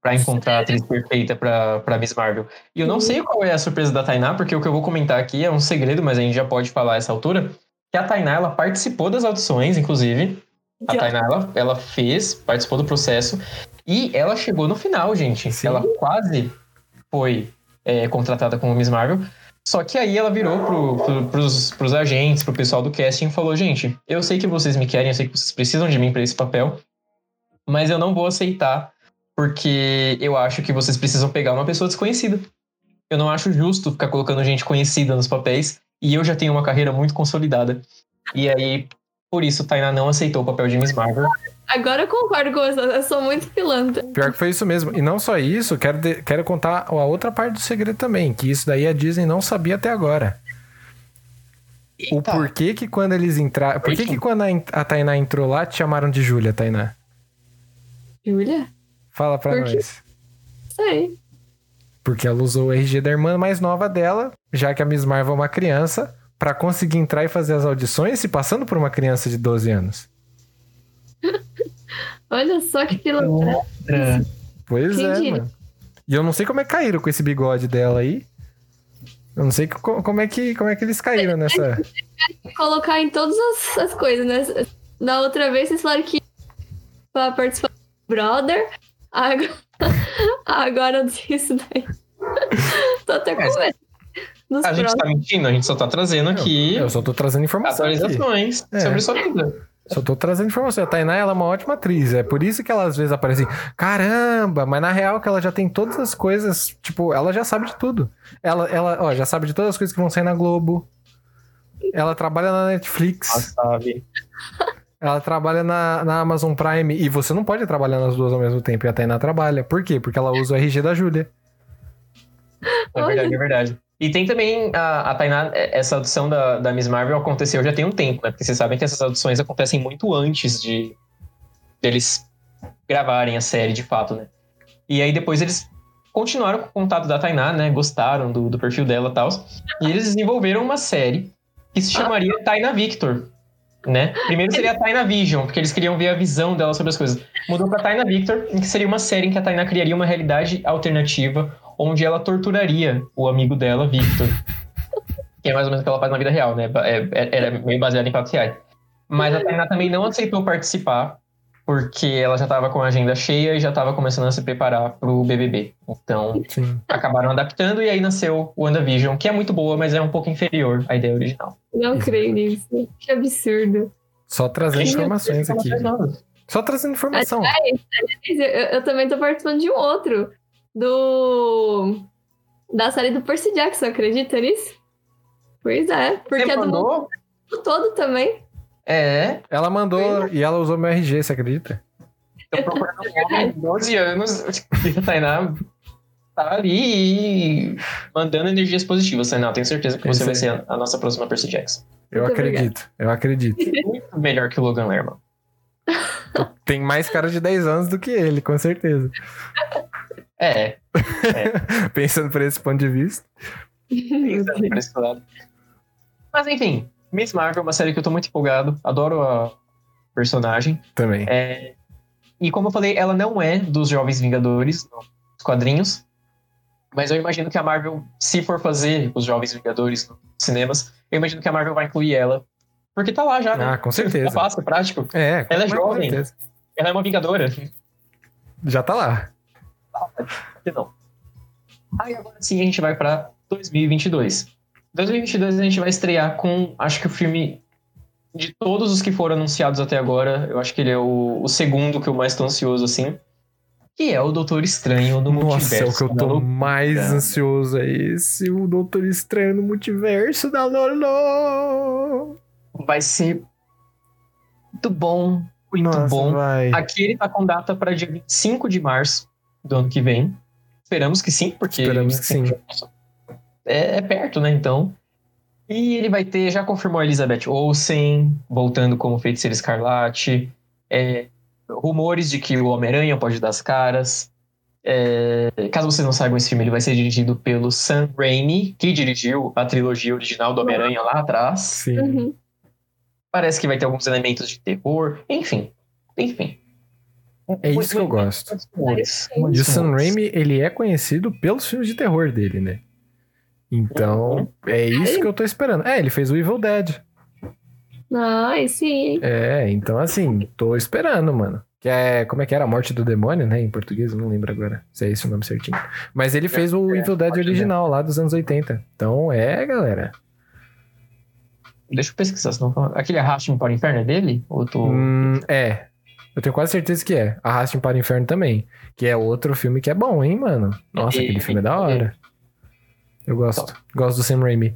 pra encontrar a atriz perfeita pra, pra Miss Marvel. E eu não sei qual é a surpresa da Tainá, porque o que eu vou comentar aqui é um segredo, mas a gente já pode falar a essa altura. Que a Tainá, ela participou das audições, inclusive. A. Tainá, ela, ela fez, participou do processo. E ela chegou no final, gente. Sim. Ela quase foi é, contratada como Miss Marvel. Só que aí ela virou pro, pro, pros, pros agentes, pro pessoal do casting e falou: gente, eu sei que vocês me querem, eu sei que vocês precisam de mim pra esse papel, mas eu não vou aceitar porque eu acho que vocês precisam pegar uma pessoa desconhecida. Eu não acho justo ficar colocando gente conhecida nos papéis e eu já tenho uma carreira muito consolidada. E aí, por isso, Tainá não aceitou o papel de Miss Marvel. Agora eu concordo com você. Eu sou muito pilantra. Pior que foi isso mesmo. E não só isso, quero, de- quero contar a outra parte do segredo também, que isso daí a Disney não sabia até agora. O Eita. porquê que quando eles entraram. Por que, que quando a, a Tainá entrou lá, te chamaram de Júlia, Tainá? Júlia? Fala pra Por quê? nós. Sei. Porque ela usou o RG da irmã mais nova dela, já que a Miss Marvel é uma criança, pra conseguir entrar e fazer as audições se passando por uma criança de 12 anos. *laughs* Olha só que pilantra. Pois Quem é, diria? mano. E eu não sei como é que caíram com esse bigode dela aí. Eu não sei co- como é que, como é que eles caíram nessa. Colocar em todas as, as coisas, né? Da outra vez vocês falaram que pra participar do Brother. Agora, *laughs* agora isso daí. *laughs* Tô até com É, medo. Dos A gente próximos. tá mentindo, a gente só tá trazendo aqui Eu só tô trazendo informação. Aqui. atualizações É. sobre sua vida. Só tô trazendo informação. A Tainá ela é uma ótima atriz. É por isso que ela às vezes aparece assim, caramba, mas na real que ela já tem todas as coisas. Tipo, ela já sabe de tudo. Ela, ela ó, já sabe de todas as coisas que vão sair na Globo. Ela trabalha na Netflix. sabe. *laughs* Ela trabalha na, na Amazon Prime. E você não pode trabalhar nas duas ao mesmo tempo. E a Tainá trabalha. Por quê? Porque ela usa o RG da Júlia. É verdade, é verdade. E tem também a, a Tainá, é, essa audição da, da Miss Marvel aconteceu já tem um tempo, né? Porque vocês sabem que essas audições acontecem muito antes de deles gravarem a série de fato, né? E aí depois eles continuaram com o contato da Tainá, né? Gostaram do, do perfil dela e tal. E eles desenvolveram uma série que se chamaria Tainá Victor. Né? Primeiro seria a Taina Vision, porque eles queriam ver a visão dela sobre as coisas. Mudou pra Taina Victor, que seria uma série em que a Taina criaria uma realidade alternativa onde ela torturaria o amigo dela, Victor. *laughs* que é mais ou menos o que ela faz na vida real, né? É, é, era meio baseado em fatos reais. Mas a Tainá também não aceitou participar, porque ela já estava com a agenda cheia e já estava começando a se preparar pro BBB. Então, Sim. acabaram adaptando e aí nasceu o WandaVision, que é muito boa, mas é um pouco inferior à ideia original. Não creio nisso. Que absurdo. Só trazendo informações aqui. Só trazendo informação. Eu, eu também tô participando de um outro. Do. Da série do Percy Jackson, acredita nisso? Pois é. Porque é do mundo todo também. É, Ela mandou e ela usou meu RG, você acredita? eu procurando um homem de 12 anos, e a Tainá tá ali e mandando energias positivas. Tainá, eu tenho certeza que você vai aí. ser a, nossa próxima Percy Jackson. Eu Muito acredito, eu acredito. Muito melhor que o Logan Lerman. Tem mais cara de 10 anos do que ele, com certeza. É, *laughs* Pensando por esse ponto de vista. pensando por esse lado. Mas enfim, Miss Marvel é uma série que eu tô muito empolgado. Adoro a personagem. Também. É, e como eu falei, ela não é dos Jovens Vingadores, nos quadrinhos. Mas eu imagino que a Marvel, se for fazer os Jovens Vingadores nos cinemas, eu imagino que a Marvel vai incluir ela. Porque tá lá já, né? Ah, com certeza. É fácil, é prático. É, Ela é jovem. certeza. Ela é uma Vingadora. Já tá lá. Por que não? Aí agora sim a gente vai pra 2022. 2022 a gente vai estrear com, acho que o filme de todos os que foram anunciados até agora, eu acho que ele é o, o segundo que eu mais tô ansioso assim, que é o Doutor Estranho no Nossa, é Multiverso. o que eu da tô mais ansioso é esse, o Doutor Estranho no Multiverso da Lolo. Vai ser muito bom, muito Nossa, bom. vai. Aqui ele tá com data para dia 25 de março do ano que vem. Esperamos que sim, porque. Esperamos que sim. É, é perto, né? Então. E ele vai ter, já confirmou a Elizabeth Olsen, voltando como feiticeira escarlate. É, rumores de que o Homem-Aranha pode dar as caras. É, caso vocês não saibam, esse filme ele vai ser dirigido pelo Sam Raimi, que dirigiu a trilogia original do Homem-Aranha lá atrás. Sim. Uhum. Parece que vai ter alguns elementos de terror. Enfim. Enfim. É isso que eu gosto. E o Sam. Raimi, ele é conhecido pelos filmes de terror dele, né? Então, é isso que eu tô esperando. É, ele fez o Evil Dead. Ai, sim. É, então assim, tô esperando, mano. Que é, como é que era? A Morte do Demônio, né? Em português, eu não lembro agora se é esse o nome certinho. Mas ele fez o É, Evil Dead original, lá dos anos 80. Então, é, galera. Deixa eu pesquisar, senão... Aquele Arraste-me para o Inferno é dele? Ou tô... Hum, é. Eu tenho quase certeza que é. Arraste para o Inferno também. Que é outro filme que é bom, hein, mano? Nossa, E- aquele filme é da hora. Eu gosto. Gosto do Sam Raimi.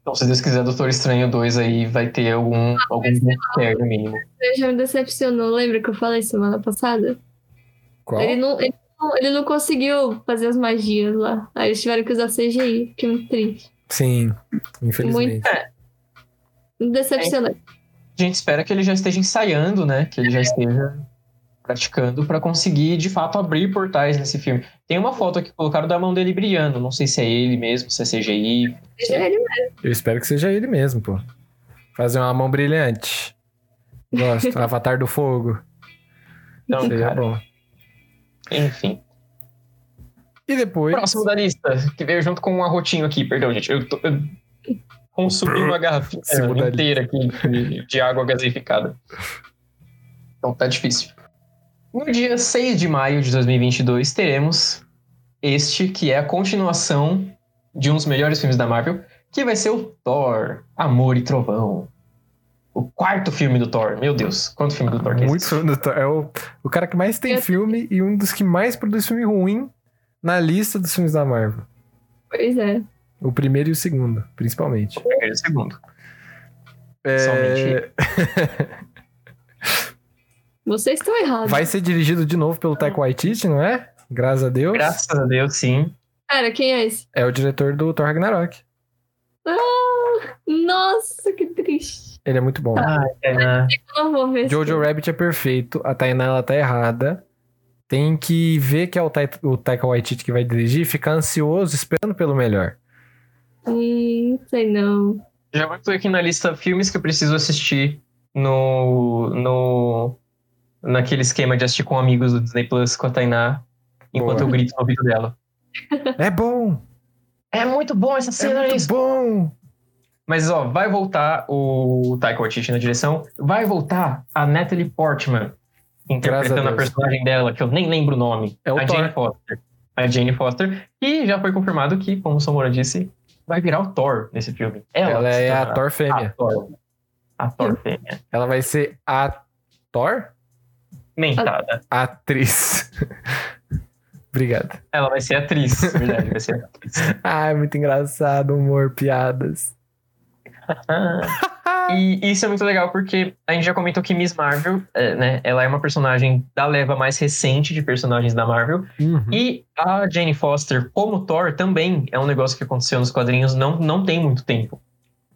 Então, se Deus quiser, Doutor Estranho 2 aí vai ter algum, algum mistério mínimo. Ele já me decepcionou. Lembra que eu falei semana passada? Qual? Ele não, ele, não, ele não conseguiu fazer as magias lá. Aí eles tiveram que usar CGI. Fiquei muito triste. Sim, infelizmente. Me decepcionou. A gente espera que ele já esteja ensaiando, né? Que ele já esteja praticando pra conseguir, de fato, abrir portais nesse filme. Tem uma foto aqui que colocaram da mão dele brilhando. Não sei se é ele mesmo, se é CGI. Seja ele Eu espero que seja ele mesmo, pô. Fazer uma mão brilhante. Gosto. *laughs* Avatar do Fogo. Então, Seria cara, bom. enfim. E depois. Próximo da lista, que veio junto com um arrotinho aqui, perdão, gente. Eu, tô, eu consumi uma garrafinha Segundo a inteira aqui de, de água gaseificada. Então tá difícil. No dia 6 de maio de 2022, teremos este, que é a continuação de um dos melhores filmes da Marvel, que vai ser o Thor, Amor e Trovão. O quarto filme do Thor. Meu Deus, quanto filme do Thor que é Muito filme do Thor. É o, o cara que mais tem Eu- filme e um dos que mais produz filme ruim na lista dos filmes da Marvel. Pois é. O primeiro e o segundo, principalmente. Primeiro e segundo. É, Somente. *laughs* Vocês estão errados. vai ser dirigido de novo pelo Taika Waititi, não é? Graças a Deus. Graças a Deus, sim. Cara, quem é esse? É o diretor do Thor Ragnarok. Nossa, que triste. Ele é muito bom. É, né? Eu não vou ver Jojo. Rabbit é perfeito. A Tainá, ela tá errada. Tem que ver que é o, Tai- o Taika Waititi que vai dirigir, ficar ansioso, esperando pelo melhor. Hum, sei não. Já incluir aqui na lista filmes que eu preciso assistir no, no naquele esquema de assistir com amigos do Disney Plus com a Tainá, enquanto Boa. eu grito no ouvido dela. *laughs* É bom! É muito bom essa É cena, é muito isso. bom! Mas ó, vai voltar o Taika Waititi na direção, vai voltar a Natalie Portman interpretando a a, personagem dela, que eu nem lembro o nome. É o a Thor. Jane Foster. A Jane Foster. E já foi confirmado que, como o Samora disse, vai virar o Thor nesse filme. Ela, Ela é a Thor A fêmea. Thor. A Thor fêmea. Ela vai ser a Thor? Mentada. Atriz. *laughs* Obrigado. Ela vai ser atriz, verdade, vai ser atriz. Ai, *laughs* muito engraçado, humor, piadas. *laughs* e isso é muito legal porque a gente já comentou que Miss Marvel, é, né, ela é uma personagem da leva mais recente de personagens da Marvel. Uhum. E a Jane Foster, como Thor, também é um negócio que aconteceu nos quadrinhos não, não tem muito tempo.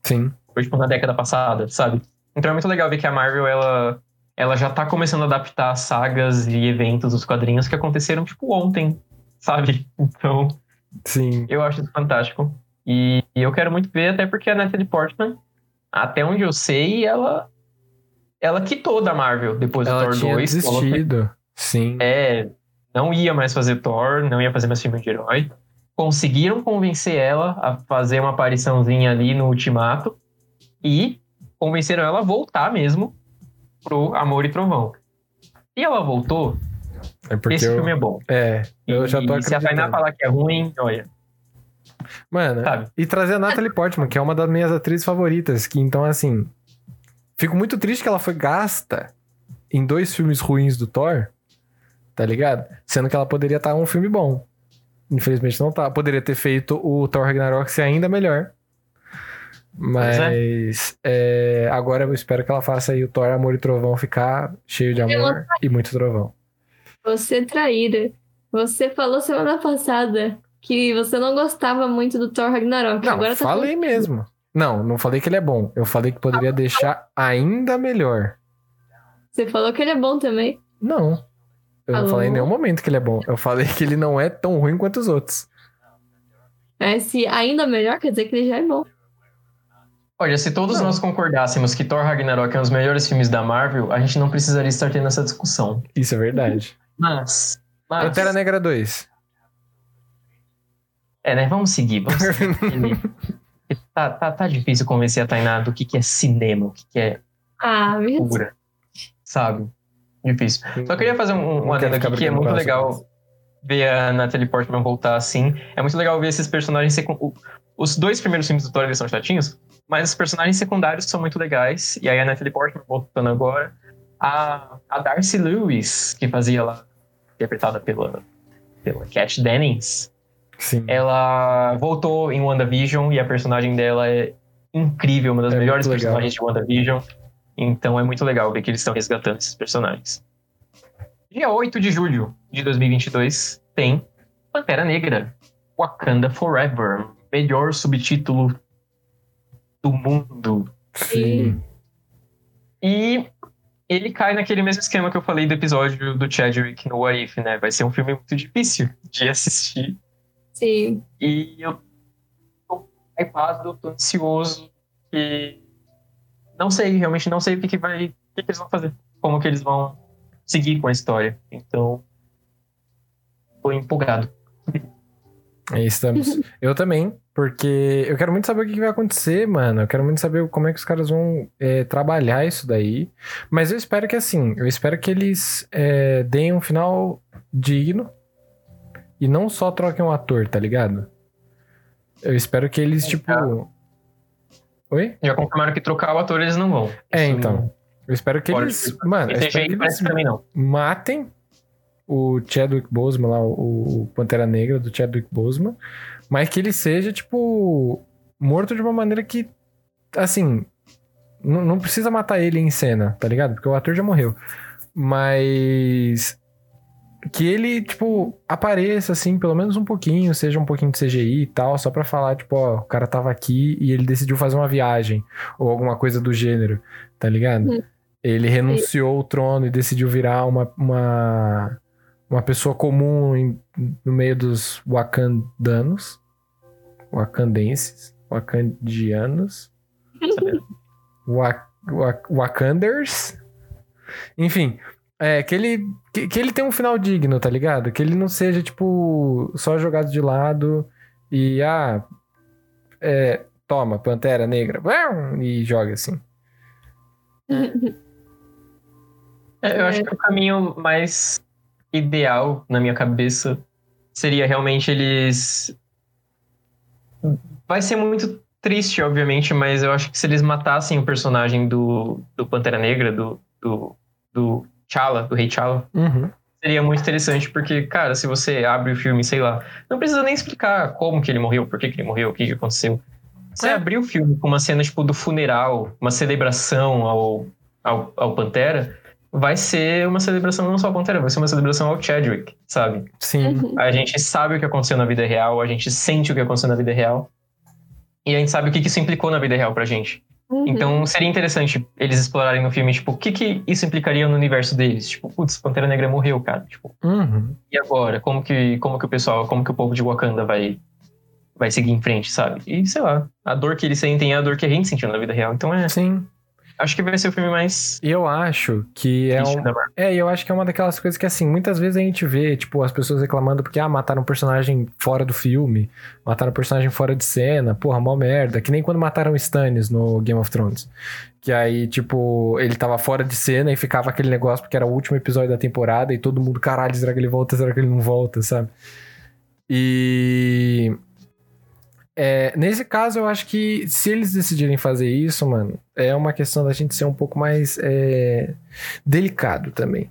Sim. Foi tipo na década passada, sabe? Então é muito legal ver que a Marvel, ela, ela já tá começando a adaptar sagas e eventos dos quadrinhos que aconteceram, tipo, ontem, sabe? *laughs* Então, Sim. eu acho isso fantástico. E, e eu quero muito ver, até porque a Natalie Portman, até onde eu sei, ela ela quitou da Marvel depois do Ela Thor tinha 2. falou que- desistido. Sim. É, não ia mais fazer Thor, não ia fazer mais filme de herói. Conseguiram convencer ela a fazer uma apariçãozinha ali no Ultimato e convenceram ela a voltar mesmo pro Amor e Trovão. E ela voltou, É porque esse eu, filme é bom. É, eu e, já tô e se a Tainá acreditando. falar que é ruim, olha, Mano, sabe? e trazer a Natalie Portman, que é uma das minhas atrizes favoritas, que então, assim, fico muito triste que ela foi gasta em dois filmes ruins do Thor, tá ligado? Sendo que ela poderia estar um filme bom. Infelizmente não tá. Poderia ter feito o Thor Ragnarok ser ainda melhor. Mas é, agora eu espero que ela faça aí o Thor Amor e Trovão ficar cheio de amor e muito trovão. Você é traíra. Você falou semana passada que você não gostava muito do Thor Ragnarok. Não, Agora tá falei mesmo. Não, não falei que ele é bom. Eu falei que poderia deixar ainda melhor. Você falou que ele é bom também. Não. Eu não Alô? falei em nenhum momento que ele é bom. Eu falei que ele não é tão ruim quanto os outros. Mas se ainda melhor, quer dizer que ele já é bom. Olha, se todos Não. nós concordássemos que Thor Ragnarok é um dos melhores filmes da Marvel, a gente não precisaria estar tendo essa discussão. Isso é verdade. Mas. mas Pantera Negra 2. É, né? Vamos seguir, vamos seguir. *laughs* tá, tá, tá difícil convencer a Tainá do que, que é cinema, o que, que é Ah, mesmo. cultura. Sabe? Difícil. Só queria fazer um, um adendo aqui que é muito legal ver a Natalie Portman voltar assim. É muito legal ver esses personagens secundários. Os dois primeiros filmes do Thor eles são chatinhos, mas os personagens secundários são muito legais. E aí a Natalie Portman voltando agora. A, a Darcy Lewis, que fazia lá, interpretada pela, pela Kat Dennings, Sim. ela voltou em WandaVision e a personagem dela é incrível, uma das É melhores personagens de WandaVision. Então é muito legal ver que eles estão resgatando esses personagens. Dia 8 de julho de 2022 tem Pantera Negra, Wakanda Forever, melhor subtítulo do mundo. Sim. E ele cai naquele mesmo esquema que eu falei do episódio do Chadwick no What If, né? Vai ser um filme muito difícil de assistir. Sim. E eu tô hypado, tô ansioso e não sei, realmente não sei o que, que vai. O que, que eles vão fazer. Como que eles vão seguir com a história. Então. Tô empolgado. Aí estamos. *laughs* Eu também, porque eu quero muito saber o que que vai acontecer, mano. Eu quero muito saber como é que os caras vão é, trabalhar isso daí. Mas eu espero que assim, eu espero que eles é, deem um final digno e não só troquem um ator, tá ligado? Eu espero que eles, tipo. Oi? Já confirmaram que trocar o ator eles não vão. É, Isso então. Eu espero que Pode eles. ser. Mano, Esse jeito parece pra mim não. matem o Chadwick Boseman lá, o, o Pantera Negra do Chadwick Boseman, mas que ele seja, tipo, morto de uma maneira que, assim, não, não precisa matar ele em cena, tá ligado? Porque o ator já morreu. Mas que ele, tipo, apareça, assim, pelo menos um pouquinho, seja um pouquinho de CGI e tal, só pra falar, tipo, ó, o cara tava aqui e ele decidiu fazer uma viagem, ou alguma coisa do gênero, tá ligado? Hum. Ele renunciou ao trono e decidiu virar uma, uma, uma pessoa comum em- no meio dos wakandanos, wakandenses, wakandianos, *laughs* Wa- Wa- Wakanders. Enfim, é, que ele, que, que ele tenha um final digno, tá ligado? Que ele não seja, tipo, só jogado de lado e, ah, é, toma, Pantera Negra, e joga assim. É, eu É. acho que o caminho mais ideal na minha cabeça seria realmente eles. Vai ser muito triste, obviamente, mas eu acho que se eles matassem o personagem do, do Pantera Negra, do, do, do T'Challa, do Rei T'Challa, Uhum. seria muito interessante, porque, cara, se você abre o filme, sei lá, não precisa nem explicar como que ele morreu, por que, que ele morreu, o que, que aconteceu. Você É. abrir o filme com uma cena, tipo, do funeral, uma celebração ao, ao, ao Pantera, vai ser uma celebração não só ao Pantera, vai ser uma celebração ao Chadwick, sabe? Sim. Uhum. A gente sabe o que aconteceu na vida real, a gente sente o que aconteceu na vida real, e a gente sabe o que que isso implicou na vida real pra gente. Uhum. Então seria interessante eles explorarem no filme, tipo, o que que isso implicaria no universo deles? Tipo, putz, Pantera Negra morreu, cara. Tipo, Uhum. e agora? Como que, como que o pessoal, como que o povo de Wakanda vai, vai seguir em frente, sabe? E sei lá, a dor que eles sentem é a dor que a gente sentiu na vida real. Então é. Sim. Acho que vai ser o filme mais. Eu acho que é um. É, eu acho que é uma daquelas coisas que, assim, muitas vezes a gente vê, tipo, as pessoas reclamando porque, ah, mataram um personagem fora do filme, mataram um personagem fora de cena, porra, mó merda. Que nem quando mataram Stannis no Game of Thrones. Que aí, tipo, ele tava fora de cena e ficava aquele negócio porque era o último episódio da temporada e todo mundo, caralho, será que ele volta, será que ele não volta, sabe? E. É, nesse caso, eu acho que se eles decidirem fazer isso, mano, é uma questão da gente ser um pouco mais é, delicado também.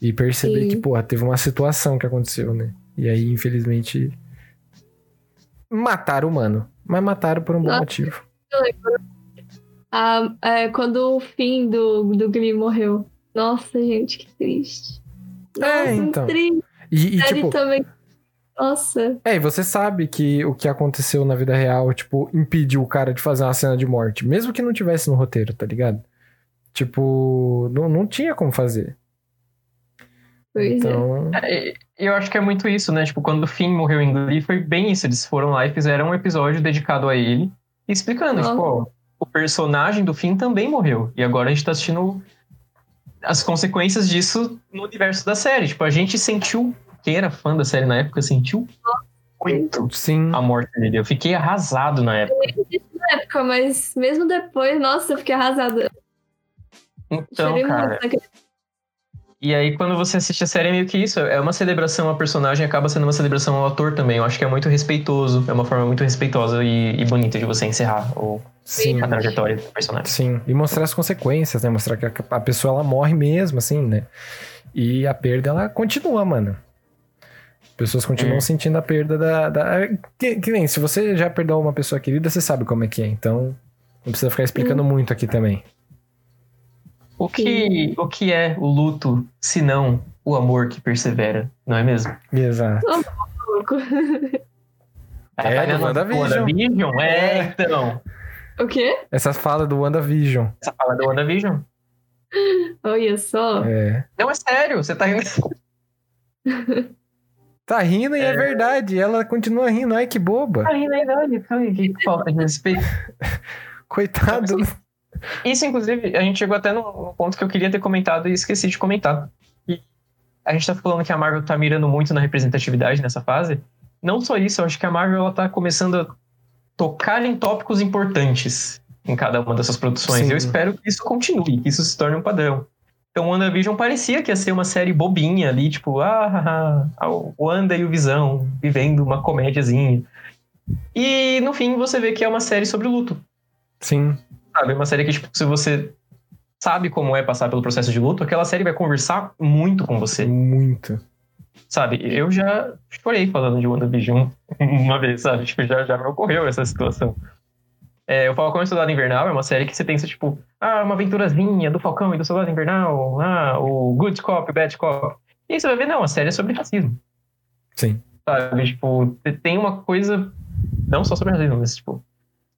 E perceber Sim. que, porra, teve uma situação que aconteceu, né? E aí, infelizmente, mataram o mano. Mas mataram por um bom motivo. Ah, é, quando o fim do, do Glee morreu. Nossa, gente, que triste. É, Nossa, então. triste. E, e, tipo, também. Nossa. é, e você sabe que o que aconteceu na vida real, tipo, impediu o cara de fazer uma cena de morte. Mesmo que não tivesse no roteiro, tá ligado? Tipo, não, não tinha como fazer. Pois é. Então, É, Eu acho que é muito isso, né? Tipo, quando o Finn morreu em Glee, foi bem isso. Eles foram lá e fizeram um episódio dedicado a ele, explicando, Nossa. tipo, ó, o personagem do Finn também morreu. E agora a gente tá assistindo as consequências disso no universo da série. Tipo, a gente sentiu, quem era fã da série na época, sentiu muito sim. a morte dele. Eu fiquei arrasado na época. Na época, mas mesmo depois, nossa, eu fiquei arrasada. Então, cara. muito E aí, quando você assiste a série, é meio que isso. É uma celebração ao personagem, acaba sendo uma celebração ao ator também. Eu acho que é muito respeitoso. É uma forma muito respeitosa e, e bonita de você encerrar o, Sim. a trajetória do personagem. Sim, e mostrar as consequências, né? Mostrar que a, a pessoa ela morre mesmo, assim, né? E a perda ela continua, mano. Pessoas continuam É. sentindo a perda da. da- que, que nem, se você já perdeu uma pessoa querida, você sabe como é que é. Então, não precisa ficar explicando muito aqui também. O que, o que é o luto, se não o amor que persevera, não é mesmo? Exato. *laughs* É, Tá do? WandaVision. WandaVision? É, É. então. O quê? Essa fala do WandaVision. Essa fala da WandaVision? Olha só. É. Não, é sério, você tá indo. *laughs* Tá rindo e é, É. verdade. Ela continua rindo. Ai, que boba. Tá rindo aí, olha, olha, que falta de *laughs* respeito. Coitado. Isso, inclusive, a gente chegou até num num ponto que eu queria ter comentado e esqueci de comentar. E a gente tá falando que a Marvel tá mirando muito na representatividade nessa fase. Não só isso, eu acho que a Marvel ela tá começando a tocar em tópicos importantes em cada uma dessas produções. Sim. Eu espero que isso continue, que isso se torne um padrão. Então, WandaVision parecia que ia ser uma série bobinha ali, tipo, ah, ah, o Wanda e o Visão vivendo uma comédiazinha. E no fim você vê que é uma série sobre luto Sim. sabe? Uma série que, tipo, se você sabe como é passar pelo processo de luto, aquela série vai conversar muito com você, Muito. sabe? Eu já chorei falando de WandaVision *laughs* uma vez, sabe? Tipo, já, já me ocorreu essa situação. É, o Falcão e o Soldado Invernal é uma série que você pensa, tipo, ah, uma aventurazinha do Falcão e do Soldado Invernal, ah, o Good Cop, Bad Cop. E aí você vai ver, não, a série é sobre racismo, Sim. sabe? Tipo, tem uma coisa, não só sobre racismo, mas, tipo,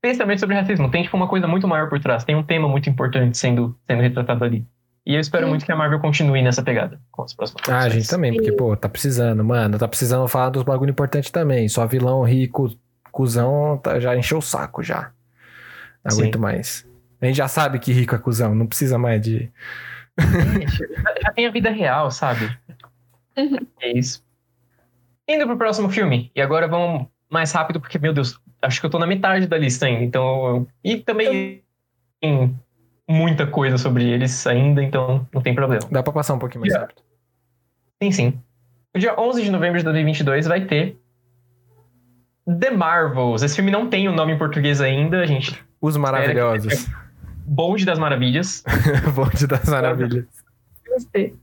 especialmente sobre racismo. Tem, tipo, uma coisa muito maior por trás. Tem um tema muito importante sendo, sendo retratado ali. E eu espero Sim. muito que a Marvel continue nessa pegada com as próximas Ah, a gente também, porque, pô, tá precisando, mano. Tá precisando falar dos bagulho importante também. Só vilão rico, cuzão, tá- já encheu o saco já. Não Sim. aguento mais. A gente já sabe que rico é cuzão, não precisa mais de. Já, tem a vida real, sabe? Uhum. É isso. Indo pro próximo filme. E agora vamos mais rápido, porque, meu Deus, acho que eu tô na metade da lista ainda. Então. E também tem muita coisa sobre eles ainda, então não tem problema. Dá pra passar um pouquinho mais Já. rápido. Sim, sim. O dia 11 de novembro de 2022 vai ter The Marvels. Esse filme não tem o nome em português ainda, a gente. Os maravilhosos. Bonde das Maravilhas. *laughs* Bonde das maravilhas. Gostei.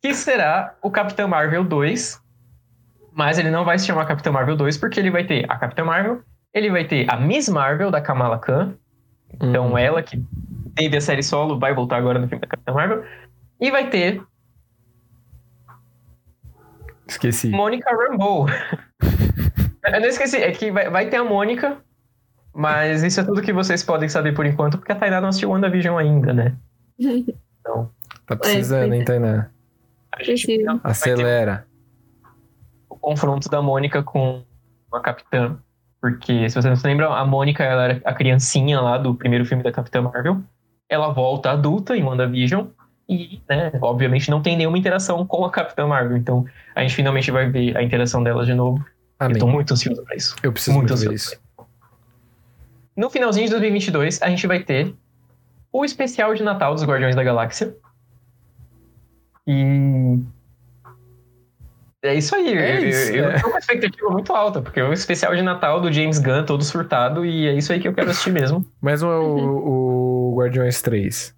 Que será o Capitão Marvel 2. Mas ele não vai se chamar Capitão Marvel 2 porque ele vai ter a Capitã Marvel, ele vai ter a Miss Marvel da Kamala Khan. Então Hum. ela que teve a série solo vai voltar agora no filme da Capitã Marvel. E vai ter Esqueci. Mônica Rambeau. *laughs* Eu não esqueci, é que vai, vai ter a Mônica, Mas isso é tudo que vocês podem saber por enquanto, porque a Tainá não assistiu WandaVision ainda, né? Então, Tá precisando, hein, Tainá? a gente Preciso. vai ter Acelera. o confronto da Mônica com a Capitã. Porque, se vocês não se lembram, a Mônica ela era a criancinha lá do primeiro filme da Capitã Marvel. Ela volta adulta em WandaVision. E, né, obviamente não tem nenhuma interação com a Capitã Marvel. Então, a gente finalmente vai ver a interação delas de novo. Eu Amém. tô muito ansioso pra isso. Eu preciso muito, muito ver isso. No finalzinho de 2022, a gente vai ter o especial de Natal dos Guardiões da Galáxia. E. É isso aí. É eu, isso, eu, eu é. tô com expectativa muito alta, porque é o especial de Natal do James Gunn todo surtado, e é isso aí que eu quero assistir mesmo. Mas o, o Guardiões 3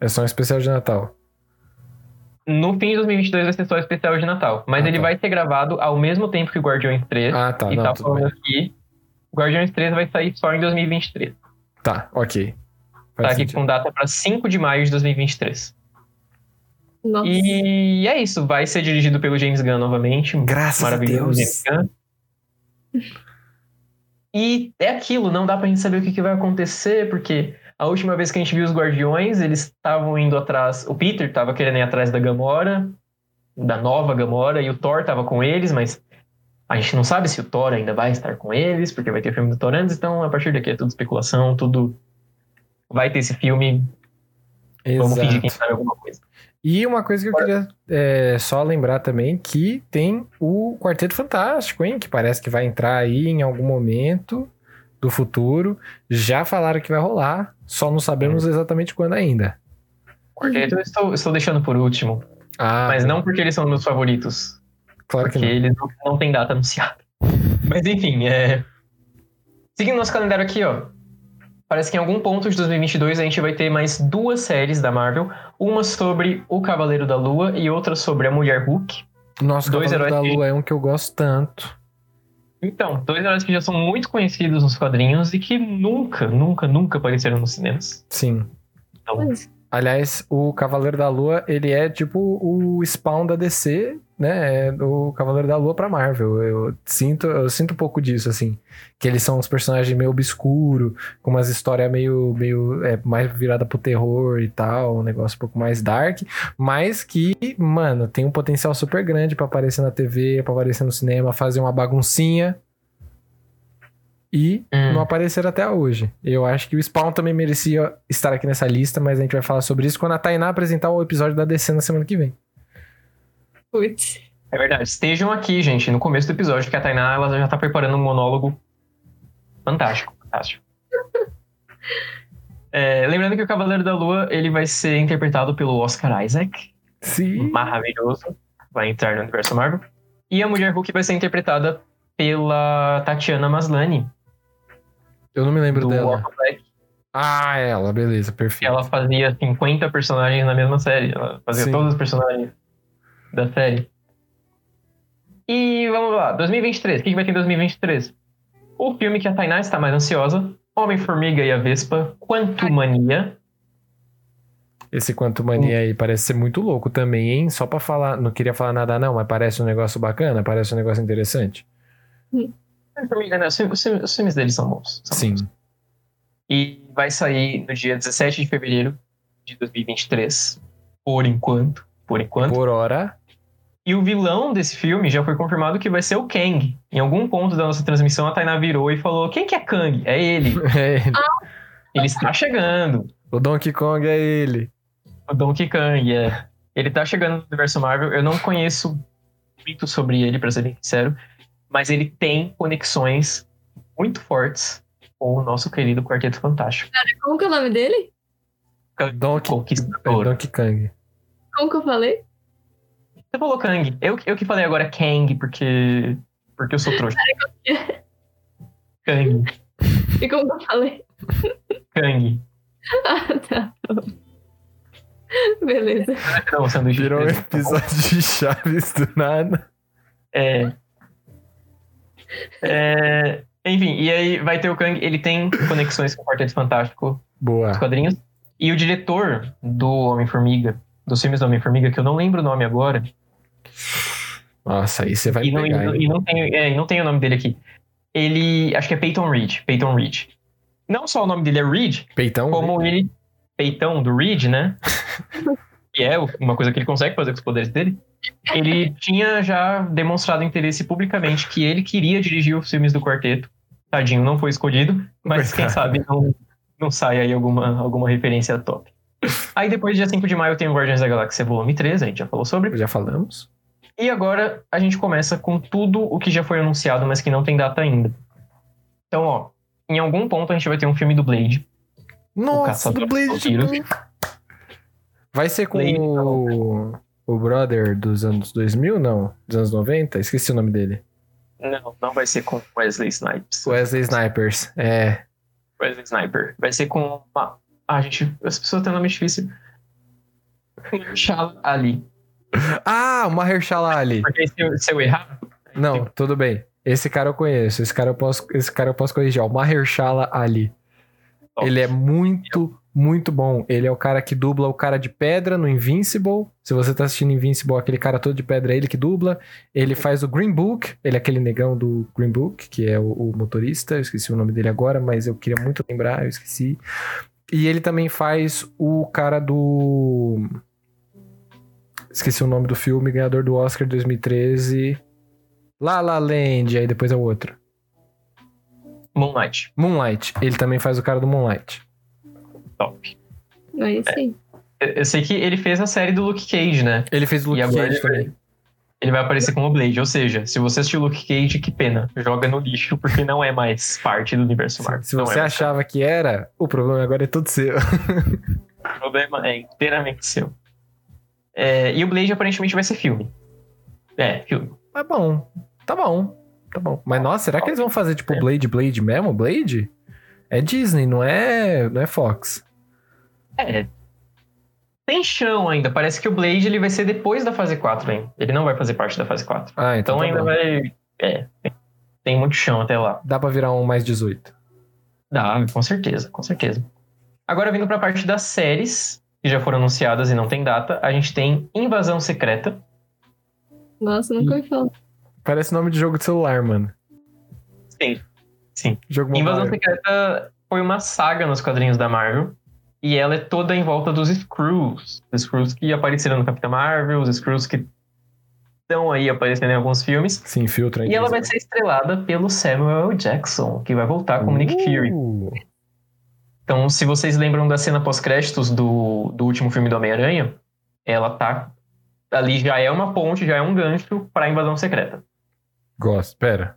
é só um especial de Natal. No fim de 2022 vai ser só o especial de Natal, mas Ah, ele tá. vai ser gravado ao mesmo tempo que o Guardiões 3. Ah, tá. e Não, tá tudo falando bem. aqui. O Guardiões 3 vai sair só em 2023. Tá, ok. Tá Faz aqui sentido. com data para 5 de maio de 2023. Nossa. E é isso, vai ser dirigido pelo James Gunn novamente. Graças a Maravilhoso, Deus. James Gunn. E é aquilo, não dá pra gente saber o que, que vai acontecer, porque a última vez que a gente viu os Guardiões, eles estavam indo atrás. O Peter tava querendo ir atrás da Gamora, da nova Gamora, e o Thor tava com eles, mas a gente não sabe se o Thor ainda vai estar com eles, porque vai ter filme do Thor antes, então a partir daqui é tudo especulação, tudo. Vai ter esse filme, vamos fingir que Exato. sabe alguma coisa. E uma coisa que eu queria é, só lembrar também, que tem o Quarteto Fantástico, hein? Que parece que vai entrar aí em algum momento do futuro. Já falaram que vai rolar, só não sabemos exatamente quando ainda. Quarteto eu estou, estou deixando por último. Ah, Mas não porque eles são meus favoritos. claro que Porque não. eles não, não têm data anunciada. *laughs* Mas enfim, é... Seguindo nosso calendário aqui, ó. Parece que em algum ponto de 2022 a gente vai ter mais duas séries da Marvel. Uma sobre o Cavaleiro da Lua e outra sobre a Mulher Hulk. Nosso dois Cavaleiro da que- Lua é um que eu gosto tanto. Então, dois heróis que já são muito conhecidos nos quadrinhos e que nunca, nunca, nunca apareceram nos cinemas. Sim. Então, Aliás, o Cavaleiro da Lua, ele é tipo o spawn da DC, né? É o Cavaleiro da Lua pra Marvel. Eu sinto, eu sinto um pouco disso, assim. Que eles são uns personagens meio obscuro, com umas histórias meio, meio é, mais virada pro terror e tal, um negócio um pouco mais dark, mas que, mano, tem um potencial super grande pra aparecer na TV, pra aparecer no cinema, fazer uma baguncinha. E Hum. não apareceram até hoje. Eu acho que o Spawn também merecia estar aqui nessa lista, mas a gente vai falar sobre isso quando a Tainá apresentar o episódio da DC na semana que vem. Putz. é verdade. Estejam aqui, gente, no começo do episódio, que a Tainá ela já tá preparando um monólogo fantástico. Fantástico. *laughs* É, lembrando que o Cavaleiro da Lua ele vai ser interpretado pelo Oscar Isaac. Sim. Maravilhoso. Vai entrar no universo Marvel. E a Mulher Hulk vai ser interpretada pela Tatiana Maslany, Eu não me lembro do dela. Black. Ah, ela, beleza, perfeito. ela fazia 50 personagens na mesma série. Ela fazia Sim. todos os personagens da série. E vamos lá, 2023. O que que vai ter em 2023? O filme que a Tainá está mais ansiosa: Homem-Formiga e a Vespa, Quanto Mania. Esse Quanto Mania aí parece ser muito louco também, hein? Só pra falar, não queria falar nada não, mas parece um negócio bacana, parece um negócio interessante. Homem-Formiga, né? Os filmes, os filmes- os filmes deles são bons. são Sim. bons. E vai sair no dia 17 de fevereiro de 2023. Por enquanto. Por enquanto. Por hora. E o vilão desse filme já foi confirmado que vai ser o Kang. Em algum ponto da nossa transmissão, a Tainá virou e falou: Quem que é Kang? É ele. *laughs* É ele. Ele está chegando. O Donkey Kong é ele. O Donkey Kong, é. Ele tá chegando no universo Marvel. Eu não conheço muito sobre ele, pra ser bem sincero. Mas ele tem conexões muito fortes com o nosso querido Quarteto Fantástico. Como que é o nome dele? Donkey. Donkey Kong. Como que eu falei? Você falou Kang. Eu, eu que falei agora Kang, porque. Porque eu sou trouxa. Kang. E como eu falei? Kang. Ah, tá. Beleza. Não, sanduíche. Virou um presunto. episódio de Chaves do nada. É. É, Enfim, e aí vai ter o Kang, ele tem conexões com o Quarteto Fantástico Boa. nos quadrinhos. E o diretor do Homem-Formiga, dos filmes do Homem-Formiga, que eu não lembro o nome agora, Nossa, aí você vai e, pegar, e, não- e não tem, é, não tem o nome dele aqui. Ele, acho que é Peyton Reed, Peyton Reed. não só o nome dele é Reed, Peitão? como ele, peitão do Reed, né? *laughs* que é uma coisa que ele consegue fazer com os poderes dele. Ele tinha já demonstrado interesse publicamente que ele queria dirigir os filmes do quarteto. Tadinho, não foi escolhido, mas quem Coitado. sabe não, não sai aí alguma, alguma referência top. Aí depois, dia 5 de maio, tem o Guardiões da Galáxia Volume 3, a gente já falou sobre. Já falamos. E agora a gente começa com tudo o que já foi anunciado, mas que não tem data ainda. Então, ó, em algum ponto a gente vai ter um filme do Blade. Nossa, do de Blade também. Vai ser com Blade, o... o brother dos anos 2000, não? Dos anos 90? Esqueci o nome dele. Não, não vai ser com Wesley Snipes. Wesley Snipers. É. Wesley Sniper. Vai ser com. uma- Ah, gente, as pessoas têm nome difícil. Shala Ali. Ah, o Mahershala Ali. Porque se eu, se eu errar. Não, tudo bem. Esse cara eu conheço. Esse cara eu posso, esse cara eu posso corrigir. O Mahershala Ali. Ele é muito, muito bom. Ele é o cara que dubla o cara de pedra no Invincible. Se você tá assistindo Invincible, aquele cara todo de pedra é ele que dubla. Ele faz o Green Book. Ele é aquele negão do Green Book, que é o, o motorista. Eu esqueci o nome dele agora, mas eu queria muito lembrar, eu esqueci. E ele também faz o cara do. Esqueci o nome do filme, ganhador do Oscar 2013. La La Land, aí depois é o outro. Moonlight. Moonlight. Ele também faz o cara do Moonlight. Top. Aí sim. Eu, eu sei que ele fez a série do Luke Cage, né? Ele fez o Luke Cage ele também. Ele vai aparecer como Blade. Ou seja, se você assistiu Luke Cage, que pena. Joga no lixo, porque não é mais parte do universo Marvel. Se Não você é achava que era, o problema agora é todo seu. *laughs* O problema é inteiramente seu. É, e o Blade aparentemente vai ser filme. É, filme. Mas bom, tá bom. Tá bom. Mas nossa, será que eles vão fazer tipo Blade, Blade mesmo? Blade? É Disney, não é, não é Fox. É. Tem chão ainda. Parece que o Blade ele vai ser depois da fase 4, hein? Ele não vai fazer parte da fase 4. Ah, então, Então tá ainda bom. vai. É. Tem, tem muito chão até lá. Dá pra virar um mais 18. Dá, com certeza, com certeza. Agora vindo pra parte das séries, que já foram anunciadas e não tem data, a gente tem Invasão Secreta. Nossa, nunca ouvi falar. Parece nome de jogo de celular, mano. Sim. Sim. Jogo Invasão. Secreta foi uma saga nos quadrinhos da Marvel. E ela é toda em volta dos Skrulls. Os Skrulls que apareceram no Capitão Marvel, os Skrulls que estão aí aparecendo em alguns filmes. Se infiltra E ela vai ser estrelada pelo Samuel Jackson, que vai voltar como Nick Fury. Uh, Então, se vocês lembram da cena pós-créditos do, do último filme do Homem-Aranha, ela tá. Ali já é uma ponte, já é um gancho pra invasão secreta. Gosto. Pera.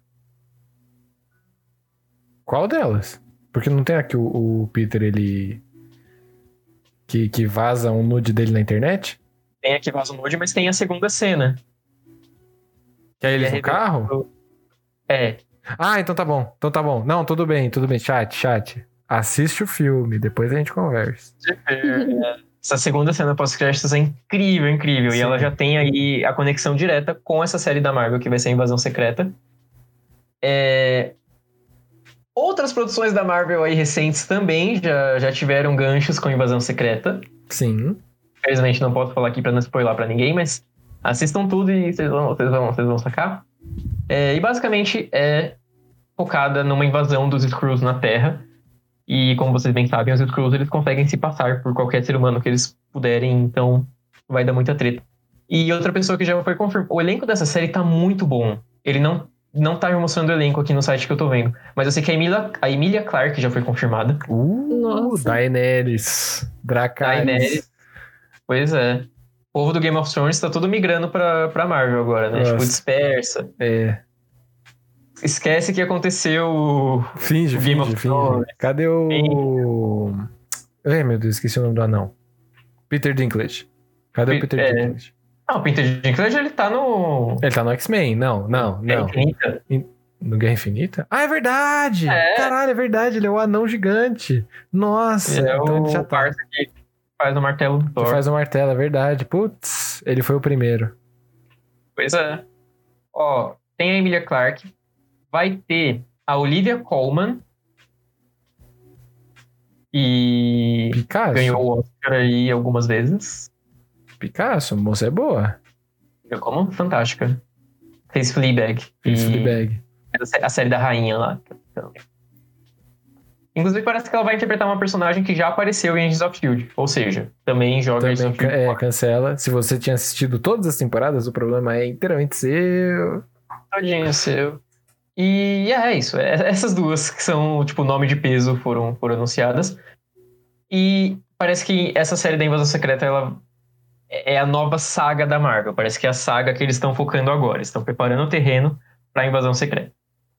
Qual delas? Porque não tem aqui o, o Peter, ele. Que, que vaza um nude dele na internet? Tem aqui Vaso Nude, mas tem a segunda cena. Que é eles É no carro? É, Ah, então tá bom. Então tá bom. Não, tudo bem, tudo bem. Chat, chat. Assiste o filme, depois a gente conversa. essa segunda cena pós-créditos é incrível, incrível. Sim. E ela já tem aí a conexão direta com essa série da Marvel, que vai ser a Invasão Secreta. É, Outras produções da Marvel aí recentes também já, já tiveram ganchos com Invasão Secreta. Sim. Infelizmente não posso falar aqui pra não spoiler pra ninguém, mas assistam tudo e vocês vão, vocês vão, vocês vão sacar. É, e basicamente é focada numa invasão dos Skrulls na Terra. E como vocês bem sabem, os Skrulls eles conseguem se passar por qualquer ser humano que eles puderem, então vai dar muita treta. E outra pessoa que já foi confirmada. O elenco dessa série tá muito bom. Ele não, não tá me mostrando o elenco aqui no site que eu tô vendo. Mas eu sei que a Emilia, a Emilia Clarke já foi confirmada. Uh, Nossa. Daenerys. Dracarys. Daenerys. Pois é. O povo do Game of Thrones tá todo migrando pra, pra Marvel agora, né? Nossa. Tipo, dispersa. É. Esquece que aconteceu. Finge, Game finge, of finge. Thrones. Cadê o. Ai, meu Deus, esqueci o nome do anão. Peter Dinklage. Cadê o Pe- Peter é. Dinklage? Ah, o Peter Dinklage, ele tá no... Ele tá no X-Men? Não, não, não. Infinita. No Guerra Infinita? Ah, é verdade! É. Caralho, é verdade, ele é o anão gigante. Nossa, Ele é então o já tá. que faz o martelo do Que Thor. faz o martelo, é verdade. Putz, ele foi o primeiro. Pois é. Ó, tem a Emilia Clarke. Vai ter a Olivia Colman. E Picasso? ganhou o Oscar aí algumas vezes. Picasso, moça é boa. Olivia Colman, fantástica. Fez Fleabag. Fez E Fleabag. A sé- a série da rainha lá. Inclusive, parece que ela vai interpretar uma personagem que já apareceu em Agents of Shield. Ou seja, também joga Agents Também of ca- Shield. é, cancela. Se você tinha assistido todas as temporadas, o problema é inteiramente seu. Todinho seu. E é isso. É- Essas duas que são, tipo, nome de peso foram, foram anunciadas. E parece que essa série da Invasão Secreta, ela é a nova saga da Marvel. Parece que é a saga que eles estão focando agora. Eles estão preparando o terreno pra Invasão Secreta.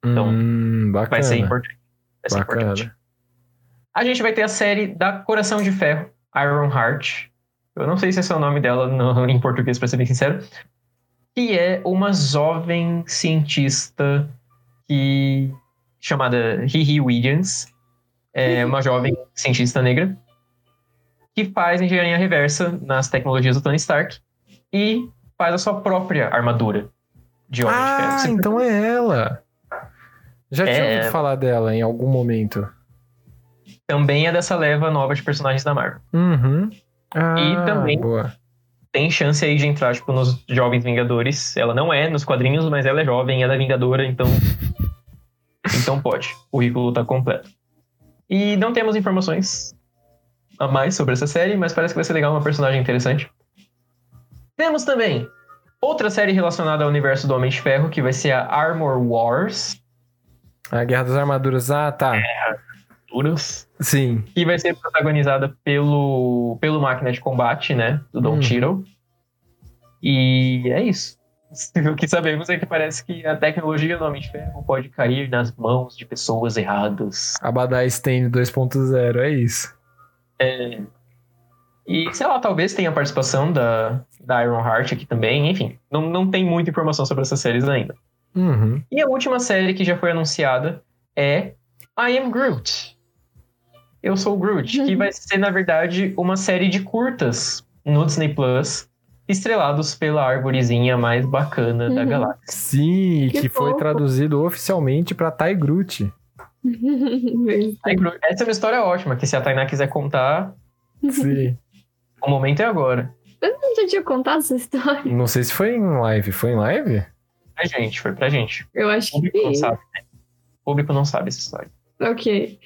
Então, hum, bacana. Vai ser importante. Vai ser Bacana. importante. A gente vai ter a série da Coração de Ferro, Iron Heart. Eu não sei se esse é o nome dela no- *laughs* em português, pra ser bem sincero. Que é uma jovem cientista que chamada Riri Williams. É uma jovem cientista negra que faz engenharia reversa nas tecnologias do Tony Stark e faz a sua própria armadura de Homem de Ferro. Ah, então é ela. Já tinha É. ouvido falar dela em algum momento. também é dessa leva nova de personagens da Marvel. Uhum. Ah, E também- Boa. tem chance aí de entrar, tipo, nos Jovens Vingadores. Ela não é nos quadrinhos, mas ela é jovem, ela é Vingadora, então. *laughs* então pode. O currículo tá completo. E não temos informações a mais sobre essa série, mas parece que vai ser legal, uma personagem interessante. Temos também outra série relacionada ao universo do Homem de Ferro, que vai ser a Armor Wars. A Guerra das Armaduras. Ah, tá. Sim. Que vai ser protagonizada pelo, pelo Máquina de Combate, né? Do Don Hum. Cheadle. E é isso. *laughs* O que sabemos é que parece que a tecnologia do Homem de Ferro pode cair nas mãos de pessoas erradas. Abadá Stain 2.0, é isso. E, sei lá, talvez tenha a participação da, da Iron Heart aqui também. Enfim, não, não tem muita informação sobre essas séries ainda. Uhum. E a última série que já foi anunciada é I Am Groot. Eu sou o Groot, que vai ser, na verdade, uma série de curtas no Disney Plus, estrelados pela árvorezinha mais bacana da Uhum. galáxia. Sim, Que que, foi traduzido oficialmente pra Tai Groot. Groot, Essa é uma história ótima, que se a Tainá quiser contar, Sim. o momento é agora. Eu não já tinha contado essa história. Não sei se foi em live. Foi em live? Pra gente, foi pra gente. Eu O acho público não que. sabe, né? O público não sabe essa história. Ok.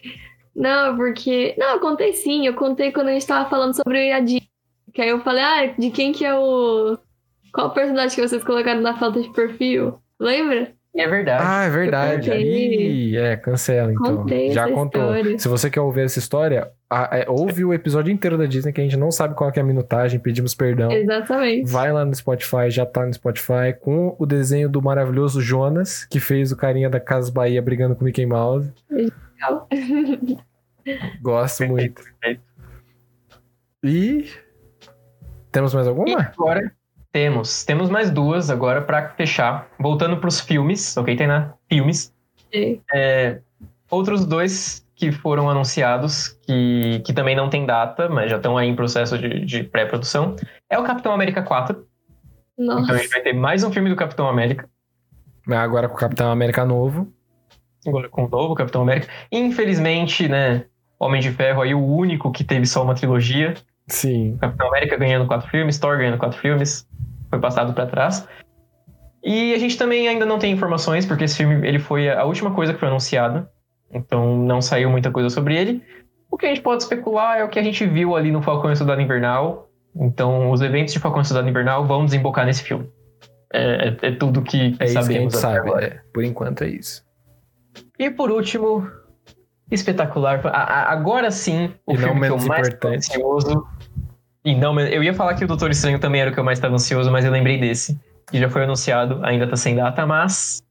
Não, porque. Não, eu contei sim. Eu contei quando a gente tava falando sobre a Disney. Que aí eu falei, ah, de quem que é o. Qual personagem que vocês colocaram na falta de perfil? Lembra? É verdade. Ah, é verdade. Ih, é, cancela então. Contei Já contou. história. Se você quer ouvir essa história, a- é, ouve o episódio inteiro da Disney que a gente não sabe qual que é a minutagem, pedimos perdão. Exatamente. Vai lá no Spotify, já tá no Spotify, com o desenho do maravilhoso Jonas, que fez o carinha da Casa Bahia brigando com o Mickey Mouse. *laughs* Gosto muito. E. Temos mais E alguma? agora temos. Temos mais duas agora pra fechar. Voltando pros filmes, ok, Tainá? Filmes. É, outros dois que foram anunciados, que, que também não tem data, mas já estão aí em processo de, de pré-produção, é o Capitão América 4. Então a Nossa. gente vai ter mais um filme do Capitão América, Agora com o Capitão América novo. agora com o novo Capitão América. Infelizmente, né, Homem de Ferro aí, o único que teve só uma trilogia. Sim. Capitão América ganhando quatro filmes, Thor ganhando quatro filmes, foi passado pra trás. E a gente também ainda não tem informações, porque esse filme ele foi a última coisa que foi anunciada, então não saiu muita coisa sobre ele. O que a gente pode especular é o que a gente viu ali no Falcão e Soldado Invernal. Então, os eventos de Falcão e Soldado Invernal vão desembocar nesse filme. É, é- é tudo que, que É que a sabemos até sabe. agora. é. Por enquanto é isso. E por último, espetacular. a- a- Agora sim, o E filme que eu mais importante. ansioso. E não, eu ia falar que o Doutor Estranho também era o que eu mais estava ansioso, mas eu lembrei desse. Que já foi anunciado, ainda tá sem data, mas.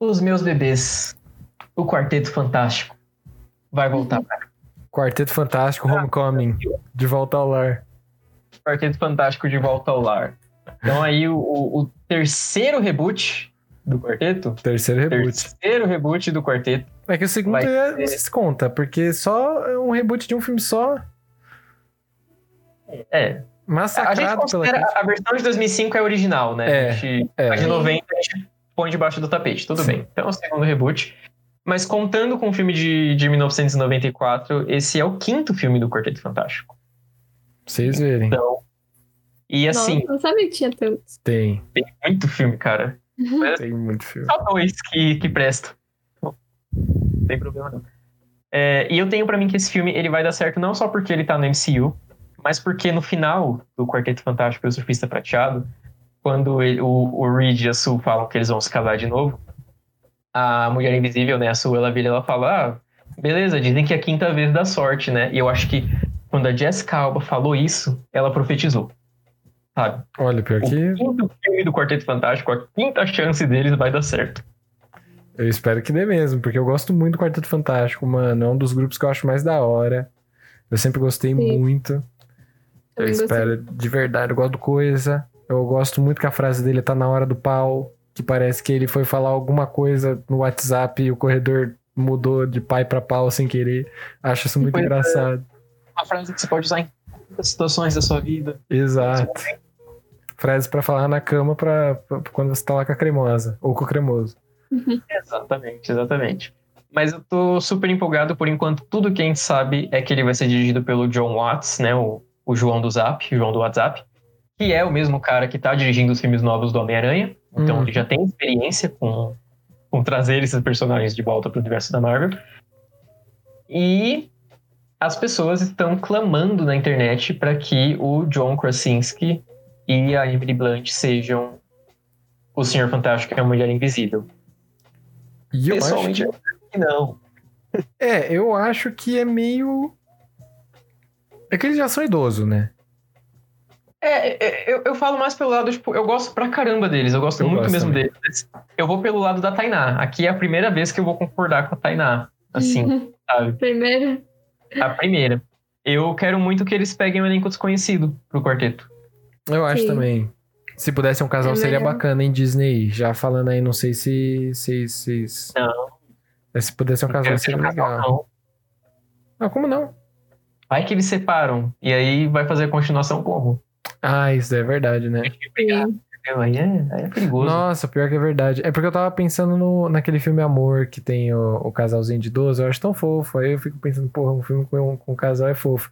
Os meus bebês. O Quarteto Fantástico. Vai voltar pra. Quarteto Fantástico Homecoming. De volta ao lar. Quarteto Fantástico de volta ao lar. Então aí o, o- terceiro reboot do quarteto. Terceiro reboot. Terceiro reboot do quarteto. É que o segundo é, não se conta, porque só é um reboot de um filme só. É, A gente Massacrado pela considera crítica. a versão de 2005 é original, né? É, a, gente, é. a de 90 a gente põe debaixo do tapete, tudo Sim. bem. Então é o segundo reboot. Mas contando com o filme de, de 1994, esse é o quinto filme do Quarteto Fantástico. Vocês verem. Então, e assim, Nossa, não sabia que tinha tantos. Tem. tem muito filme, cara. Mas Tem muito filme. só dois que, que prestam. Não tem problema não. É, e eu tenho pra mim que esse filme ele vai dar certo não só porque ele tá no MCU, mas porque no final do Quarteto Fantástico e o Surfista Prateado, quando ele- o, o Reed e a Sue falam que eles vão se casar de novo, a Mulher Invisível, né, a Sue, ela vira e ela fala, ah, beleza, dizem que é a quinta vez dá sorte, né? E eu acho que quando a Jessica Alba falou isso, ela profetizou, sabe? Olha, pior O que quinto filme do Quarteto Fantástico, a quinta chance deles vai dar certo. eu espero que dê mesmo, porque eu gosto muito do Quarteto Fantástico, mano. É um dos grupos que eu acho mais da hora. Eu sempre gostei Sim. muito. Eu gostei. espero de verdade. Eu gosto do Coisa. Eu gosto muito que a frase dele tá na hora do pau. Que parece que ele foi falar alguma coisa no WhatsApp e o corredor mudou de pai pra pau sem querer. Acho isso muito é. engraçado. Uma frase que você pode usar em muitas situações da sua vida. Exato. Frase pra falar na cama pra, pra- quando você tá lá com a cremosa. Ou com o cremoso. Exatamente, exatamente. Mas eu tô super empolgado por enquanto. Tudo que a gente sabe é que ele vai ser dirigido pelo John Watts, né? O, o João do Zap, o João do WhatsApp. Que é o mesmo cara que tá dirigindo os filmes novos do Homem-Aranha. Então Uhum. ele já tem experiência com, com trazer esses personagens de volta pro universo da Marvel. E as pessoas estão clamando na internet para que o John Krasinski e a Emily Blunt sejam o Senhor Fantástico e a Mulher Invisível. E eu acho Pessoalmente, que, eu acho que não. *laughs* É, eu acho que é meio. É que eles já são idosos, né? É, é, eu, eu falo mais pelo lado, tipo, eu gosto pra caramba deles, eu gosto Eu muito gosto mesmo também. deles. Eu vou pelo lado da Tainá. Aqui é a primeira vez que eu vou concordar com a Tainá. Assim, *laughs* sabe? Primeiro. A primeira. Eu quero muito que eles peguem um elenco desconhecido pro quarteto. Eu acho Sim. também. Se pudesse um casal, É seria melhor. bacana, hein, Disney? Já falando aí, não sei se. se, se, se... Não. É, se pudesse um casal, seria ser um casal, legal. não. Não, como não? Vai que eles separam. E aí vai fazer a continuação como? Ah, isso é verdade, né? Obrigado. Aí é, aí é perigoso. Nossa, pior que é verdade. É porque eu tava pensando no, naquele filme Amor, que tem o, o casalzinho de idoso, eu acho tão fofo. Aí eu fico pensando, porra, um filme com, com um casal é fofo.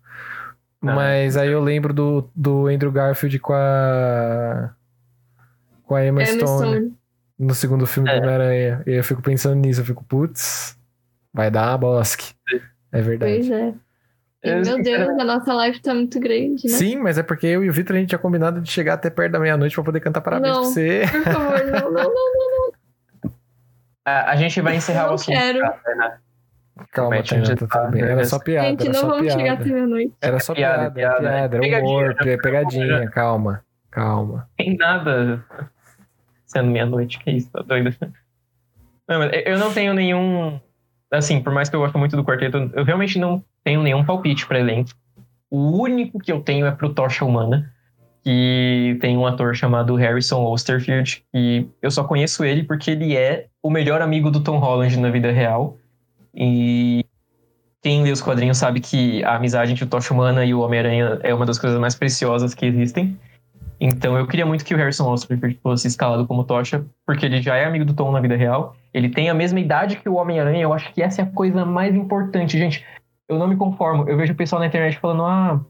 Ah. Mas aí eu lembro do, do Andrew Garfield com a. Com a Emma, Emma Stone, Stone. no segundo filme É. do Homem-Aranha. E eu fico pensando nisso, eu fico, putz, vai dar uma bosque. É verdade. Pois é. Eu, meu sinceramente, Deus, a nossa live tá muito grande, né? Sim, mas é porque eu e o Vitor a gente tinha combinado de chegar até perto da meia-noite pra poder cantar parabéns Não. pra você. Por favor, não, não, não. A, a gente vai encerrar Eu o não assunto. quero. tá? Calma, Tainá, tá tá, tudo bem. Era né? só piada, Gente, era não vamos chegar piada. até meia-noite. Era só Piada, piada, piada. piada, era Pegadinha, humor, já pe- pegadinha, calma, calma. tem nada sendo meia-noite, que isso, tá doido? Não, mas eu não tenho nenhum. Assim, por mais que eu goste muito do quarteto, eu realmente não tenho nenhum palpite pra elenco. O único que eu tenho é pro Tocha Humana, que tem um ator chamado Harrison Osterfield, e eu só conheço ele porque ele é o melhor amigo do Tom Holland na vida real. E quem lê os quadrinhos sabe que a amizade entre o Tocha Humana e o Homem-Aranha é uma das coisas mais preciosas que existem. Então eu queria muito que o Harrison Osborn fosse escalado como Tocha, porque ele já é amigo do Tom na vida real. Ele tem a mesma idade que o Homem-Aranha. Eu acho que essa é a coisa mais importante, gente. Eu não me conformo. Eu vejo o pessoal na internet falando, ah,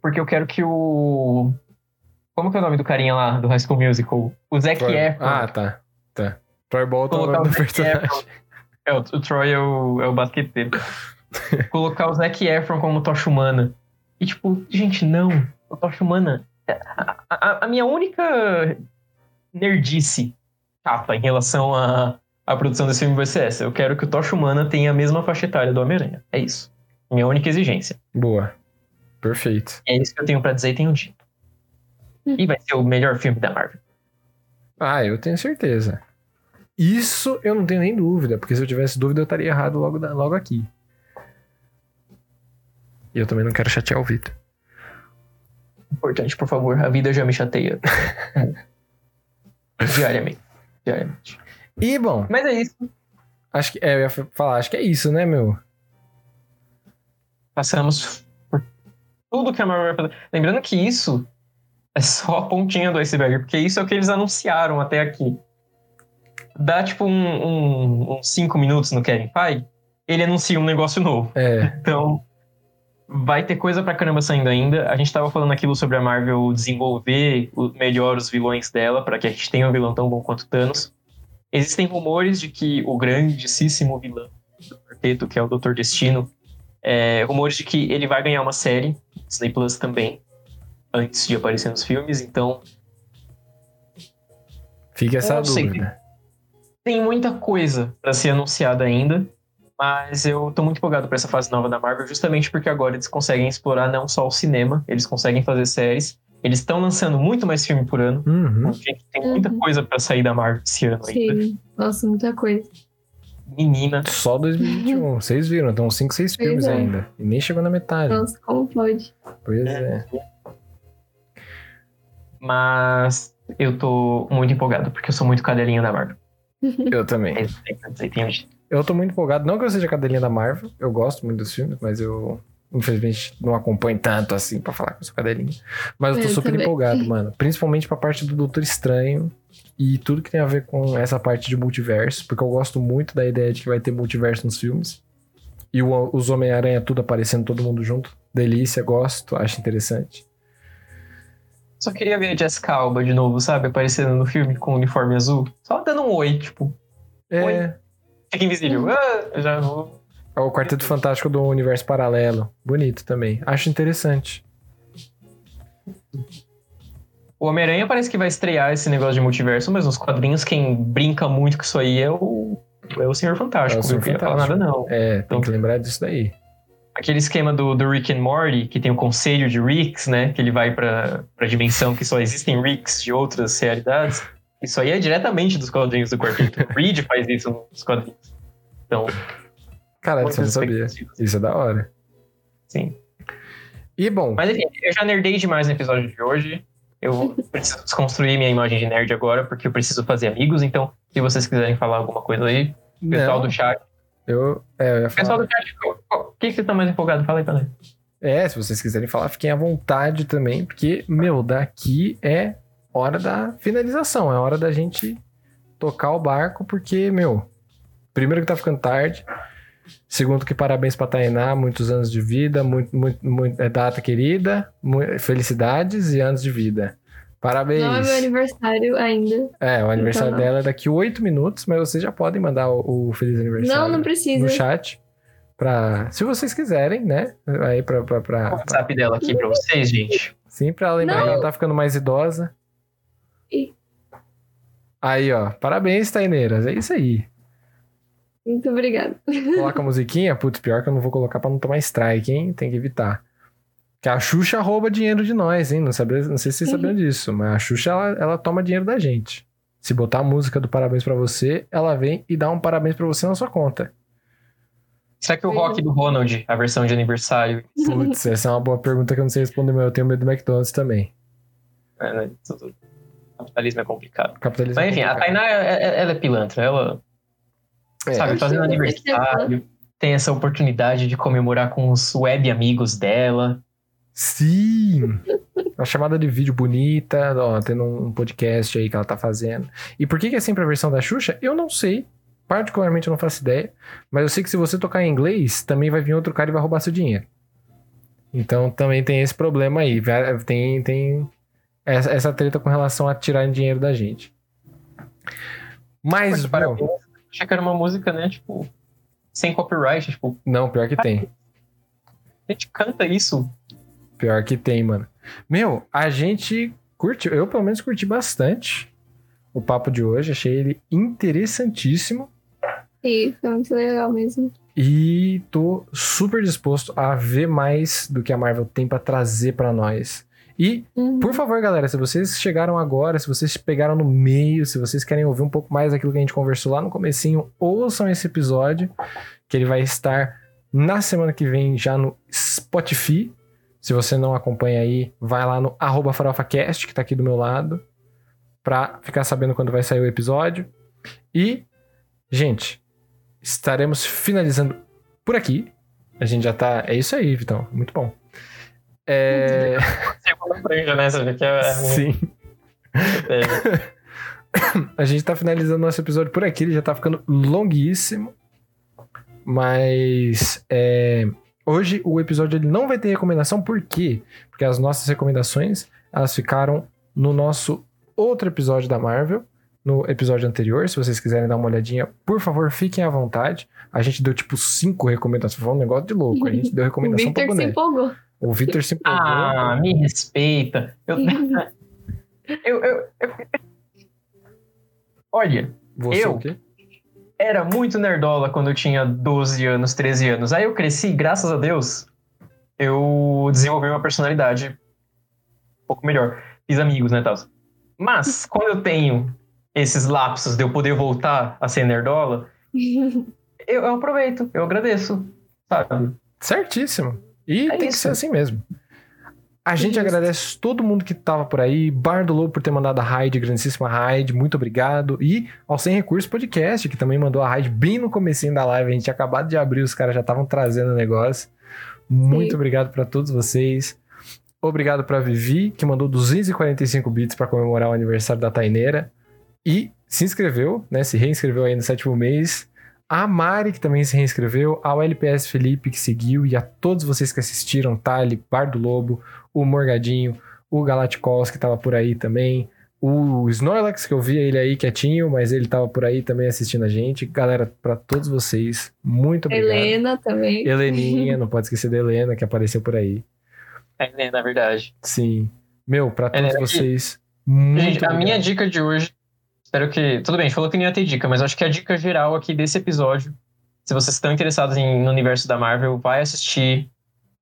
porque eu quero que o. Como que é o nome do carinha lá do High School Musical? O Zac Troy- Efron. Ah, tá. Tá. Troy Bolton é o nome do personagem. Efron. É, o, o Troy é o, é o basqueteiro. *laughs* Colocar o Zac Efron como Tocha Humana. E tipo, gente, não. O Tocha Humana. A, a- a minha única nerdice chata em relação à à produção desse filme vai ser essa. Eu quero que o Tocha Humana tenha a mesma faixa etária do Homem-Aranha. É isso. Minha única exigência. Boa. Perfeito. É isso que eu tenho pra dizer e tenho dito. E vai ser o melhor filme da Marvel. Ah, eu tenho certeza. Isso eu não tenho nem dúvida, porque se eu tivesse dúvida eu estaria errado logo, da- logo aqui. E eu também não quero chatear o Vitor. Importante, por favor. A vida já me chateia. *laughs* Diariamente. Diariamente. E, bom, Mas é isso. acho que. É, eu ia falar, acho que é isso, né, meu? Passamos por tudo que a Marvel vai fazer. Lembrando que isso é só a pontinha do iceberg, porque isso é o que eles anunciaram até aqui. Dá tipo um- um- uns cinco minutos no Kevin Feige, ele anuncia um negócio novo. É. Então, vai ter coisa pra caramba saindo ainda. A gente tava falando aquilo sobre a Marvel desenvolver o- melhor os vilões dela, pra que a gente tenha um vilão tão bom quanto Thanos. Existem rumores de que o grandíssimo vilão do quarteto, que é o Doutor Destino. É, rumores de que ele vai ganhar uma série, Disney Plus também, antes de aparecer nos filmes, então Fica essa dúvida. tem muita coisa pra ser anunciada ainda, mas eu tô muito empolgado pra essa fase nova da Marvel, justamente porque agora eles conseguem explorar não só o cinema, eles conseguem fazer séries. Eles estão lançando muito mais filme por ano. Uhum. Gente, tem muita Uhum. coisa pra sair da Marvel esse ano ainda. Sim. Nossa, muita coisa. Menina. Só 2021. *laughs* Vocês viram, então 5, 6 Pois filmes é. ainda. E nem chegou na metade. Nossa, como pode? Pois é. Mas eu tô muito empolgado, porque eu sou muito cadelinha da Marvel. *laughs* Eu também. É. Eu tô muito empolgado. Não que eu seja cadelinha da Marvel. Eu gosto muito dos filmes, mas eu, infelizmente, não acompanho tanto assim pra falar eu sou cadelinha. Mas eu tô Eu super também. empolgado, mano. Principalmente pra parte do Doutor Estranho e tudo que tem a ver com essa parte de multiverso. Porque eu gosto muito da ideia de que vai ter multiverso nos filmes. E o- os Homem-Aranha tudo aparecendo, todo mundo junto. Delícia, gosto, acho interessante. Só queria ver a Jessica Alba de novo, sabe? Aparecendo no filme com o uniforme azul. Só dando um oi, tipo, É, Oi. fica invisível. Ah, eu já vou. É o Quarteto Fantástico do Universo Paralelo. Bonito também. Acho interessante. O Homem-Aranha parece que vai estrear esse negócio de multiverso, mas nos quadrinhos quem brinca muito com isso aí é o, é o Senhor Fantástico. É o Senhor não queria falar nada, não. É, tem Então- que lembrar disso daí. Aquele esquema do, do Rick and Morty, que tem o conselho de Ricks, né? Que ele vai pra, pra dimensão que só existem Ricks de outras realidades. Isso aí é diretamente dos quadrinhos do quarteto. O *laughs* Reed faz isso nos quadrinhos. Então, Caralho, você não sabia. Isso é da hora. Sim. E bom, Mas enfim, eu já nerdei demais no episódio de hoje. Eu preciso desconstruir minha imagem de nerd agora, porque eu preciso fazer amigos. Então, se vocês quiserem falar alguma coisa aí, pessoal não, do chat. eu, é, eu Pessoal do chat, o que, que vocês estão mais empolgados? Fala aí pra nós. É, se vocês quiserem falar, fiquem à vontade também, porque, meu, daqui é hora da finalização, é hora da gente tocar o barco, porque, meu, primeiro que tá ficando tarde, segundo que parabéns pra Tainá, muitos anos de vida, muito, muito, muito- é data querida, felicidades e anos de vida. Parabéns. Não é meu aniversário ainda. É, o aniversário Então dela é daqui oito minutos, mas vocês já podem mandar o, o feliz aniversário Não, não precisa. no chat. Pra, se vocês quiserem, né? Aí pra, pra, pra- O WhatsApp dela aqui pra vocês, gente. sim, pra lembrar que ela tá ficando mais idosa. Aí, ó. Parabéns, Taineiras. É isso aí. Muito obrigada. Coloca a musiquinha. Putz, pior que eu não vou colocar pra não tomar strike, hein? Tem que evitar. Que a Xuxa rouba dinheiro de nós, hein? Não, sabia, não sei se vocês sabiam disso, mas a Xuxa, ela, ela toma dinheiro da gente. Se botar a música do parabéns pra você, ela vem e dá um parabéns pra você na sua conta. Será que o rock do Ronald, a versão de aniversário, Putz, essa é uma boa pergunta que eu não sei responder, mas eu tenho medo do McDonald's também. é, né, capitalismo é complicado. Capitalismo. Mas enfim, a complicado. Tainá, é- é- ela é pilantra. Ela, É. sabe, fazendo aniversário, tem essa oportunidade de comemorar com os web amigos dela. Sim! Uma chamada de vídeo bonita, ó, tendo um podcast aí que ela tá fazendo. E por que, que é sempre a versão da Xuxa? Eu não sei. Particularmente eu não faço ideia. Mas eu sei que se você tocar em inglês, também vai vir outro cara e vai roubar seu dinheiro. Então também tem esse problema aí. Tem, tem essa, essa treta com relação a tirarem dinheiro da gente. Mas, Mas, parabéns. Achei que era uma música, né, tipo, sem copyright. Tipo, não, pior que tem. a gente canta isso. Pior que tem, mano. Meu, a gente curtiu, eu pelo menos curti bastante o papo de hoje, achei ele interessantíssimo Sim, foi muito legal mesmo. e tô super disposto a ver mais do que a Marvel tem pra trazer pra nós. E, Uhum. por favor, galera, se vocês chegaram agora, se vocês pegaram no meio, se vocês querem ouvir um pouco mais daquilo que a gente conversou lá no comecinho, ouçam esse episódio, que ele vai estar na semana que vem já no Spotify. Se você não acompanha aí, vai lá no arroba farofacast, que tá aqui do meu lado, pra ficar sabendo quando vai sair o episódio. E, gente, estaremos finalizando por aqui. A gente já tá... É isso aí, Vitão. Muito bom. É... Franja, né? Você que é, Sim. é- A gente tá finalizando nosso episódio por aqui, ele já tá ficando longuíssimo. Mas é, hoje o episódio ele não vai ter recomendação, por quê? Porque as nossas recomendações elas ficaram no nosso outro episódio da Marvel, no episódio anterior. Se vocês quiserem dar uma olhadinha, por favor, fiquem à vontade. A gente deu tipo cinco recomendações. Foi um negócio de louco. A gente deu O recomendação pra Victor se boneco. empolgou. O Victor se empolgou. Ah, me respeita. Eu, *laughs* eu, eu, eu- Olha, Você eu? era muito nerdola quando eu tinha 12 anos, 13 anos. Aí eu cresci, graças a Deus, eu desenvolvi uma personalidade um pouco melhor. Fiz amigos, né, tal. Mas, quando eu tenho esses lapsos de eu poder voltar a ser nerdola, *laughs* eu, eu aproveito, eu agradeço, sabe? Certíssimo. E É tem que isso. ser assim mesmo. A gente Justo. agradece todo mundo que tava por aí. Bar do Lobo por ter mandado a raid, grandíssima raid, muito obrigado. E ao Sem Recursos Podcast, que também mandou a raid bem no comecinho da live. A gente tinha acabado de abrir, os caras já estavam trazendo o negócio. Muito Sim. obrigado pra todos vocês. Obrigado pra Vivi, que mandou 245 bits pra comemorar o aniversário da Taineira. E se inscreveu, né? Se reinscreveu aí no sétimo mês. A Mari, que também se reinscreveu, ao LPS Felipe, que seguiu, e a todos vocês que assistiram, Tali, Bar do Lobo, o Morgadinho, o Galacticos, que tava por aí também, o Snorlax, que eu via ele aí quietinho, mas ele tava por aí também assistindo a gente. Galera, pra todos vocês, muito obrigado. Helena também. Heleninha, *laughs* não pode esquecer da Helena, que apareceu por aí. É, na verdade. Sim. Meu, pra todos Helena, vocês, muito Gente, a obrigado. minha dica de hoje. Espero que. Tudo bem, a gente falou que não ia ter dica, mas acho que a dica geral aqui desse episódio, se vocês estão interessados em, no universo da Marvel, vai assistir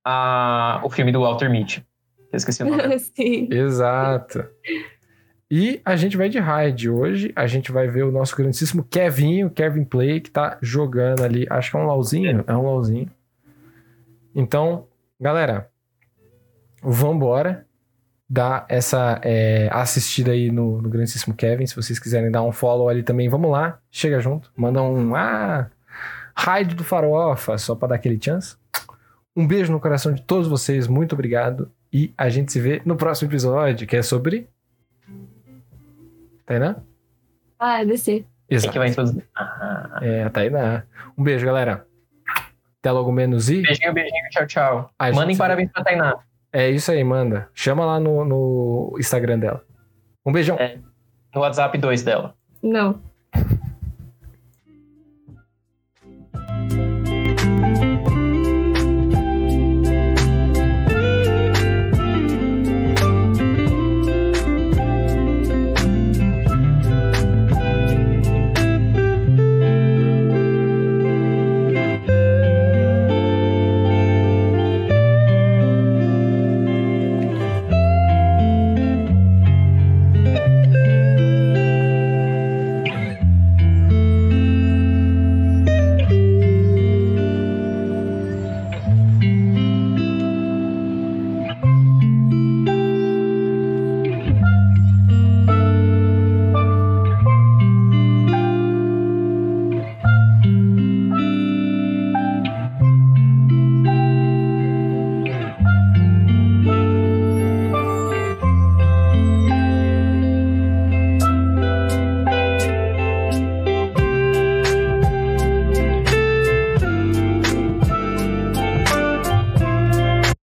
a, o filme do Walter Mitty. Eu esqueci o nome. *laughs* Sim. Exato. E a gente vai de raid hoje. A gente vai ver o nosso grandíssimo Kevinho, Kevin Play, que tá jogando ali. Acho que é um LOLzinho. É um LOLzinho. Então, galera, vambora dar essa é, assistida aí no, no grandíssimo Kevin. Se vocês quiserem dar um follow ali também, vamos lá. Chega junto. Manda um ah, raid do Farofa, só pra dar aquele chance. Um beijo no coração de todos vocês. Muito obrigado. E a gente se vê no próximo episódio, que é sobre. Tainá? Ah, é DC. Exato. que vai introduzir? Ah, É, a Tainá. Um beijo, galera. Até logo menos e. beijinho, beijinho, tchau, tchau. Mandem parabéns pra Tainá. É isso aí, manda. Chama lá no, no Instagram dela. Um beijão. No WhatsApp 2 dela. Não.